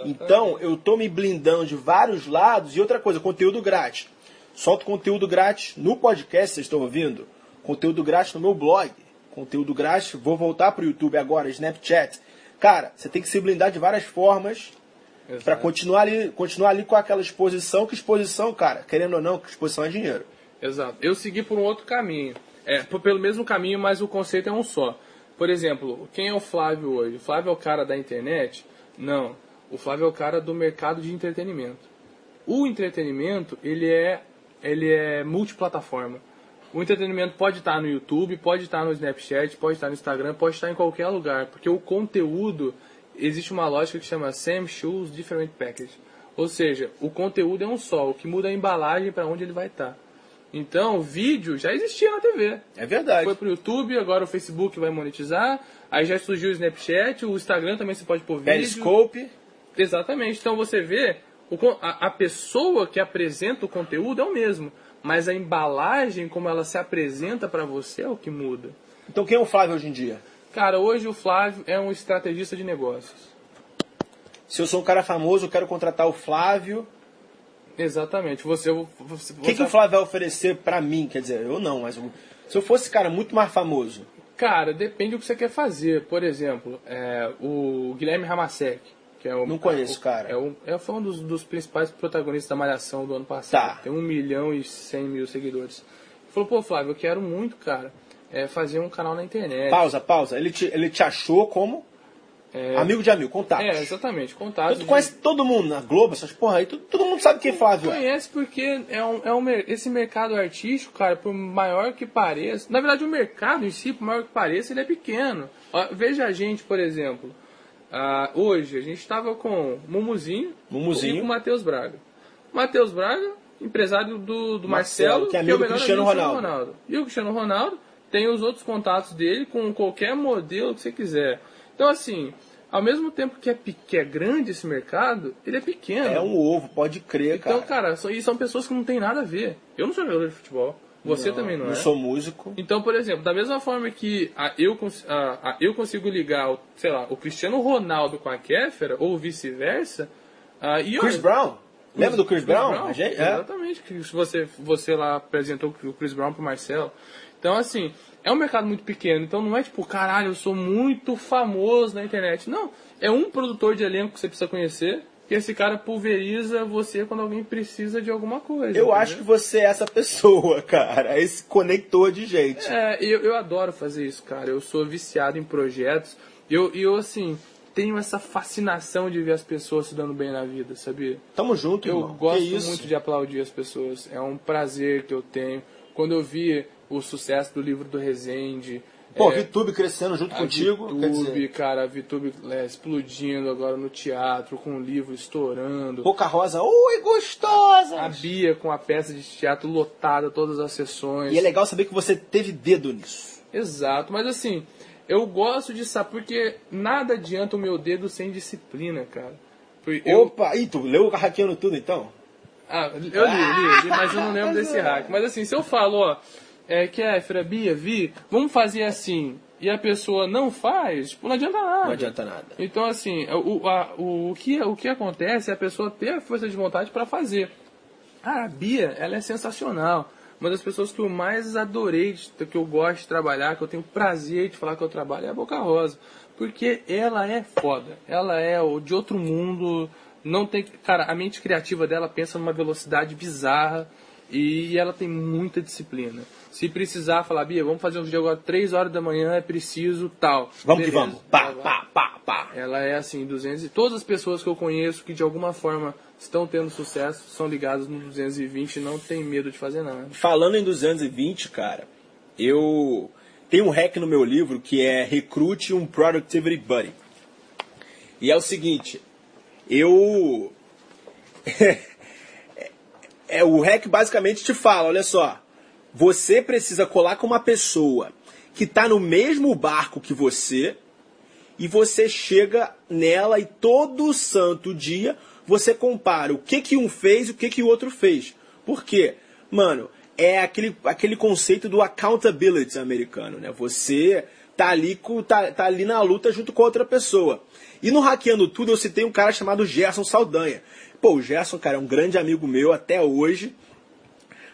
Então, eu estou me blindando de vários lados. E outra coisa, conteúdo grátis. Solto conteúdo grátis no podcast, vocês estão ouvindo? Conteúdo grátis no meu blog. Conteúdo grátis, vou voltar para o YouTube agora, Snapchat. Cara, você tem que se blindar de várias formas para continuar ali, continuar ali com aquela exposição, que exposição, cara, querendo ou não, exposição é dinheiro. Exato. Eu segui por um outro caminho. É, pelo mesmo caminho, mas o conceito é um só. Por exemplo, quem é o Flávio hoje? O Flávio é o cara da internet? Não. O Flávio é o cara do mercado de entretenimento. O entretenimento, ele é, ele é multiplataforma. O entretenimento pode estar no YouTube, pode estar no Snapchat, pode estar no Instagram, pode estar em qualquer lugar, porque o conteúdo existe uma lógica que chama Same Shoes Different Package. Ou seja, o conteúdo é um só, o que muda é a embalagem para onde ele vai estar. Então, o vídeo já existia na TV. É verdade. Foi pro YouTube, agora o Facebook vai monetizar. Aí já surgiu o Snapchat, o Instagram também você pode pôr vídeo. Periscope. Exatamente. Então você vê, a pessoa que apresenta o conteúdo é o mesmo. Mas a embalagem, como ela se apresenta pra você, é o que muda. Então quem é o Flávio hoje em dia? Cara, hoje o Flávio é um estrategista de negócios. Se eu sou um cara famoso, eu quero contratar o Flávio. Exatamente. Você, você, O que, que o Flávio vai oferecer pra mim? Quer dizer, eu não, mas se eu fosse cara muito mais famoso. Cara, depende do que você quer fazer. Por exemplo, é, o Guilherme Ramasek, que é o. Não conheço, cara. É, um, é foi um dos, dos principais protagonistas da Malhação do ano passado. Tá. Tem um milhão e cem mil seguidores. Ele falou, pô, Flávio, eu quero muito, cara, é, fazer um canal na internet. Pausa, pausa. Ele te, ele te achou como É, amigo de amigo, contato. é, exatamente, contato. Tu conhece todo mundo na Globo, essas porra aí, tu- todo mundo sabe quem é Flávio. Conhece porque é um, é um, esse mercado artístico, cara, por maior que pareça. Na verdade, o mercado em si, por maior que pareça, ele é pequeno. Veja a gente, por exemplo. Ah, hoje, a gente estava com o Mumuzinho, Mumuzinho. e com o Matheus Braga. Matheus Braga, empresário do, do Marcelo, Marcelo, que é é amigo o do melhor Cristiano amigo do Ronaldo. E o Cristiano Ronaldo tem os outros contatos dele com qualquer modelo que você quiser. Então, assim, ao mesmo tempo que é, que é grande esse mercado, ele é pequeno. É um ovo, pode crer, cara. Então, cara, são, e são pessoas que não têm nada a ver. Eu não sou jogador de futebol. Você também não, não é. sou músico. Então, por exemplo, da mesma forma que a, eu, a- a- eu consigo ligar, o, sei lá, o Cristiano Ronaldo com a Kéfera, ou vice-versa, ah, e Chris olha, Brown? Lembra do Chris, Brown? A gente- é. Exatamente. Se você, você lá apresentou o Chris Brown pro Marcelo. Então, assim, é um mercado muito pequeno. Então não é tipo, caralho, eu sou muito famoso na internet. Não. É um produtor de elenco que você precisa conhecer. Que esse cara pulveriza você quando alguém precisa de alguma coisa. Eu entendeu? acho que você é essa pessoa, cara. Esse conector de gente. É, eu, eu adoro fazer isso, cara. Eu sou viciado em projetos. Eu, e eu, assim, tenho essa fascinação de ver as pessoas se dando bem na vida, sabia? Tamo junto, Eu irmão. gosto muito de aplaudir as pessoas. É um prazer que eu tenho. Quando eu vi o sucesso do livro do Rezende. Pô, é, VTube crescendo junto contigo. VTube, cara, a VTube é, explodindo agora no teatro, com o livro estourando. Boca Rosa, oi, gostosa! A Bia com a peça de teatro lotada, todas as sessões. E é legal saber que você teve dedo nisso. Exato, mas assim, eu gosto de saber, porque nada adianta o meu dedo sem disciplina, cara. Eu, Opa, ih, tu leu o Hackeando Tudo então? ah, eu li, li, li, mas eu não lembro desse hack. Mas assim, se eu falo, ó, é, Kéfera, Bia, Vi, vamos fazer assim, e a pessoa não faz, tipo, não adianta nada. Não adianta nada. Então, assim, o, a- o, o, que, o que acontece é a pessoa ter a força de vontade para fazer. Ah, a Bia, ela é sensacional. Uma das pessoas que eu mais adorei, que eu gosto de trabalhar, que eu tenho prazer de falar que eu trabalho, é a Boca Rosa. Porque ela é foda. Ela é o- de outro mundo. Não tem. Cara, a mente criativa dela pensa numa velocidade bizarra. E ela tem muita disciplina. Se precisar falar, Bia, vamos fazer um vídeo agora 3 horas da manhã, é preciso tal. Vamos que Beleza. vamos. Pá, Ela pá, pá, pá. Ela é assim, 200 e todas as pessoas que eu conheço que de alguma forma estão tendo sucesso são ligadas no 220 e não tem medo de fazer nada. Falando em 220, cara, eu tenho um hack no meu livro que é Recrute um Productivity Buddy. E é o seguinte, eu. é, o hack basicamente te fala: olha só, você precisa colar com uma pessoa que está no mesmo barco que você e você chega nela e todo santo dia você compara o que, que um fez e o que, que o outro fez. Por quê? Mano, é aquele, aquele conceito do accountability americano, né? Você tá ali, com, tá, tá ali na luta junto com outra pessoa. E no Hackeando Tudo eu citei um cara chamado Gerson Saldanha. Pô, o Gerson, cara, é um grande amigo meu até hoje.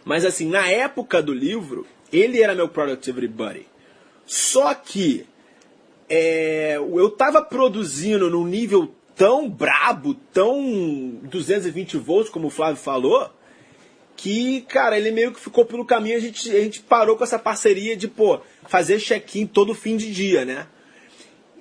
Mas assim, na época do livro, ele era meu productivity buddy. Só que é, eu tava produzindo num nível tão brabo, tão 220 volts, como o Flávio falou, que, cara, ele meio que ficou pelo caminho, a gente, a gente parou com essa parceria de, pô, fazer check-in todo fim de dia, né?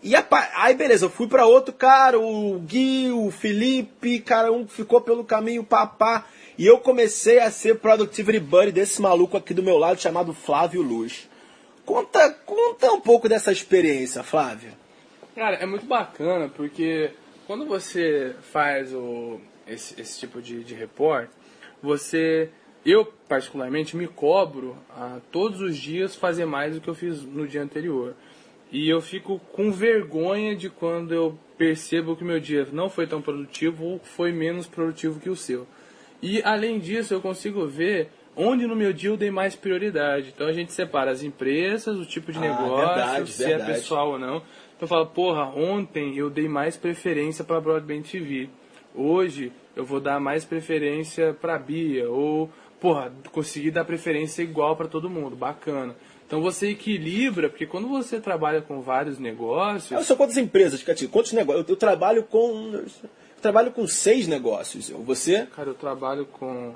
E a, aí, beleza, eu fui pra outro cara, o Gui, o Felipe, cara, um ficou pelo caminho papá. E eu comecei a ser productivity buddy desse maluco aqui do meu lado chamado Flávio Luz. Conta, conta um pouco dessa experiência, Flávio. Cara, é muito bacana porque quando você faz o, esse, esse tipo de, de report, você eu, particularmente, me cobro a todos os dias fazer mais do que eu fiz no dia anterior. E eu fico com vergonha de quando eu percebo que meu dia não foi tão produtivo ou foi menos produtivo que o seu. E além disso, eu consigo ver onde no meu dia eu dei mais prioridade. Então a gente separa as empresas, o tipo de Ah, negócio, verdade, se verdade. é pessoal ou não. Então eu falo, porra, ontem eu dei mais preferência para Broadband TV. Hoje eu vou dar mais preferência para Bia. Ou, porra, consegui dar preferência igual para todo mundo. Bacana. Então você equilibra, porque quando você trabalha com vários negócios. Eu sou quantas empresas, Catinho? Quantos negócios? Eu, eu trabalho com. Eu trabalho com seis negócios. Você? Cara, eu trabalho com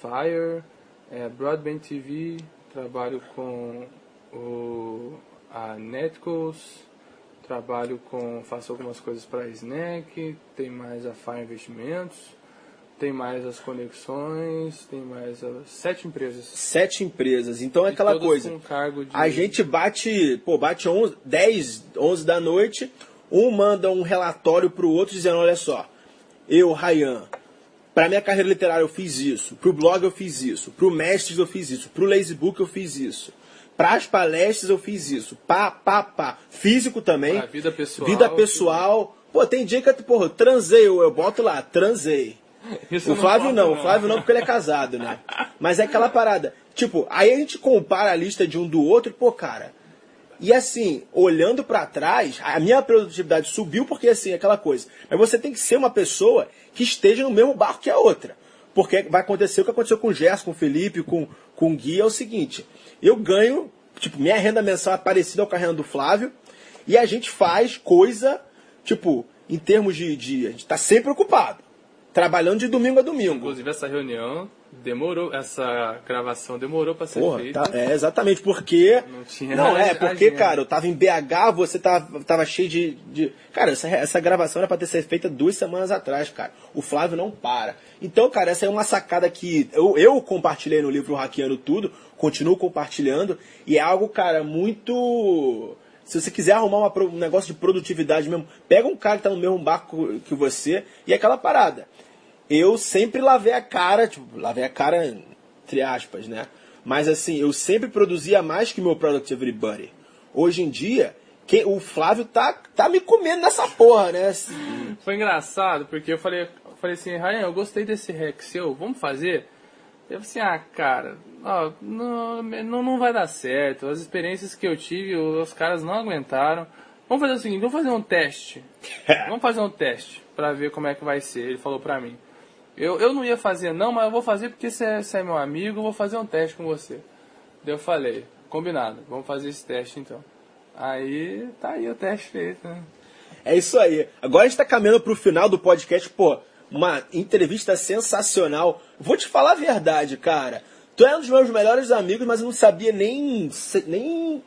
Fire, é, Broadband TV, trabalho com o, a Netcos, trabalho com. faço algumas coisas para Snack, tem mais a Fire Investimentos, tem mais as conexões, tem mais as sete empresas. Sete empresas. Então é E aquela coisa. de- A gente bate, pô, bate 11, 10, 11 da noite, um manda um relatório pro outro dizendo, olha só, eu, Ryan, pra minha carreira literária eu fiz isso, pro blog eu fiz isso, pro Mestres eu fiz isso, pro Lazybook eu fiz isso, pras palestras eu fiz isso, pá, pá, pá. Físico também. Pra vida pessoal, Vida pessoal. Pô, tem dia que eu, porra, eu transei, eu, eu boto lá, transei. Isso O não Flávio posso, não, o Flávio não porque ele é casado, né? Mas é aquela parada. Tipo, aí a gente compara a lista de um do outro e, pô, cara. E assim, olhando pra trás, a minha produtividade subiu porque, assim, aquela coisa. Mas você tem que ser uma pessoa que esteja no mesmo barco que a outra. Porque vai acontecer o que aconteceu com o Gerson, com o Felipe, com, com o Gui, é o seguinte. Eu ganho, tipo, minha renda mensal é parecida com a renda do Flávio. E a gente faz coisa, tipo, em termos de. de a gente tá sempre ocupado. Trabalhando de domingo a domingo. Inclusive essa reunião demorou, essa gravação demorou para ser Porra, feita. tá- é exatamente porque. Não tinha Não, é, agenda. porque, cara, eu tava em BH, você tava, tava cheio de. de- Cara, essa, essa gravação era pra ter sido feita duas semanas atrás, cara. O Flávio não para. Então, cara, essa é uma sacada que eu, eu compartilhei no livro Hackeando Tudo, continuo compartilhando, e é algo, cara, muito. Se você quiser arrumar uma um negócio de produtividade mesmo, pega um cara que tá no mesmo barco que você e é aquela parada. Eu sempre lavei a cara, tipo, lavei a cara entre aspas, né? Mas assim, eu sempre produzia mais que meu Productivity Buddy. Hoje em dia, quem, o Flávio tá, tá me comendo nessa porra, né? Foi engraçado, porque eu falei, eu falei assim, Ryan, eu gostei desse hack seu, vamos fazer? Eu falei assim, ah, cara, ó, não, não, não vai dar certo. As experiências que eu tive, os caras não aguentaram. Vamos fazer o seguinte, vamos fazer um teste. Vamos fazer um teste pra ver como é que vai ser. Ele falou pra mim. Eu, eu não ia fazer não, mas eu vou fazer porque você é, você é meu amigo, eu vou fazer um teste com você. Daí eu falei, combinado, vamos fazer esse teste então. Aí, tá aí o teste feito, né? É isso aí. Agora a gente tá caminhando pro final do podcast, pô, uma entrevista sensacional. Vou te falar a verdade, cara. Tu é um dos meus melhores amigos, mas eu não sabia nem. nem.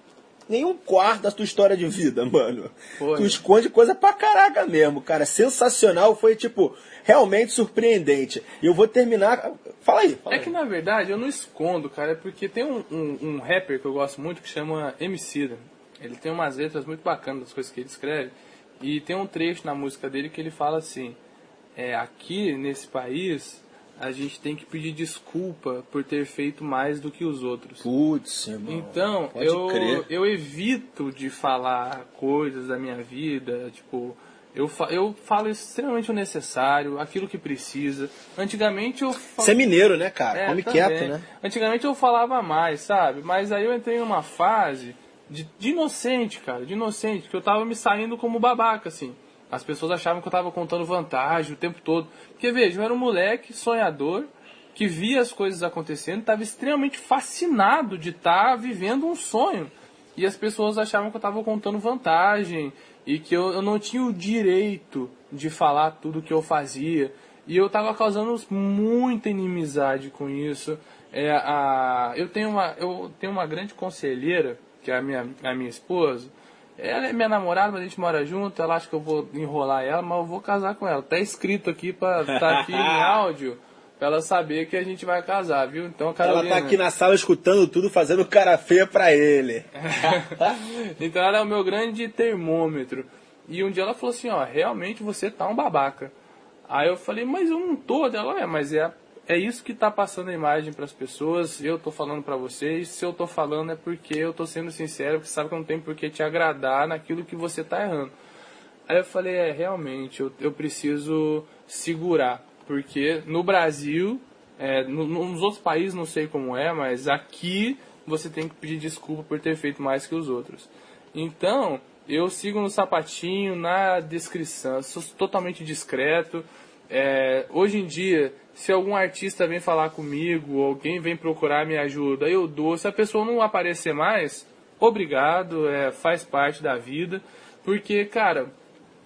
nem um quarto da tua história de vida, mano. Foi. Tu esconde coisa pra caraca mesmo, cara. Sensacional, foi tipo, realmente surpreendente. E eu vou terminar. Fala aí, fala É aí. que na verdade eu não escondo, cara, é porque tem um, um, um rapper que eu gosto muito que chama Emicida. Ele tem umas letras muito bacanas das coisas que ele escreve. E tem um trecho na música dele que ele fala assim: é, aqui nesse país a gente tem que pedir desculpa por ter feito mais do que os outros. Putz, irmão. Então, Pode eu, crer. eu evito de falar coisas da minha vida, tipo, eu, fa eu falo extremamente o necessário, aquilo que precisa. Antigamente eu fal- Você é mineiro, né, cara? é, Come também. quieto, né? Antigamente eu falava mais, sabe? Mas aí eu entrei numa fase de, de inocente, cara, de inocente, que eu tava me saindo como babaca, assim. As pessoas achavam que eu tava contando vantagem o tempo todo. Porque, veja, eu era um moleque sonhador que via as coisas acontecendo, estava extremamente fascinado de estar vivendo um sonho. E as pessoas achavam que eu estava contando vantagem e que eu, eu não tinha o direito de falar tudo que eu fazia. E eu estava causando muita inimizade com isso. É, a, eu, tenho uma, eu tenho uma grande conselheira, que é a minha, a minha esposa. Ela é minha namorada, mas a gente mora junto. Ela acha que eu vou enrolar ela, mas eu vou casar com ela. Tá escrito aqui para tá aqui em áudio pra ela saber que a gente vai casar, viu? Então, Ela Carolina. tá aqui na sala escutando tudo, fazendo cara feia pra ele. então ela é o meu grande termômetro. E um dia ela falou assim, ó, realmente você tá um babaca. Aí eu falei, mas eu não tô. Ela, é, mas é a, é isso que está passando a imagem para as pessoas. Eu estou falando para vocês. Se eu estou falando é porque eu estou sendo sincero, porque sabe que não tem por que te agradar naquilo que você está errando. Aí eu falei, é, realmente, eu, eu preciso segurar. Porque no Brasil, é, no, nos outros países não sei como é, mas aqui você tem que pedir desculpa por ter feito mais que os outros. Então, eu sigo no sapatinho, na descrição, sou totalmente discreto. É, hoje em dia, se algum artista vem falar comigo, alguém vem procurar minha ajuda, eu dou. Se a pessoa não aparecer mais, obrigado, é, faz parte da vida. Porque, cara,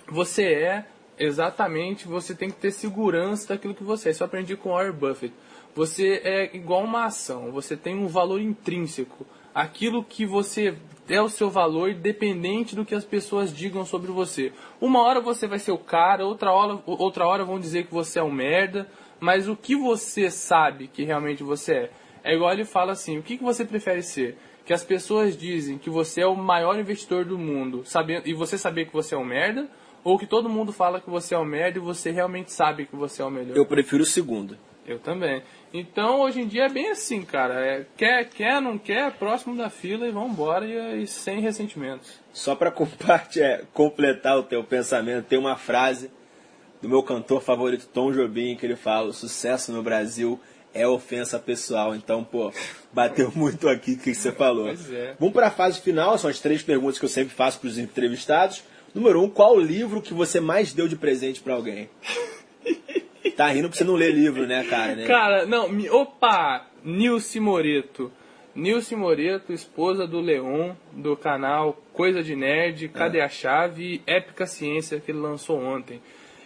você é exatamente, você tem que ter segurança daquilo que você é. Isso eu aprendi com Warren Buffett. Você é igual uma ação, você tem um valor intrínseco. Aquilo que você é o seu valor, independente do que as pessoas digam sobre você. Uma hora você vai ser o cara, outra hora, outra hora vão dizer que você é um merda, mas o que você sabe que realmente você é? É igual ele fala assim: o que, que você prefere ser? Que as pessoas dizem que você é o maior investidor do mundo sabendo, e você saber que você é um merda? Ou que todo mundo fala que você é um merda e você realmente sabe que você é o melhor? Eu prefiro o segundo. Eu também. Então, hoje em dia é bem assim, cara. É, quer, quer, não quer, próximo da fila e vamos embora e, e, sem ressentimentos. Só para é, completar o teu pensamento, tem uma frase do meu cantor favorito, Tom Jobim, que ele fala: o sucesso no Brasil é ofensa pessoal. Então, pô, bateu muito aqui o que você falou. Pois é. Vamos para a fase final, são as três perguntas que eu sempre faço para os entrevistados. Número um, qual o livro que você mais deu de presente para alguém? Tá rindo porque você não lê livro, né, cara? Né? Cara, não, opa! Nilce Moreto. Nilce Moreto, esposa do Leon, do canal Coisa de Nerd, Cadê a Chave e Épica Ciência, que ele lançou ontem.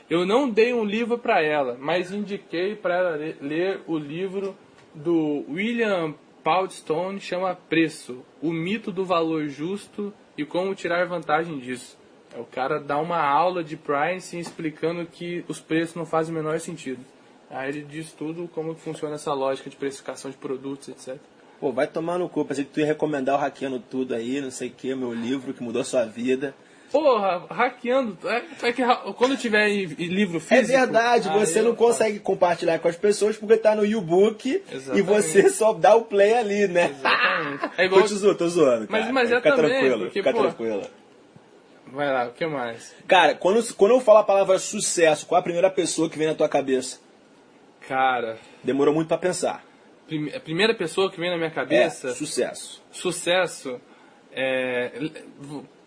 Eu não dei um livro para ela, mas indiquei para ela ler o livro do William Poundstone, chama Preço, o mito do valor justo e como tirar vantagem disso. O cara dá uma aula de pricing explicando que os preços não fazem o menor sentido. Aí ele diz tudo como funciona essa lógica de precificação de produtos, etc. Pô, vai tomar no cu, pensei que tu ia recomendar o Hackeando Tudo aí, não sei o que, meu livro que mudou a sua vida. Porra, hackeando. É, é que quando tiver em, em livro é físico. É verdade, você não consegue compartilhar com as pessoas porque tá no e-book e você só dá o play ali, né? Exatamente. É igual... tô, te zoando, tô zoando. Mas, mas é fica também, tranquilo, porque, fica pô, tranquilo. Vai lá, o que mais? Cara, quando, quando eu falo a palavra sucesso, qual é a primeira pessoa que vem na tua cabeça? Cara. Demorou muito para pensar. Prime a primeira pessoa que vem na minha cabeça. É, sucesso. Sucesso. É.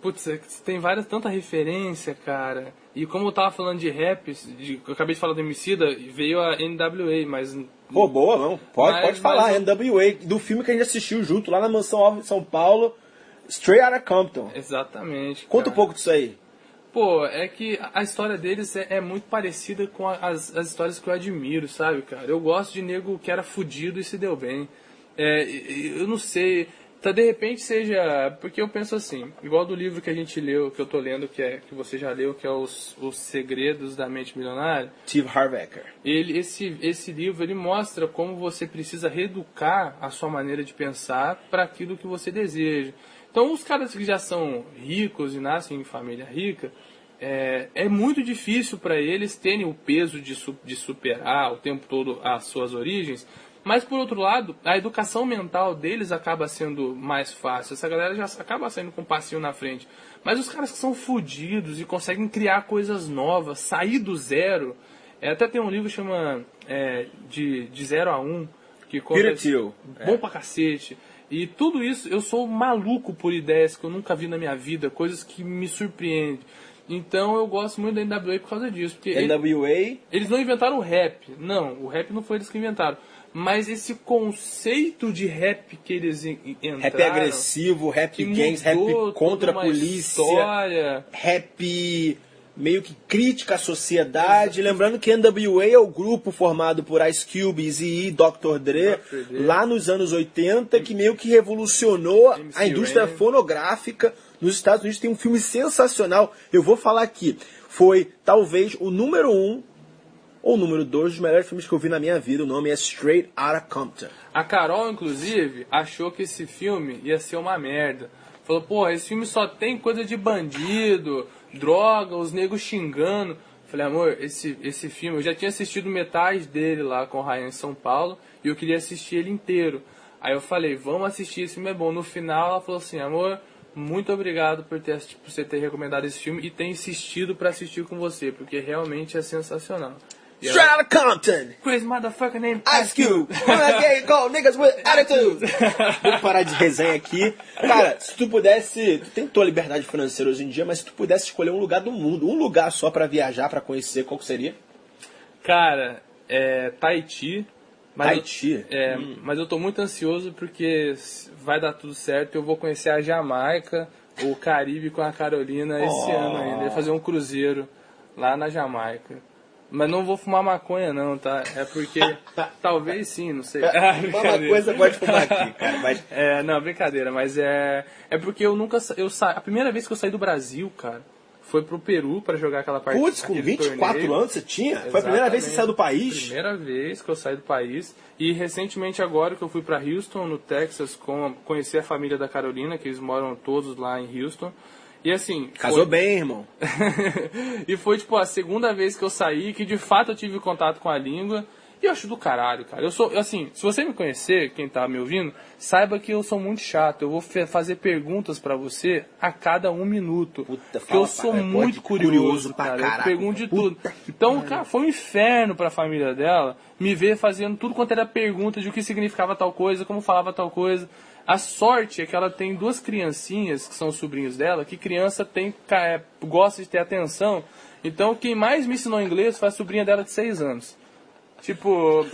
Putz, é tem várias, tanta referência, cara. E como eu tava falando de rap, de, eu acabei de falar do Emicida, veio a NWA, mas... Pô, boa, não. Pode, mas, pode falar, mas... NWA, do filme que a gente assistiu junto, lá na Mansão Alva de São Paulo, Straight Outta Compton. Exatamente. Conta um pouco disso aí. Pô, é que a história deles é, é muito parecida com as, as histórias que eu admiro, sabe, cara? Eu gosto de nego que era fudido e se deu bem. É, eu não sei, tá, de repente seja. Porque eu penso assim, igual do livro que a gente leu, que eu tô lendo, que, é, que você já leu, que é Os, Os Segredos da Mente Milionária. Steve Harvecker. Ele, esse, esse livro ele mostra como você precisa reeducar a sua maneira de pensar para aquilo que você deseja. Então, os caras que já são ricos e nascem em família rica, é, é muito difícil para eles terem o peso de, de superar o tempo todo as suas origens. Mas, por outro lado, a educação mental deles acaba sendo mais fácil. Essa galera já acaba saindo com um passinho na frente. Mas os caras que são fodidos e conseguem criar coisas novas, sair do zero. É, até tem um livro que chama é, de, de Zero a Um, que conta. Bom é. pra cacete. E tudo isso, eu sou maluco por ideias que eu nunca vi na minha vida, coisas que me surpreendem. Então eu gosto muito da NWA por causa disso. Porque NWA? Eles, eles não inventaram o rap. Não, o rap não foi eles que inventaram. Mas esse conceito de rap que eles entraram... Rap agressivo, rap gangs, rap contra a polícia. História. Rap meio que crítica à sociedade. Lembrando que NWA é o grupo formado por Ice Cube, Eazy-E, Dr. Dre, Dre, lá nos anos 80, que meio que revolucionou MC a indústria Rain. fonográfica nos Estados Unidos. Tem um filme sensacional, eu vou falar aqui. Foi talvez o número um ou o número dois dos melhores filmes que eu vi na minha vida. O nome é Straight Outta Compton. A Carol, inclusive, achou que esse filme ia ser uma merda. Falou, pô, esse filme só tem coisa de bandido, droga, os negros xingando. Falei, amor, esse, esse filme, eu já tinha assistido metade dele lá com o Ryan em São Paulo e eu queria assistir ele inteiro. Aí eu falei, vamos assistir, esse filme é bom. No final ela falou assim, amor, muito obrigado por, ter, por você ter recomendado esse filme e ter insistido para assistir com você, porque realmente é sensacional. E Straight out of Compton! Chris motherfucker name Ice Cube! Okay, go, niggas with attitude! Vamos parar de resenha aqui. Cara, se tu pudesse. Tu tem tua liberdade financeira hoje em dia, mas se tu pudesse escolher um lugar do mundo, um lugar só pra viajar, pra conhecer, qual que seria? Cara, é Tahiti. Mas Tahiti? Eu, é, mas eu tô muito ansioso porque vai dar tudo certo. Eu vou conhecer a Jamaica, o Caribe com a Carolina esse Oh. ano ainda. Eu vou fazer um cruzeiro lá na Jamaica. Mas não vou fumar maconha não, tá? É porque talvez sim, não sei. Ah, Uma coisa pode fumar aqui, cara, mas. É, não, brincadeira, mas é é porque eu nunca eu sa... a primeira vez que eu saí do Brasil, cara, foi pro Peru pra jogar aquela partida. Putz, com 24 anos você tinha? Foi a primeira vez que você saiu do país? Primeira vez que eu saí do país. E recentemente agora que eu fui pra Houston, no Texas, com, conhecer a família da Carolina, que eles moram todos lá em Houston. E assim. Casou foi- bem, irmão. e foi, tipo, a segunda vez que eu saí, que de fato eu tive contato com a língua. E eu acho do caralho, cara. Eu sou, assim, se você me conhecer, quem tá me ouvindo, saiba que eu sou muito chato. Eu vou fazer perguntas pra você a cada um minuto. Puta, porque fala eu sou pra- é, muito curioso, curioso pra cara. caraca. Eu pergunto de tudo. Então, cara, foi um inferno pra família dela me ver fazendo tudo quanto era pergunta de o que significava tal coisa, como falava tal coisa. A sorte é que ela tem duas criancinhas, que são os sobrinhos dela, que criança tem, é, gosta de ter atenção. Então, quem mais me ensinou inglês foi a sobrinha dela de seis anos. Tipo,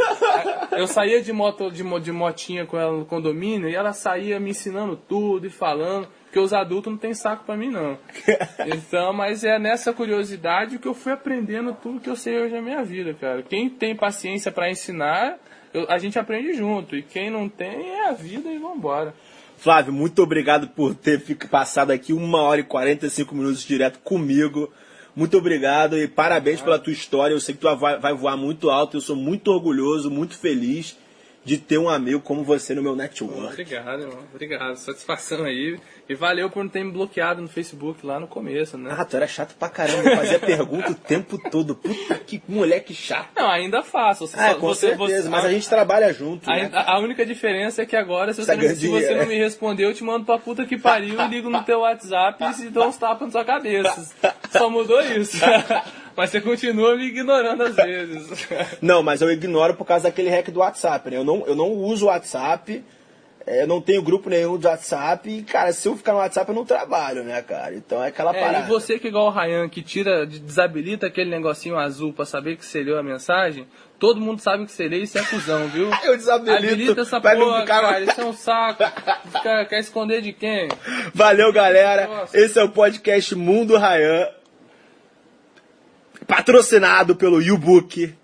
eu saía de moto de, de motinha com ela no condomínio e ela saía me ensinando tudo e falando, porque os adultos não tem saco pra mim não. Então, mas é nessa curiosidade que eu fui aprendendo tudo que eu sei hoje na minha vida, cara. Quem tem paciência pra ensinar, a gente aprende junto. E quem não tem é a vida e vambora. Flávio, muito obrigado por ter passado aqui uma hora e 45 minutos direto comigo. Muito obrigado e parabéns pela tua história. Eu sei que tu vai voar muito alto. Eu sou muito orgulhoso, muito feliz de ter um amigo como você no meu network. Obrigado, irmão. Obrigado. Satisfação aí. E valeu por não ter me bloqueado no Facebook lá no começo, né? Ah, tu era chato pra caramba. Eu fazia pergunta o tempo todo. Puta que moleque chato. Não, ainda faço. Você, É, só- com você, certeza. você- mas a gente trabalha junto. A, né? a- a única diferença é que agora, se você, não, se você não me responder, eu te mando pra puta que pariu e ligo no teu WhatsApp e dou uns tapas na sua cabeça. Só mudou isso. Mas você continua me ignorando às vezes. Não, mas eu ignoro por causa daquele hack do WhatsApp, né? Eu não, eu não uso o WhatsApp, é, eu não tenho grupo nenhum do WhatsApp e, cara, se eu ficar no WhatsApp eu não trabalho, né, cara? Então é aquela É, parada. e você que é igual o Ryan, que tira, de- desabilita aquele negocinho azul pra saber que você leu a mensagem, todo mundo sabe que você lê e você é cuzão, viu? Eu desabilito Habilita essa porra, ficar- cara, isso é um saco. Fica- quer esconder de quem? Valeu, galera. Nossa. Esse é o podcast Mundo Rayan, patrocinado pelo YouBook.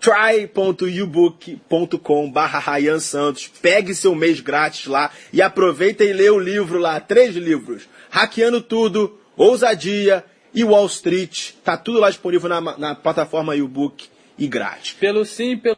try.ubook.com barra Rayan Santos. Pegue seu mês grátis lá e aproveita e lê o livro lá. Três livros. Hackeando Tudo, Ousadia e Wall Street. Tá tudo lá disponível na, na plataforma YouBook e grátis. Pelo sim, pelo